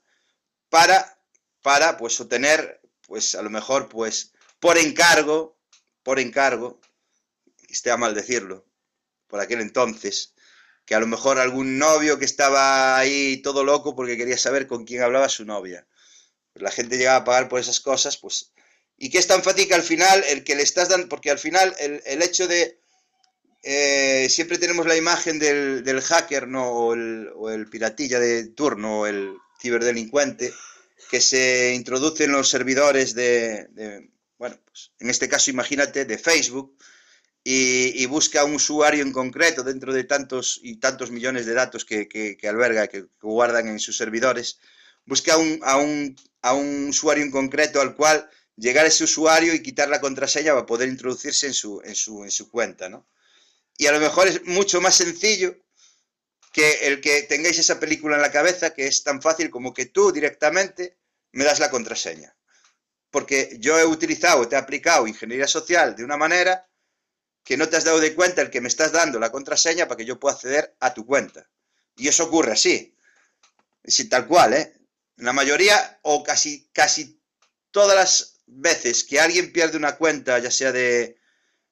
para, para pues obtener, pues a lo mejor, pues por encargo, por encargo, esté mal decirlo, por aquel entonces, que a lo mejor algún novio que estaba ahí todo loco porque quería saber con quién hablaba su novia. La gente llegaba a pagar por esas cosas, pues... Y que es tan fácil que al final el que le estás dando, porque al final el, el hecho de, eh, siempre tenemos la imagen del, hacker ¿no? o, el, piratilla de turno, o el ciberdelincuente, que se introduce en los servidores de, bueno, pues, en este caso imagínate, de Facebook, y, busca un usuario en concreto dentro de tantos y tantos millones de datos que, alberga, que, guardan en sus servidores, busca un, a, un, a un usuario en concreto al cual llegar a ese usuario y quitar la contraseña para poder introducirse en su, en su, en su cuenta, ¿no? y a lo mejor es mucho más sencillo que el que tengáis esa película en la cabeza, que es tan fácil como que tú directamente me das la contraseña. Porque yo he utilizado, te he aplicado ingeniería social de una manera que no te has dado de cuenta el que me estás dando la contraseña para que yo pueda acceder a tu cuenta. Y eso ocurre así. Sí, tal cual, ¿eh? La mayoría o casi, casi todas las veces que alguien pierde una cuenta, ya sea de,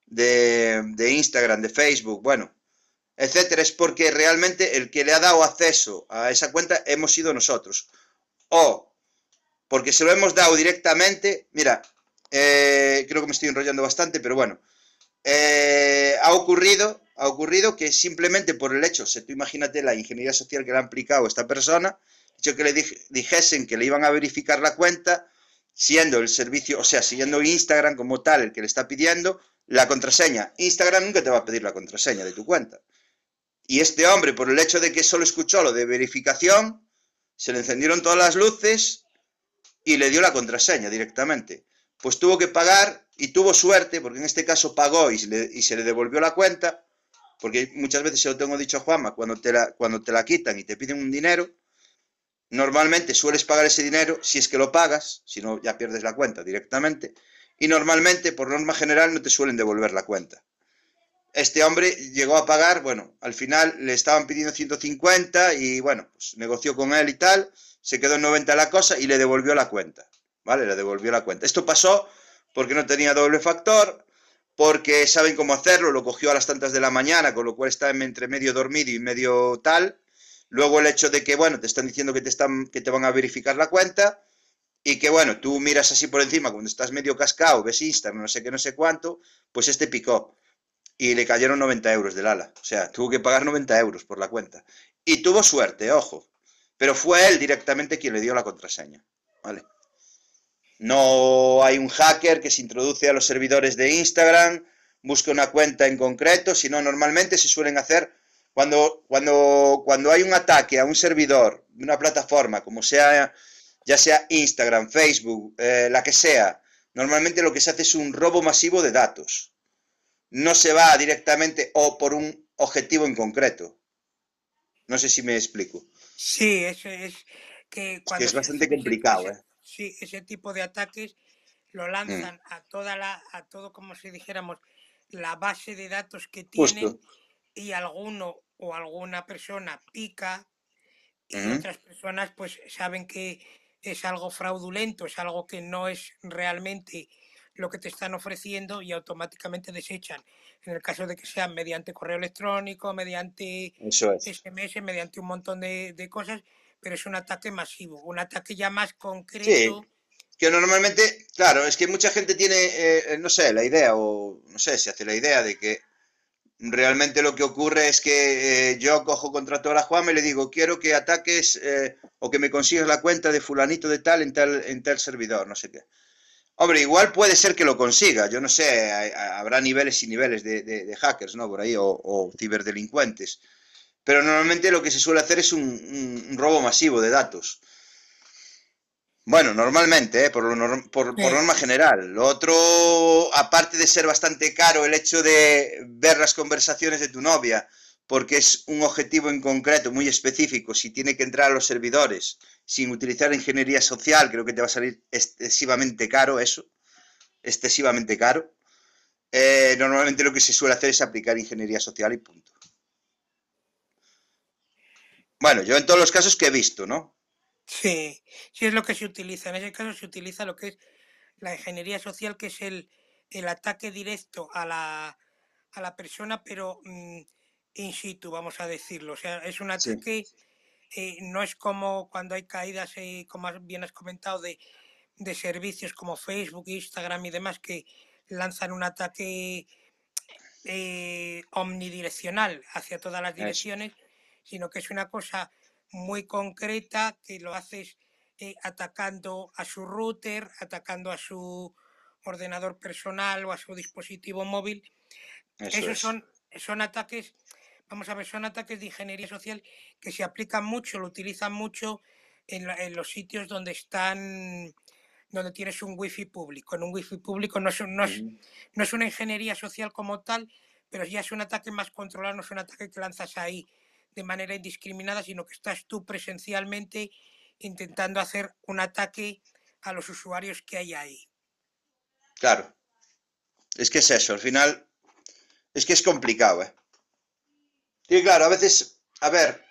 de, Instagram, de Facebook, bueno, etcétera, es porque realmente el que le ha dado acceso a esa cuenta hemos sido nosotros. O porque se lo hemos dado directamente, mira, eh, creo que me estoy enrollando bastante, pero bueno, eh, ha ocurrido, ha ocurrido que simplemente por el hecho, si tú imagínate la ingeniería social que le ha aplicado esta persona, hecho que le dijesen que le iban a verificar la cuenta, siendo el servicio, o sea, siguiendo Instagram como tal el que le está pidiendo, la contraseña. Instagram nunca te va a pedir la contraseña de tu cuenta. Y este hombre, por el hecho de que solo escuchó lo de verificación, se le encendieron todas las luces y le dio la contraseña directamente. Pues tuvo que pagar y tuvo suerte, porque en este caso pagó y se le, devolvió la cuenta, porque muchas veces se lo tengo dicho a Juanma, cuando te, la, cuando te la quitan y te piden un dinero, normalmente sueles pagar ese dinero si es que lo pagas, si no ya pierdes la cuenta directamente, y normalmente, por norma general, no te suelen devolver la cuenta. Este hombre llegó a pagar, bueno, al final le estaban pidiendo 150 y bueno, pues negoció con él y tal, se quedó en 90 la cosa y le devolvió la cuenta, ¿vale? Le devolvió la cuenta. Esto pasó porque no tenía doble factor, porque saben cómo hacerlo, lo cogió a las tantas de la mañana, con lo cual está entre medio dormido y medio tal. Luego el hecho de que, bueno, te están diciendo que te, están, que te van a verificar la cuenta, y que bueno, tú miras así por encima cuando estás medio cascado, ves Instagram, no sé qué, no sé cuánto, pues este picó y le cayeron 90 euros del ala. O sea, tuvo que pagar 90 euros por la cuenta. Y tuvo suerte, ojo, pero fue él directamente quien le dio la contraseña. ¿Vale? No hay un hacker que se introduce a los servidores de Instagram, busca una cuenta en concreto, sino normalmente se suelen hacer cuando, cuando, cuando hay un ataque a un servidor una plataforma, como sea, ya sea Instagram, Facebook, eh, la que sea, normalmente lo que se hace es un robo masivo de datos. No se va directamente o por un objetivo en concreto. No sé si me explico. Sí, eso es que cuando es, bastante complicado, ese, ¿eh? Sí, ese tipo de ataques lo mm. lanzan a toda la, a todo como si dijéramos, la base de datos que tienen y alguno o alguna persona pica y otras personas pues saben que es algo fraudulento, es algo que no es realmente lo que te están ofreciendo y automáticamente desechan. En el caso de que sea mediante correo electrónico, mediante SMS, mediante un montón de, cosas, pero es un ataque masivo, un ataque ya más concreto. Que normalmente, claro, es que mucha gente tiene, eh, no sé, la idea, o no sé, se hace la idea de que realmente lo que ocurre es que eh, yo cojo contrato a Juan y le digo, quiero que ataques eh, o que me consigas la cuenta de fulanito de tal en tal, en tal servidor, no sé qué. Hombre, igual puede ser que lo consiga, yo no sé, habrá niveles y niveles de, hackers, ¿no? Por ahí, o, ciberdelincuentes. Pero normalmente lo que se suele hacer es un robo masivo de datos. Bueno, normalmente, ¿eh? por, por, norma general. Lo otro, aparte de ser bastante caro el hecho de ver las conversaciones de tu novia, porque es un objetivo en concreto, muy específico, si tiene que entrar a los servidores sin utilizar ingeniería social, creo que te va a salir excesivamente caro eso, excesivamente caro. Eh, normalmente lo que se suele hacer es aplicar ingeniería social y punto. Bueno, yo en todos los casos que he visto, ¿no? Sí, sí es lo que se utiliza. En ese caso se utiliza lo que es la ingeniería social, que es el, el ataque directo a la, a la persona, pero mm, in situ, vamos a decirlo. O sea, es un ataque, eh, no es como cuando hay caídas, eh, como bien has comentado, de, de servicios como Facebook, Instagram y demás, que lanzan un ataque eh, omnidireccional hacia todas las direcciones, sino que es una cosa muy concreta que lo haces eh, atacando a su router, atacando a su ordenador personal o a su dispositivo móvil. Esos son, son ataques, vamos a ver, son ataques de ingeniería social que se aplican mucho, lo utilizan mucho en, los sitios donde están donde tienes un wifi público. En un wifi público no es, no, es, no es una ingeniería social como tal, pero ya es un ataque más controlado, no es un ataque que lanzas ahí de manera indiscriminada, sino que estás tú presencialmente intentando hacer un ataque a los usuarios que hay ahí. Claro. Es que es eso, al final es que es complicado, ¿eh? Y claro, a veces, a ver,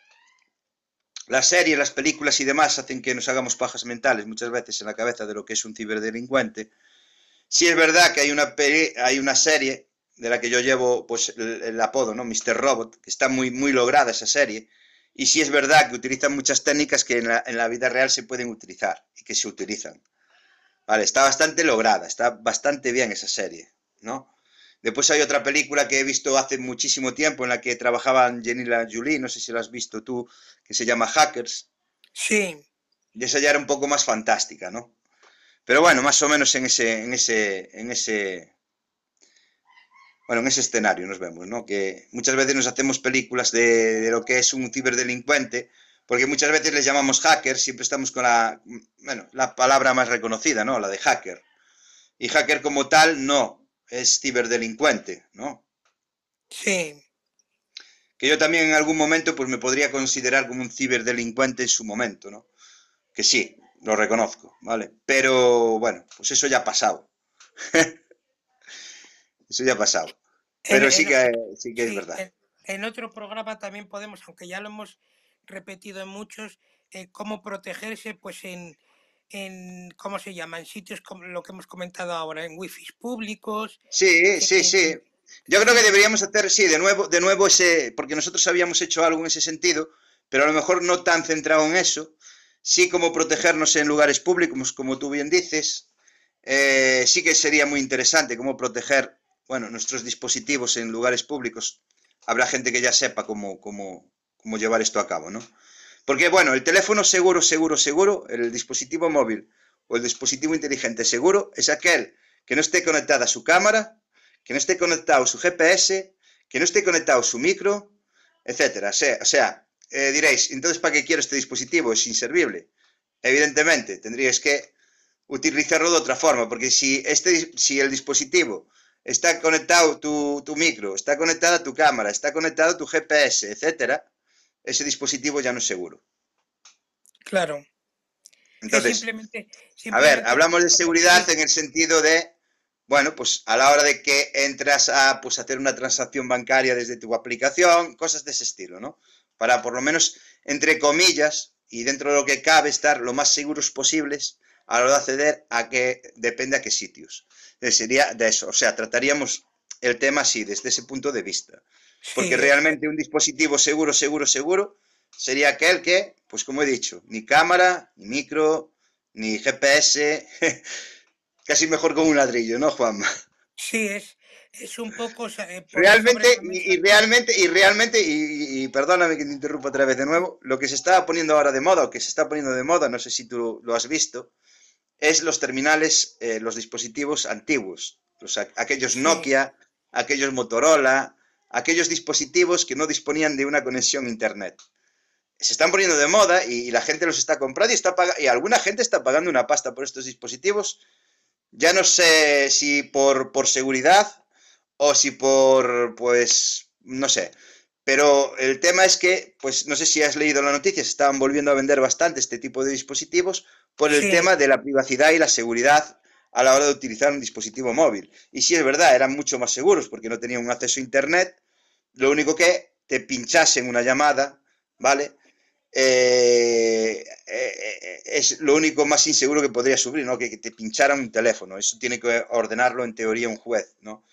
las series, las películas y demás hacen que nos hagamos pajas mentales muchas veces en la cabeza de lo que es un ciberdelincuente. Si es verdad que hay una, hay una serie de la que yo llevo pues el, apodo, ¿no? Mr. Robot, que está muy, muy lograda esa serie. Y sí es verdad que utilizan muchas técnicas que en la, en la, vida real se pueden utilizar y que se utilizan. Vale, está bastante lograda, está bastante bien esa serie, ¿no? Después hay otra película que he visto hace muchísimo tiempo en la que trabajaban Jenila Julie, no sé si la has visto tú, que se llama Hackers. Sí. Y esa ya era un poco más fantástica, ¿no? Pero bueno, más o menos en ese, en ese, en ese, bueno, en ese escenario nos vemos, ¿no? Que muchas veces nos hacemos películas de, lo que es un ciberdelincuente, porque muchas veces les llamamos hackers, siempre estamos con la, bueno, la palabra más reconocida, ¿no? La de hacker. Y hacker como tal no, es ciberdelincuente, ¿no? Sí. Que yo también en algún momento pues me podría considerar como un ciberdelincuente en su momento, ¿no? Que sí, lo reconozco, ¿vale? Pero bueno, pues eso ya ha pasado. [LAUGHS] eso ya ha pasado. Pero sí, que, sí que es verdad. En, otro programa también podemos, aunque ya lo hemos repetido en muchos, eh, cómo protegerse, pues en, en, ¿cómo se llama? En sitios como lo que hemos comentado ahora, en wifi públicos. Sí, sí, sí. Yo creo que deberíamos hacer, sí, de nuevo, de nuevo ese, porque nosotros habíamos hecho algo en ese sentido, pero a lo mejor no tan centrado en eso. Sí, como protegernos en lugares públicos, como tú bien dices. Eh, sí que sería muy interesante cómo proteger bueno, nuestros dispositivos en lugares públicos, habrá gente que ya sepa cómo, cómo, cómo llevar esto a cabo, ¿no? Porque, bueno, el teléfono seguro, seguro, seguro, el dispositivo móvil o el dispositivo inteligente seguro es aquel que no esté conectada su cámara, que no esté conectado su GPS, que no esté conectado su micro, etcétera. O sea, eh, diréis, entonces, ¿para qué quiero este dispositivo? Es inservible. Evidentemente, tendríais que utilizarlo de otra forma, porque si, este, si el dispositivo está conectado tu, tu micro, está conectada tu cámara, está conectado tu GPS, etcétera, ese dispositivo ya no es seguro. Claro. Entonces, a ver, hablamos de seguridad en el sentido de, bueno, pues a la hora de que entras a pues, hacer una transacción bancaria desde tu aplicación, cosas de ese estilo, ¿no? Para por lo menos, entre comillas, y dentro de lo que cabe, estar lo más seguros posibles a la hora de acceder a que depende a qué sitios. sería de eso, o sea, trataríamos el tema así, desde ese punto de vista. Porque realmente un dispositivo seguro, seguro, seguro, sería aquel que, pues como he dicho, ni cámara, ni micro, ni GPS, [LAUGHS] casi mejor con un ladrillo, ¿no, Juanma? Sí, es, es un poco... Eh, realmente, y, realmente, y realmente, y, perdóname que te interrumpa otra vez de nuevo, lo que se está poniendo ahora de moda, o que se está poniendo de moda, no sé si tú lo has visto, es los terminales, eh, los dispositivos antiguos, los, aquellos Nokia, aquellos Motorola, aquellos dispositivos que no disponían de una conexión Internet. Se están poniendo de moda y, la gente los está comprando y, está y alguna gente está pagando una pasta por estos dispositivos. Ya no sé si por, por seguridad o si por, pues, no sé. Pero el tema es que, pues no sé si has leído la noticia, se estaban volviendo a vender bastante este tipo de dispositivos por el tema de la privacidad y la seguridad a la hora de utilizar un dispositivo móvil. Y sí es verdad, eran mucho más seguros porque no tenían un acceso a Internet. Lo único que te pinchasen una llamada, ¿vale? Eh, eh, es lo único más inseguro que podría sufrir, ¿no? Que, te pincharan un teléfono. Eso tiene que ordenarlo en teoría un juez, ¿no?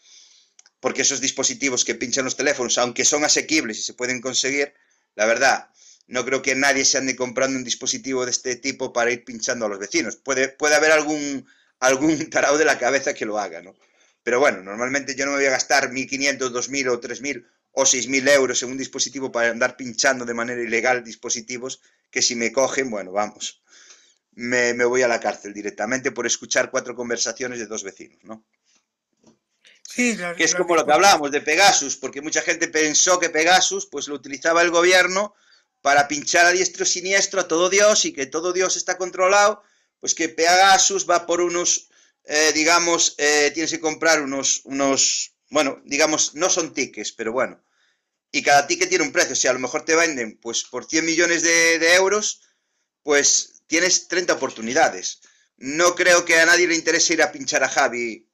Porque esos dispositivos que pinchan los teléfonos, aunque son asequibles y se pueden conseguir, la verdad, no creo que nadie se ande comprando un dispositivo de este tipo para ir pinchando a los vecinos. Puede, puede haber algún algún [LAUGHS] tarado de la cabeza que lo haga, ¿no? Pero bueno, normalmente yo no me voy a gastar 1.500, 2.000 o 3.000 o 6.000 euros en un dispositivo para andar pinchando de manera ilegal dispositivos que si me cogen, bueno, vamos, me, voy a la cárcel directamente por escuchar cuatro conversaciones de dos vecinos, ¿no? Sí, que es como lo que hablábamos de Pegasus, porque mucha gente pensó que Pegasus pues lo utilizaba el gobierno para pinchar a diestro y siniestro a todo Dios y que todo Dios está controlado pues que Pegasus va por unos, eh, digamos, eh, tienes que comprar unos, unos, bueno, digamos, no son tickets, pero bueno, y cada ticket tiene un precio, si a lo mejor te venden, pues por 100 millones de, euros, pues tienes 30 oportunidades. No creo que a nadie le interese ir a pinchar a Javi,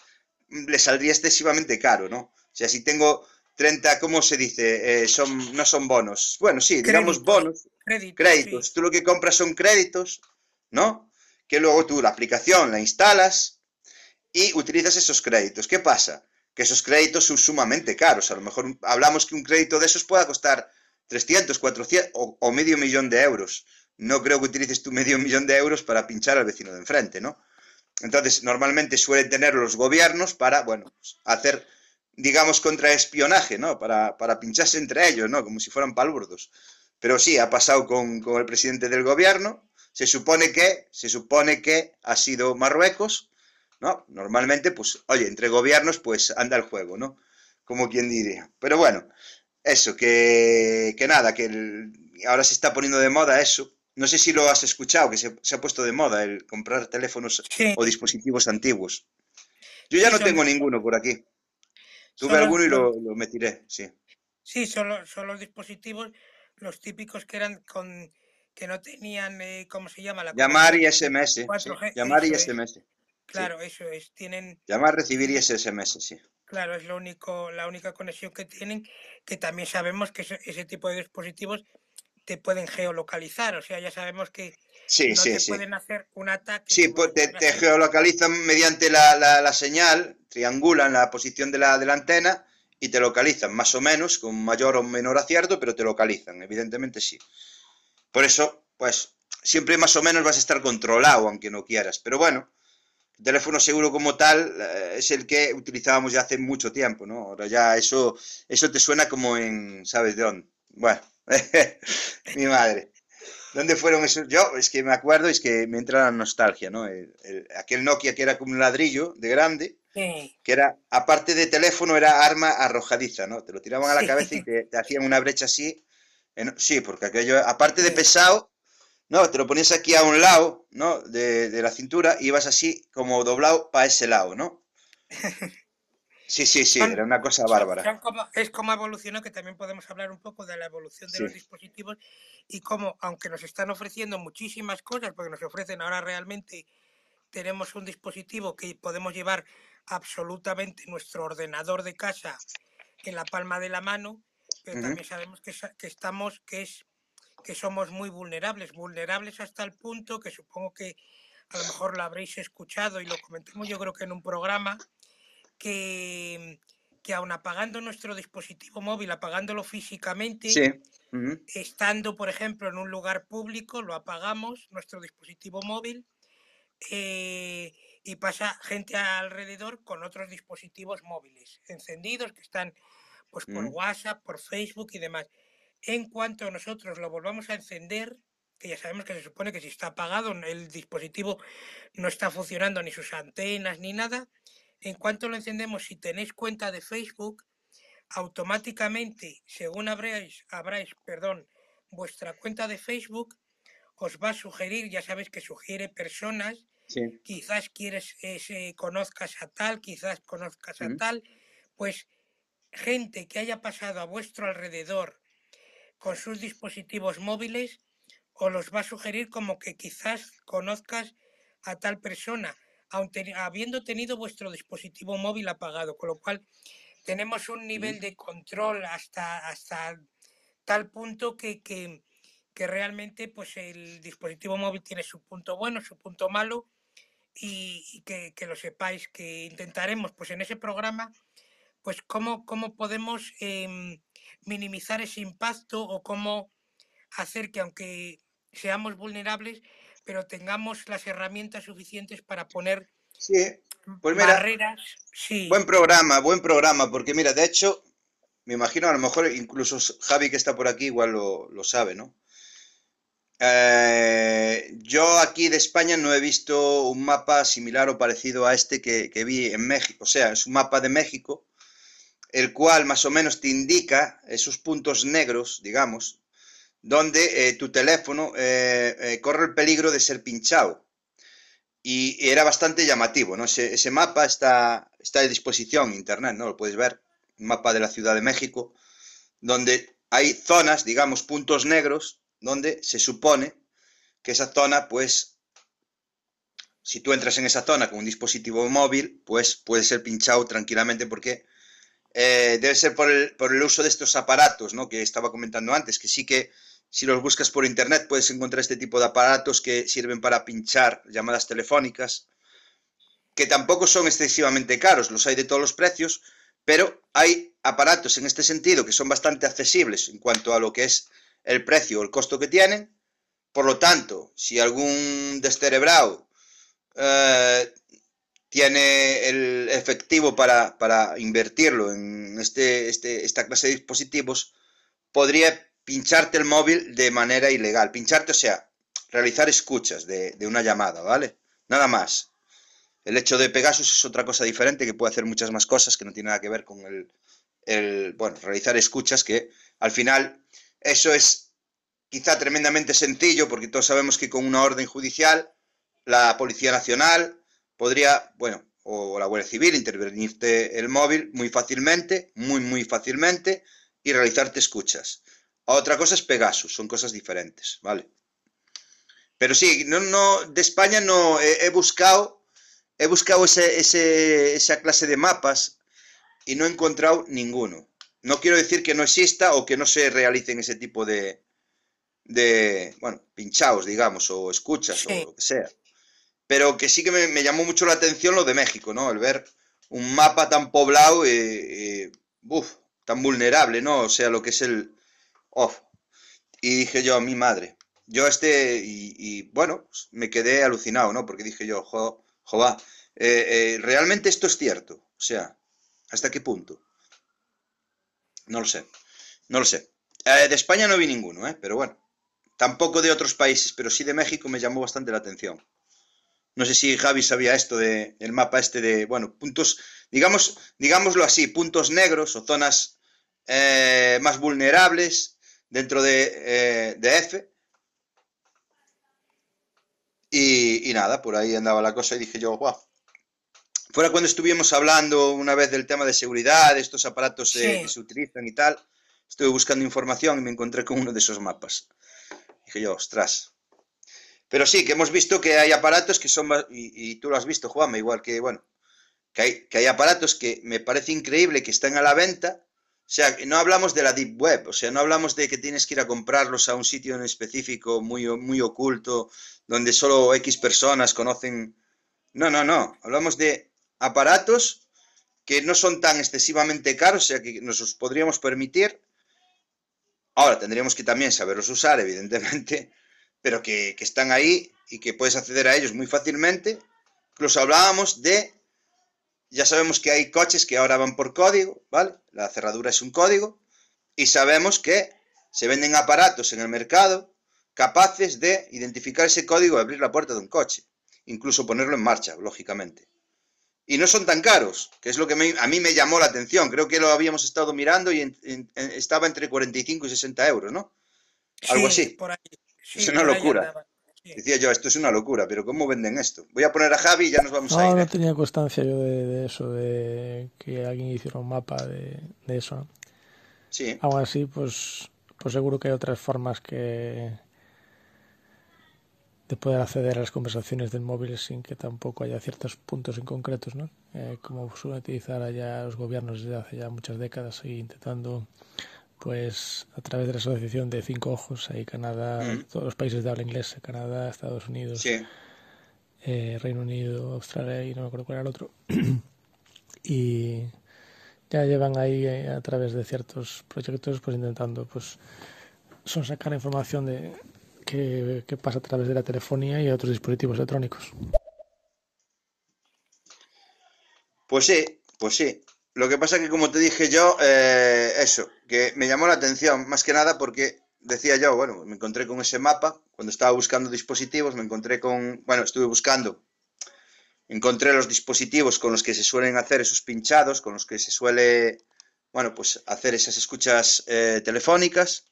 le saldría excesivamente caro, ¿no? O sea, si tengo 30, ¿cómo se dice? Eh, son, no son bonos. Bueno, sí, digamos bonos. Créditos. Tú lo que compras son créditos, ¿no? que luego tú la aplicación la instalas y utilizas esos créditos. ¿Qué pasa? Que esos créditos son sumamente caros. A lo mejor hablamos que un crédito de esos pueda costar 300, 400 o, medio millón de euros. No creo que utilices tu medio millón de euros para pinchar al vecino de enfrente, ¿no? Entonces, normalmente suelen tener los gobiernos para, bueno, pues, hacer, digamos, contraespionaje, ¿no? Para, para pincharse entre ellos, ¿no? Como si fueran palurdos. Pero sí, ha pasado con, con el presidente del gobierno, se supone que, se supone que ha sido Marruecos, ¿no? Normalmente, pues, oye, entre gobiernos, pues anda el juego, ¿no? Como quien diría. Pero bueno, eso, que, que nada, que ahora se está poniendo de moda eso. No sé si lo has escuchado, que se, ha puesto de moda el comprar teléfonos o dispositivos antiguos. Yo ya no tengo ninguno por aquí. Tuve alguno y lo, lo metiré, sí. Sí, son los dispositivos, los típicos que eran con que no tenían, eh, ¿cómo se llama? La llamar y SMS. Llamar y SMS. Claro, eso es. Tienen. Llamar, recibir y SMS, sí. Claro, es lo único, la única conexión que tienen, que también sabemos que ese, tipo de dispositivos te pueden geolocalizar, o sea, ya sabemos que sí, no te pueden hacer un ataque. Sí, pues te, geolocalizan mediante la, la, señal, triangulan la posición de la, de la antena y te localizan, más o menos, con mayor o menor acierto, pero te localizan, evidentemente sí. Por eso, pues siempre más o menos vas a estar controlado, aunque no quieras. Pero bueno, el teléfono seguro como tal eh, es el que utilizábamos ya hace mucho tiempo, ¿no? Ahora ya eso, eso te suena como en, ¿sabes de dónde? Bueno, [LAUGHS] mi madre. ¿Dónde fueron esos? Yo, es que me acuerdo, es que me entra la nostalgia, ¿no? aquel Nokia que era como un ladrillo de grande, que era, aparte de teléfono, era arma arrojadiza, ¿no? Te lo tiraban a la cabeza y te, hacían una brecha así. sí, porque aquello, aparte de pesado, no, te lo ponías aquí a un lado, ¿no? De, de la cintura y ibas así como doblado para ese lado, ¿no? [LAUGHS] Sí, sí, sí, era una cosa bárbara. es como evolucionó, que también podemos hablar un poco de la evolución de los dispositivos y cómo, aunque nos están ofreciendo muchísimas cosas, porque nos ofrecen ahora realmente, tenemos un dispositivo que podemos llevar absolutamente nuestro ordenador de casa en la palma de la mano, pero también sabemos que, que estamos, que es que somos muy vulnerables, vulnerables hasta el punto que supongo que a lo mejor lo habréis escuchado y lo comentamos yo creo que en un programa, que, que aun apagando nuestro dispositivo móvil, apagándolo físicamente, estando, por ejemplo, en un lugar público, lo apagamos, nuestro dispositivo móvil, eh, y pasa gente alrededor con otros dispositivos móviles encendidos que están pues por WhatsApp, por Facebook y demás. En cuanto nosotros lo volvamos a encender, que ya sabemos que se supone que si está apagado el dispositivo no está funcionando ni sus antenas ni nada, en cuanto lo encendemos, si tenéis cuenta de Facebook, automáticamente, según abráis, abráis perdón, vuestra cuenta de Facebook, os va a sugerir, ya sabéis que sugiere personas, quizás quieres eh, conozcas a tal, quizás conozcas a tal, pues gente que haya pasado a vuestro alrededor con sus dispositivos móviles o los va a sugerir como que quizás conozcas a tal persona, habiendo tenido vuestro dispositivo móvil apagado, con lo cual tenemos un nivel de control hasta, hasta tal punto que, que, realmente pues el dispositivo móvil tiene su punto bueno, su punto malo y, que, lo sepáis, que intentaremos pues en ese programa pues cómo, cómo podemos em, minimizar ese impacto o cómo hacer que aunque seamos vulnerables, pero tengamos las herramientas suficientes para poner pues barreras. Sí. Buen programa, buen programa, porque mira, de hecho, me imagino a lo mejor incluso Javi que está por aquí igual lo, sabe, ¿no? Eh, yo aquí de España no he visto un mapa similar o parecido a este que, que vi en México. O sea, es un mapa de México el cual más o menos te indica esos puntos negros, digamos, donde eh, tu teléfono eh, eh, corre el peligro de ser pinchado. Y, era bastante llamativo, ¿no? Ese, mapa está, está a disposición en internet, ¿no? Lo puedes ver, un mapa de la Ciudad de México, donde hay zonas, digamos, puntos negros, donde se supone que esa zona, pues, si tú entras en esa zona con un dispositivo móvil, pues puede ser pinchado tranquilamente porque debe ser por el, por el, uso de estos aparatos, ¿no? Que estaba comentando antes, que sí que si los buscas por internet puedes encontrar este tipo de aparatos que sirven para pinchar llamadas telefónicas, que tampoco son excesivamente caros, los hay de todos los precios, pero hay aparatos en este sentido que son bastante accesibles en cuanto a lo que es el precio o el costo que tienen. Por lo tanto, si algún descerebrado eh, tiene el efectivo para, invertirlo en este, este, esta clase de dispositivos, podría pincharte el móvil de manera ilegal. Pincharte, o sea, realizar escuchas de, una llamada, ¿vale? Nada más. El hecho de Pegasus es otra cosa diferente que puede hacer muchas más cosas que no tiene nada que ver con el, el bueno, realizar escuchas que al final eso es quizá tremendamente sencillo porque todos sabemos que con una orden judicial la Policía Nacional podría, bueno, o la Guardia Civil intervenirte el móvil muy fácilmente, muy, muy fácilmente, y realizarte escuchas. Otra cosa es Pegasus, son cosas diferentes, ¿vale? Pero sí, no, no, de España no he, buscado, he buscado ese, esa clase de mapas y no he encontrado ninguno. No quiero decir que no exista o que no se realicen ese tipo de, de bueno, pinchaos, digamos, o escuchas o lo que sea pero que sí que me, llamó mucho la atención lo de México, ¿no? El ver un mapa tan poblado y, tan vulnerable, ¿no? O sea, lo que es el... Oh. Y dije yo, mi madre, yo este, y, bueno, pues me quedé alucinado, ¿no? Porque dije yo, jo, va, eh, eh, ¿realmente esto es cierto? O sea, ¿hasta qué punto? No lo sé, no lo sé. Eh, de España no vi ninguno, ¿eh? Pero bueno, tampoco de otros países, pero sí de México me llamó bastante la atención. No sé si Javi sabía esto de el mapa este de, bueno, puntos, digamos, digámoslo así, puntos negros o zonas más vulnerables dentro de, eh, de F. Y, y, nada, por ahí andaba la cosa y dije yo, guau. Fuera cuando estuvimos hablando una vez del tema de seguridad, de estos aparatos sí. eh, que se utilizan y tal, estuve buscando información y me encontré con uno de esos mapas. Dije yo, ostras. Pero sí, que hemos visto que hay aparatos que son, y, y tú lo has visto, Juanma, igual que, bueno, que hay, que hay aparatos que me parece increíble que están a la venta, o sea, no hablamos de la Deep Web, o sea, no hablamos de que tienes que ir a comprarlos a un sitio en específico muy, muy oculto, donde solo X personas conocen. No, no, no. Hablamos de aparatos que no son tan excesivamente caros, o sea, que nos los podríamos permitir. Ahora, tendríamos que también saberlos usar, evidentemente, [LAUGHS] pero que, que están ahí y que puedes acceder a ellos muy fácilmente. Incluso hablábamos de ya sabemos que hay coches que ahora van por código, ¿vale? La cerradura es un código y sabemos que se venden aparatos en el mercado capaces de identificar ese código y abrir la puerta de un coche, incluso ponerlo en marcha, lógicamente. Y no son tan caros, que es lo que me, a mí me llamó la atención. Creo que lo habíamos estado mirando y en, en, en, estaba entre 45 y 60 euros, ¿no? Algo Sí, así. por ahí. Sí, es una locura. Decía yo, esto es una locura, pero ¿cómo venden esto? Voy a poner a Javi y ya nos vamos a No, ir. no ¿eh? tenía constancia yo de, de eso, de que alguien hiciera un mapa de, de eso. ¿no? Sí, Aún así, pues, pues seguro que hay otras formas que de poder acceder a las conversaciones del móvil sin que tampoco haya ciertos puntos en concretos, ¿no? Eh, como suelen utilizar allá los gobiernos desde hace ya muchas décadas y intentando, pues, a través de la asociación de cinco ojos, ahí Canadá, Mm. todos los países de habla inglesa, Canadá, Estados Unidos, sí. eh, Reino Unido, Australia y no me acuerdo cuál era el otro. [CLEARS THROAT] y ya llevan ahí eh, a través de ciertos proyectos pues intentando pues son sacar información de que, que pasa a través de la telefonía y otros dispositivos electrónicos. Pues sí, pues sí. Lo que pasa que, como te dije yo, eh, eso, que me llamó la atención, más que nada porque decía yo, bueno, me encontré con ese mapa, cuando estaba buscando dispositivos, me encontré con, bueno, estuve buscando, encontré los dispositivos con los que se suelen hacer esos pinchados, con los que se suele, bueno, pues hacer esas escuchas eh, telefónicas.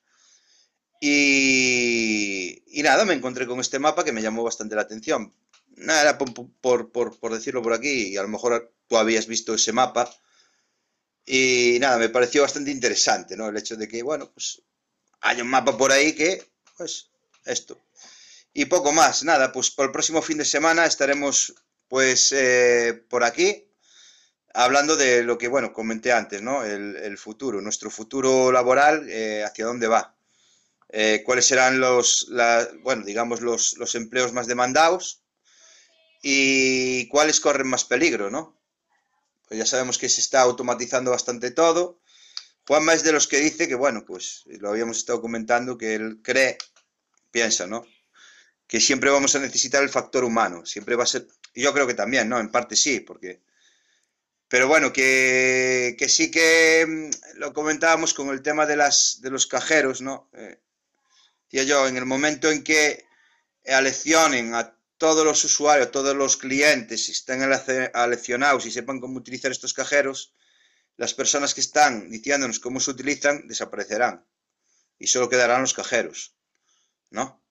Y, nada, me encontré con este mapa que me llamó bastante la atención. Nada, era por, por, por decirlo por aquí, y a lo mejor tú habías visto ese mapa. Y nada, me pareció bastante interesante, ¿no? El hecho de que, bueno, pues hay un mapa por ahí que, pues, esto. Y poco más, nada, pues por el próximo fin de semana estaremos, pues, eh, por aquí, hablando de lo que, bueno, comenté antes, ¿no? El, futuro, nuestro futuro laboral, eh, hacia dónde va. Eh, cuáles serán los, bueno, digamos, los, los empleos más demandados y cuáles corren más peligro, ¿no? Pues ya sabemos que se está automatizando bastante todo. Juanma es de los que dice que, bueno, pues lo habíamos estado comentando, que él cree, piensa, ¿no? Que siempre vamos a necesitar el factor humano, siempre va a ser, yo creo que también, ¿no? En parte sí, porque... Pero bueno, que, que sí que mm, lo comentábamos con el tema de, las, de los cajeros, ¿no? Eh, yo, en el momento en que aleccionen a todos los usuarios, todos los clientes, estén aleccionados y sepan cómo utilizar estos cajeros, las personas que están diciéndonos cómo se utilizan desaparecerán y solo quedarán los cajeros, ¿no?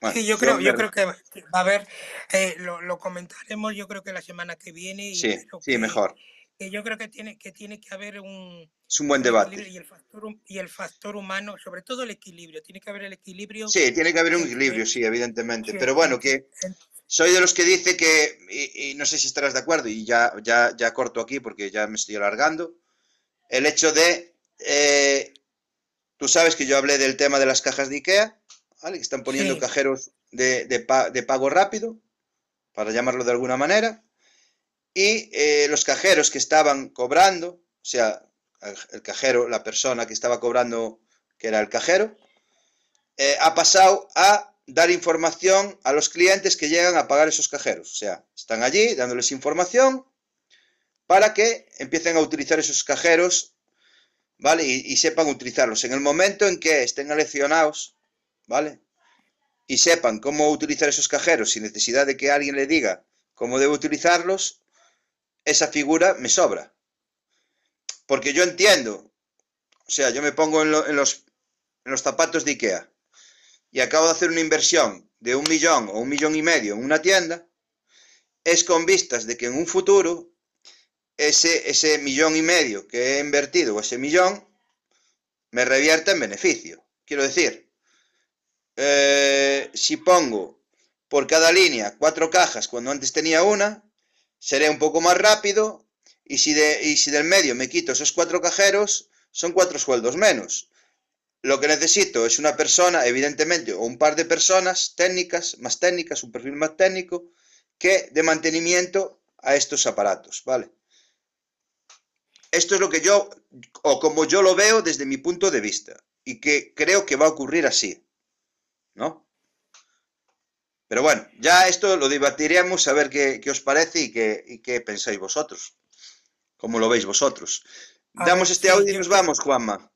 Bueno, Sí, yo creo, yo creo que va a haber, eh, lo, lo comentaremos yo creo que la semana que viene y Sí, sí, que, mejor. Que yo creo que tiene, que tiene que haber un, Es un buen debate. y el factor hum- y el factor humano, sobre todo el equilibrio, tiene que haber el equilibrio Sí, tiene que haber un equilibrio, sí, evidentemente. Pero bueno, que soy de los que dice que, y, y no sé si estarás de acuerdo, y ya, ya, ya corto aquí porque ya me estoy alargando, el hecho de, eh, tú sabes que yo hablé del tema de las cajas de IKEA, ¿vale? Que están poniendo sí, cajeros de, de pago rápido, para llamarlo de alguna manera, y eh, los cajeros que estaban cobrando, o sea, el, cajero, la persona que estaba cobrando, que era el cajero, eh, ha pasado a dar información a los clientes que llegan a pagar esos cajeros. O sea, están allí dándoles información para que empiecen a utilizar esos cajeros, ¿vale? Y, y sepan utilizarlos. En el momento en que estén aleccionados, ¿vale? Y sepan cómo utilizar esos cajeros sin necesidad de que alguien le diga cómo debe utilizarlos, esa figura me sobra. Porque yo entiendo, o sea, yo me pongo en, los, en los zapatos de Ikea y acabo de hacer una inversión de un millón o un millón y medio en una tienda, es con vistas de que en un futuro ese, ese millón y medio que he invertido o ese millón me revierta en beneficio. Quiero decir, eh, si pongo por cada línea cuatro cajas cuando antes tenía una, seré un poco más rápido y si, de, del medio me quito esos cuatro cajeros, son cuatro sueldos menos. Lo que necesito es una persona, evidentemente, o un par de personas técnicas, más técnicas, un perfil más técnico, que de mantenimiento a estos aparatos, ¿vale? Esto es lo que yo, o como yo lo veo desde mi punto de vista, y que creo que va a ocurrir así, ¿no? Pero bueno, ya esto lo debatiremos a ver qué, os parece y qué, qué, pensáis vosotros, cómo lo veis vosotros. Damos este audio y nos vamos, Juanma.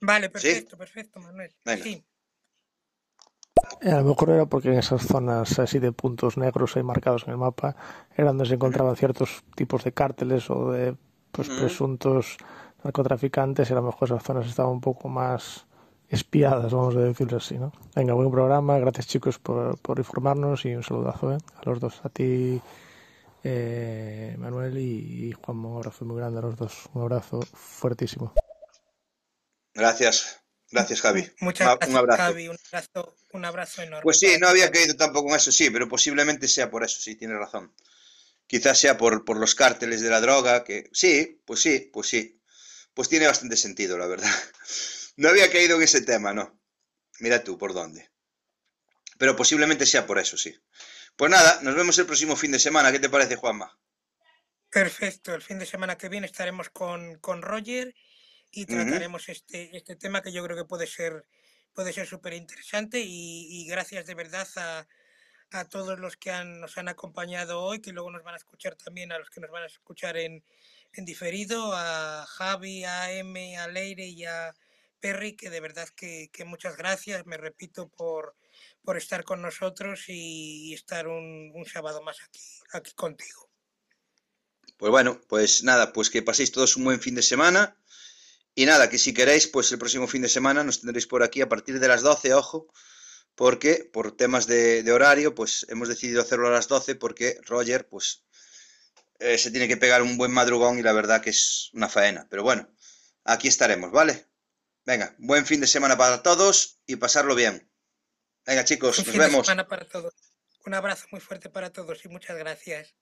Vale, perfecto, perfecto, Manuel. Sí. A lo mejor era porque en esas zonas así de puntos negros ahí marcados en el mapa era donde se encontraban ciertos tipos de cárteles o de pues, presuntos narcotraficantes y a lo mejor esas zonas estaban un poco más espiadas, vamos a decirlo así, ¿no? Venga, buen programa, gracias chicos por, por informarnos y un saludazo ¿eh? a los dos, a ti eh, Manuel y, Juan, un abrazo muy grande a los dos, un abrazo fuertísimo. Gracias, gracias Javi. Muchas gracias un abrazo. Javi, un abrazo, un abrazo enorme. Pues sí, no había caído tampoco en eso, sí, pero posiblemente sea por eso, sí, tienes razón. Quizás sea por, por los cárteles de la droga, que sí, pues sí, pues sí. Pues tiene bastante sentido, la verdad. No había caído en ese tema, no. Mira tú por dónde. Pero posiblemente sea por eso, sí. Pues nada, nos vemos el próximo fin de semana. ¿Qué te parece, Juanma? Perfecto. El fin de semana que viene estaremos con, con Roger y trataremos este, este tema que yo creo que puede ser puede ser súper interesante y, gracias de verdad a, a todos los que han, nos han acompañado hoy, que luego nos van a escuchar también, a los que nos van a escuchar en, en diferido, a Javi, a M, a Leire y a Perry, que de verdad que, muchas gracias, me repito, por, por estar con nosotros y, estar un, sábado más aquí, aquí contigo. Pues bueno, pues nada, pues que paséis todos un buen fin de semana y nada, que si queréis, pues el próximo fin de semana nos tendréis por aquí a partir de las 12, ojo, porque por temas de, horario, pues hemos decidido hacerlo a las 12 porque Roger, pues eh, se tiene que pegar un buen madrugón y la verdad que es una faena. Pero bueno, aquí estaremos, ¿vale? Venga, buen fin de semana para todos y pasarlo bien. Venga chicos, nos vemos. semana para todos. Un abrazo muy fuerte para todos y muchas gracias.